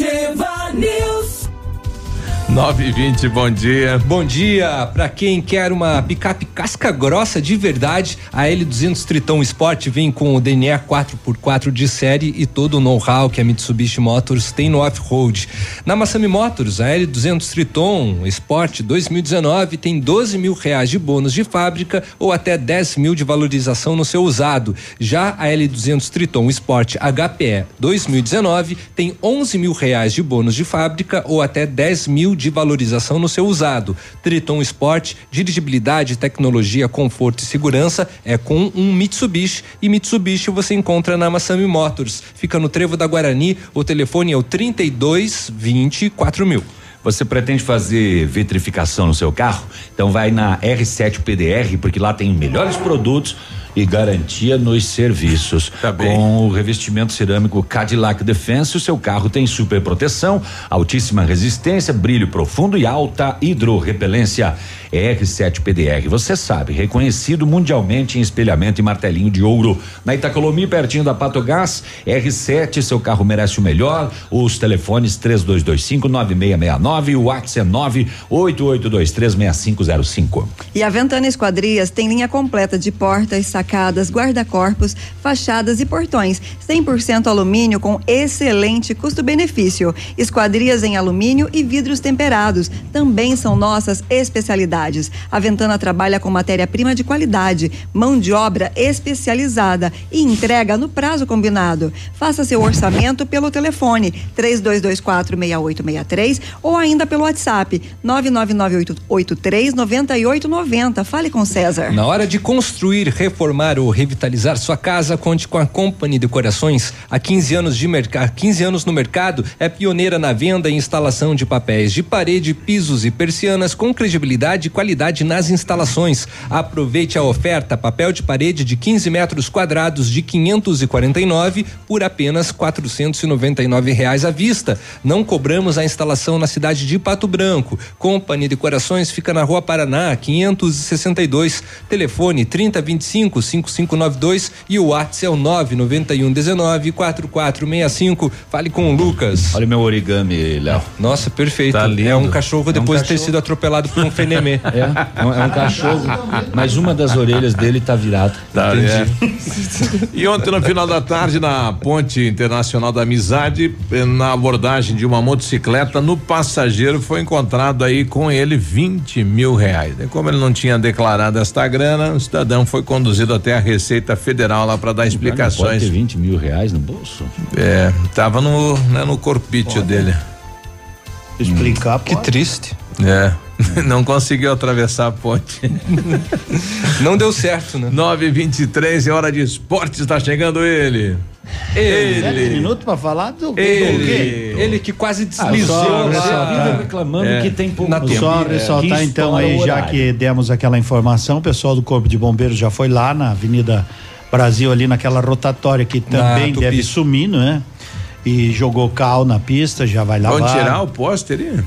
Ativa News. 9 e 20 bom dia. Bom dia para quem quer uma picape casca grossa de verdade. A L200 Triton Sport vem com o DNA 4x4 de série e todo o know-how que a Mitsubishi Motors tem no off-road. Na Massami Motors, a L200 Triton Sport 2019 tem 12 mil reais de bônus de fábrica ou até 10 mil de valorização no seu usado. Já a L200 Triton Sport HPE 2019 tem 11 mil reais de bônus de fábrica ou até 10 mil de valorização no seu usado. Triton Sport, dirigibilidade, tecnologia, conforto e segurança é com um Mitsubishi e Mitsubishi você encontra na Massami Motors. Fica no Trevo da Guarani, o telefone é o 32 20 mil. Você pretende fazer vitrificação no seu carro? Então vai na R7 PDR, porque lá tem melhores produtos e garantia nos serviços. Tá Com o revestimento cerâmico Cadillac Defense, o seu carro tem super proteção, altíssima resistência, brilho profundo e alta hidrorrepelência. R7 PDR, você sabe, reconhecido mundialmente em espelhamento e martelinho de ouro. Na Itacolomi, pertinho da Pato Gás, R7, seu carro merece o melhor. Os telefones 3225 9669 e o WhatsApp é 988236505. E a Ventana Esquadrias tem linha completa de portas, sacadas, guarda-corpos, fachadas e portões. 100% alumínio com excelente custo-benefício. Esquadrias em alumínio e vidros temperados também são nossas especialidades. A Ventana trabalha com matéria-prima de qualidade, mão de obra especializada e entrega no prazo combinado. Faça seu orçamento pelo telefone 32246863 ou ainda pelo WhatsApp 999839890. Fale com César. Na hora de construir, reformar ou revitalizar sua casa, conte com a Company Decorações. Há 15 anos de mercado, 15 anos no mercado, é pioneira na venda e instalação de papéis de parede, pisos e persianas com credibilidade e qualidade nas instalações. Aproveite a oferta papel de parede de 15 metros quadrados de 549 por apenas 499 reais à vista. Não cobramos a instalação na cidade de Pato Branco. Company Decorações fica na Rua Paraná, 562. Telefone 3025 5592 e o WhatsApp é o 991 19 4465. Fale com o Lucas. Olha o meu origami, Léo. Nossa, perfeito. Tá lindo. É um cachorro É um depois de ter cachorro. sido atropelado por um fenemê. É, é um, é um cachorro, mas uma das orelhas dele tá virada. Tá, Entendi. E ontem, no final da tarde, na Ponte Internacional da Amizade, eh, na abordagem de uma motocicleta, no passageiro foi encontrado aí com ele 20 mil reais. E como ele não tinha declarado esta grana, o cidadão foi conduzido até a Receita Federal lá para dar Pode explicações. ter 20 mil reais no bolso? É, tava no, né, no corpício dele. Explicar, Que triste. É. Não conseguiu atravessar a ponte. Não deu certo, né? 9:23 é hora de esporte, está chegando ele. Sete Ele. minutos pra falar do, do quê? Ele, ele que quase deslizou. só lá. ressaltar. reclamando É. que tem pouco Na tempo. Só É. ressaltar Que então aí, já que demos aquela informação, o pessoal do Corpo de Bombeiros já foi lá na Avenida Brasil, ali naquela rotatória que também deve sumir, né? E jogou cal na pista, já vai lavar. Vamos tirar o pôster aí?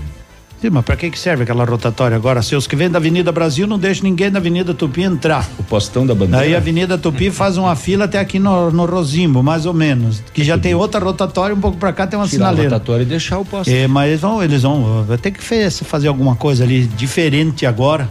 Sim, mas pra que que serve aquela rotatória agora? Se os que vêm da Avenida Brasil não deixam ninguém da Avenida Tupi entrar. O postão da bandeira. Aí a Avenida Tupi faz uma fila até aqui no, no Rosimbo, mais ou menos. Que já tem outra rotatória, um pouco pra cá tem uma tirar a sinaleira. rotatória e deixar o posto. É, mas eles vão, eles vão, vai ter que fazer alguma coisa ali diferente agora.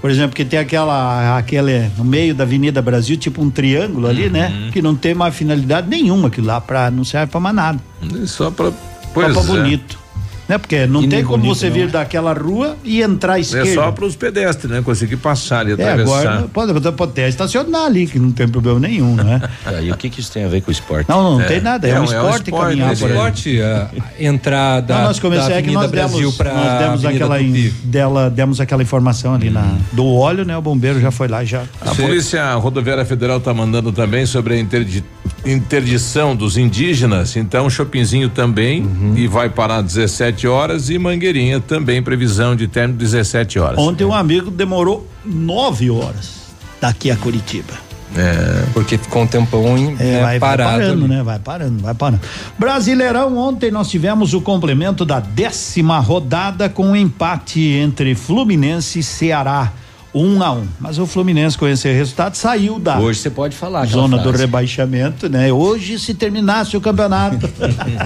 Por exemplo, que tem aquela, aquele, no meio da Avenida Brasil, tipo um triângulo ali, né? Que não tem mais finalidade nenhuma aquilo lá, pra, não serve pra mais nada. Só pra. Só Pois pra é. bonito. Né? Porque não E tem como bonito, você não, vir é? daquela rua e entrar à É esquerda. só para os pedestres, né? Conseguir passar e É, atravessar. agora pode, pode até estacionar ali, que não tem problema nenhum, né? Aí o que que isso tem a ver com o esporte? Não, não É. tem nada, é, É um é esporte, esporte, caminhar né, por aí. Esporte, a entrada Não, nós da comecei é que Avenida nós Brasil demos, para nós demos aquela, in- dela, demos aquela informação ali na, do óleo, né? O bombeiro já foi lá e já. A Polícia Rodoviária Federal está mandando também sobre a interdi- interdição dos indígenas. Então, Chopinzinho também Uhum. e vai parar às 17 horas e Mangueirinha também previsão de término 17 horas. Ontem um amigo demorou nove horas daqui a Curitiba. É. Porque ficou um tempão em, É, né, vai, vai parado. parando, ali. né? Vai parando, vai parando. Brasileirão, ontem nós tivemos o complemento da décima rodada com um empate entre Fluminense e Ceará. Um a um. Mas o Fluminense, com esse resultado, saiu da Hoje você pode falar. zona do rebaixamento, né? Hoje, se terminasse o campeonato,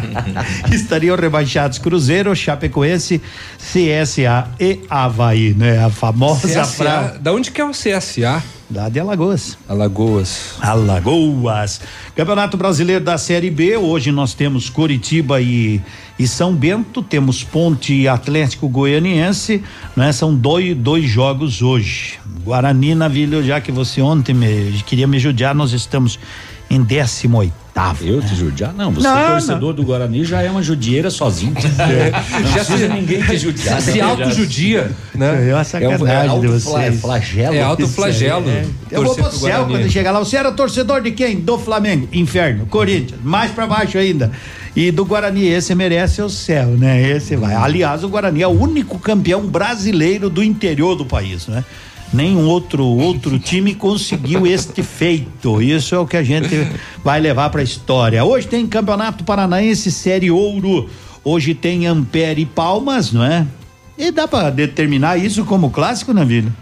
estariam rebaixados Cruzeiro, Chapecoense, CSA e Havaí, né? A famosa CSA, frase. da onde que é o CSA? Lá de Alagoas. Alagoas. Alagoas. Campeonato Brasileiro da Série B. Hoje nós temos Curitiba e, e São Bento, temos Ponte Atlético Goianiense, né? São dois, dois jogos hoje. Guarani na Vila, já que você ontem me, queria me judiar, nós estamos em 18 Tava. Eu te judiar? Não, você Não, é torcedor do Guarani já é uma judieira sozinho. Não Já precisa se- ninguém te judiar. Se auto-judia, né? É uma sacanagem de vocês. flagelo. É autoflagelo. É. Eu vou pro pro céu Guarani. quando chegar lá. Você era torcedor de quem? Do Flamengo. Inferno. Corinthians. Mais pra baixo ainda. E do Guarani, esse merece o céu, né? Esse vai. Aliás, o Guarani é o único campeão brasileiro do interior do país, né? Nenhum outro outro time conseguiu este feito. Isso é o que a gente vai levar pra história. Hoje tem Campeonato Paranaense Série Ouro. Hoje tem Ampere e Palmas, não é? E dá pra determinar isso como clássico, Navilho?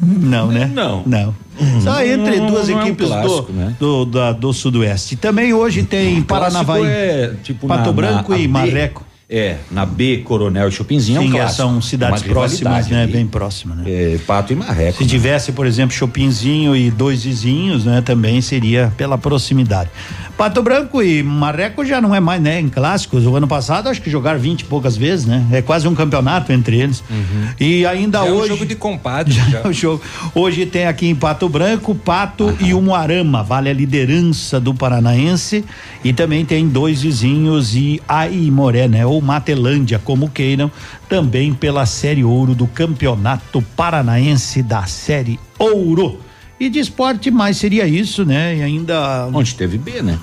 Não, né? Não. Não. Só entre Não, duas não é um equipes clássico, do, né? do, da- do Sudoeste. Também hoje tem Paranavaí, é, tipo, Pato na- Branco na- e a Marreco. É, na B, Coronel e Chopinzinho é um Sim, clássico. são cidades Uma próximas, né? ali. Bem próximas, né? É, Pato e Marreco. Se tivesse, por exemplo, Chopinzinho e dois vizinhos, né? Também seria pela proximidade. Pato Branco e Marreco já não é mais, né? Em clássicos. O ano passado acho que jogaram 20 e poucas vezes, né? É quase um campeonato entre eles. E ainda É um hoje. jogo de compadre. já. o jogo. Hoje tem aqui em Pato Branco, Pato e Umuarama, vale a liderança do Paranaense. E também tem dois vizinhos e Aimoré, né? Ou Matelândia, como queiram, também pela Série Ouro do Campeonato Paranaense da Série Ouro. E de esporte mais seria isso, né? E ainda. Onde teve B, né?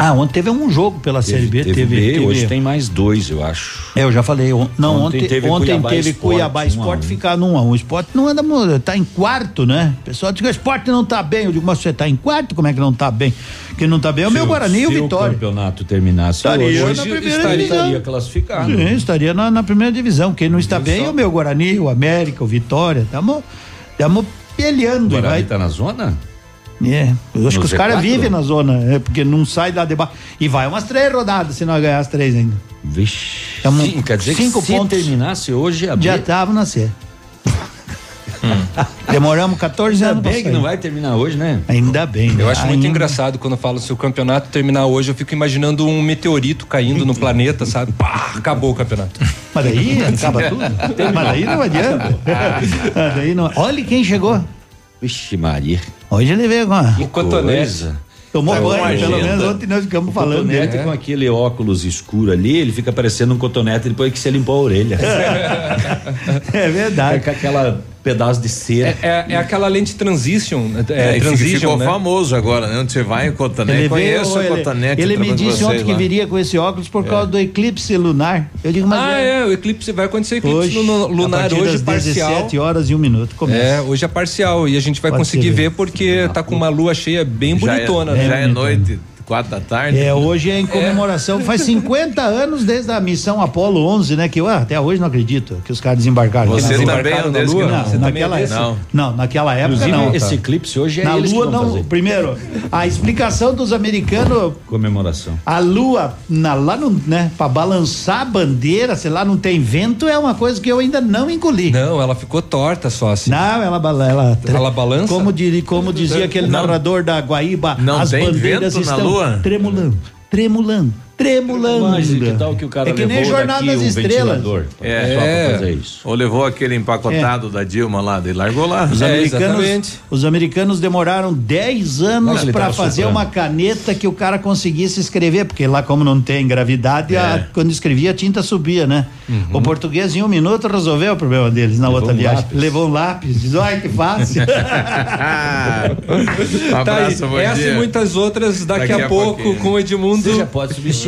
Ah, ontem teve um jogo pela Série B, teve, teve, B, teve- hoje tem mais dois, eu acho. É, eu já falei. on- Não, Ontem ontem, teve ontem Cuiabá teve Esporte, Cuiabá Esporte um. ficar num a um. O esporte não anda, tá em quarto, né? O pessoal diz que o esporte não tá bem. Eu digo, mas você tá em quarto? Como é que não tá bem? Que não tá bem é o meu Se Guarani e o se Vitória. o campeonato terminasse Estaria hoje, hoje estaria, divisão. estaria classificado. Sim, estaria na, na primeira divisão. Quem não está bem é o meu Guarani, o América, o Vitória. Tamo, tamo O peleando. Guarani vai. tá na zona? É, eu acho No que os caras Z4? vivem na zona, é porque não sai lá debaixo. E vai umas três rodadas se nós ganhar as três ainda. Vixe. Tamo Sim, quer dizer cinco que se pontos. terminasse hoje a B, Já estavam na C. Demoramos 14 ainda anos pra bem que não vai terminar hoje, né? Ainda bem. Eu né? acho muito Ainda- engraçado quando eu falo se o campeonato terminar hoje, eu fico imaginando um meteorito caindo no planeta, sabe? Pá, acabou o campeonato. Mas daí acaba tudo. Mas daí não adianta. Mas daí não... Olha quem chegou. Vixe, Maria. Hoje ele veio com a... Que cotonete. Tomou Tá com banho, pelo agenda. menos ontem nós ficamos O falando com aquele óculos escuro ali, ele fica parecendo um cotonete depois que você limpou a orelha. É verdade. com aquela pedaço de cera. É, é, é aquela lente transition, é, É, e transition, ficou né? famoso agora, né? Onde você vai, o Cotonete. Ele, Conheço veio, o ele, Cotonete. ele me disse ontem que viria com esse óculos por causa do eclipse lunar. Eu digo, mas Ah, é, o eclipse vai acontecer eclipse hoje, lunar, hoje das parcial. 17 horas e um minuto. Começa. É, hoje é parcial e a gente vai Pode conseguir ver porque tá com uma lua cheia bem Já é- bonitona, Já né? é noite, quatro da tarde. É, hoje é em comemoração, faz 50 anos desde a missão Apolo 11, né? Que eu até hoje não acredito que os caras desembarcaram. Você também é um na Lua? não. Não, Você também naquela é época. desse? Não, naquela época Inclusive, não. esse eclipse hoje é Na eles que Lua vão não. fazer. Primeiro, a explicação dos americanos Comemoração. a lua na, lá no, né, para balançar a bandeira, sei lá, não tem vento, é uma coisa que eu ainda não engoli. Não, ela ficou torta só assim. Não, ela, ela, Ela balança? Como, diri, como dizia aquele Não. narrador da Guaíba, Não as tem bandeiras estão lua? tremulando, tremulando, tremulando. Mas que tal que o cara é que nem levou Jornada das Estrelas. É. Só É. pra fazer isso. Ou levou aquele empacotado da Dilma lá, e largou lá. Os, É, americanos, exatamente. os americanos demoraram 10 anos para fazer soprando. uma caneta que o cara conseguisse escrever, porque lá como não tem gravidade, a- É. quando escrevia a tinta subia, né? O português em um minuto resolveu o problema deles na Levou outra um viagem. lápis. Levou um lápis, diz, ai que fácil. um Tá aí, abraço, bom essa dia. e muitas outras daqui, Daqui a, a pouco com o Edmundo Você já pode substituir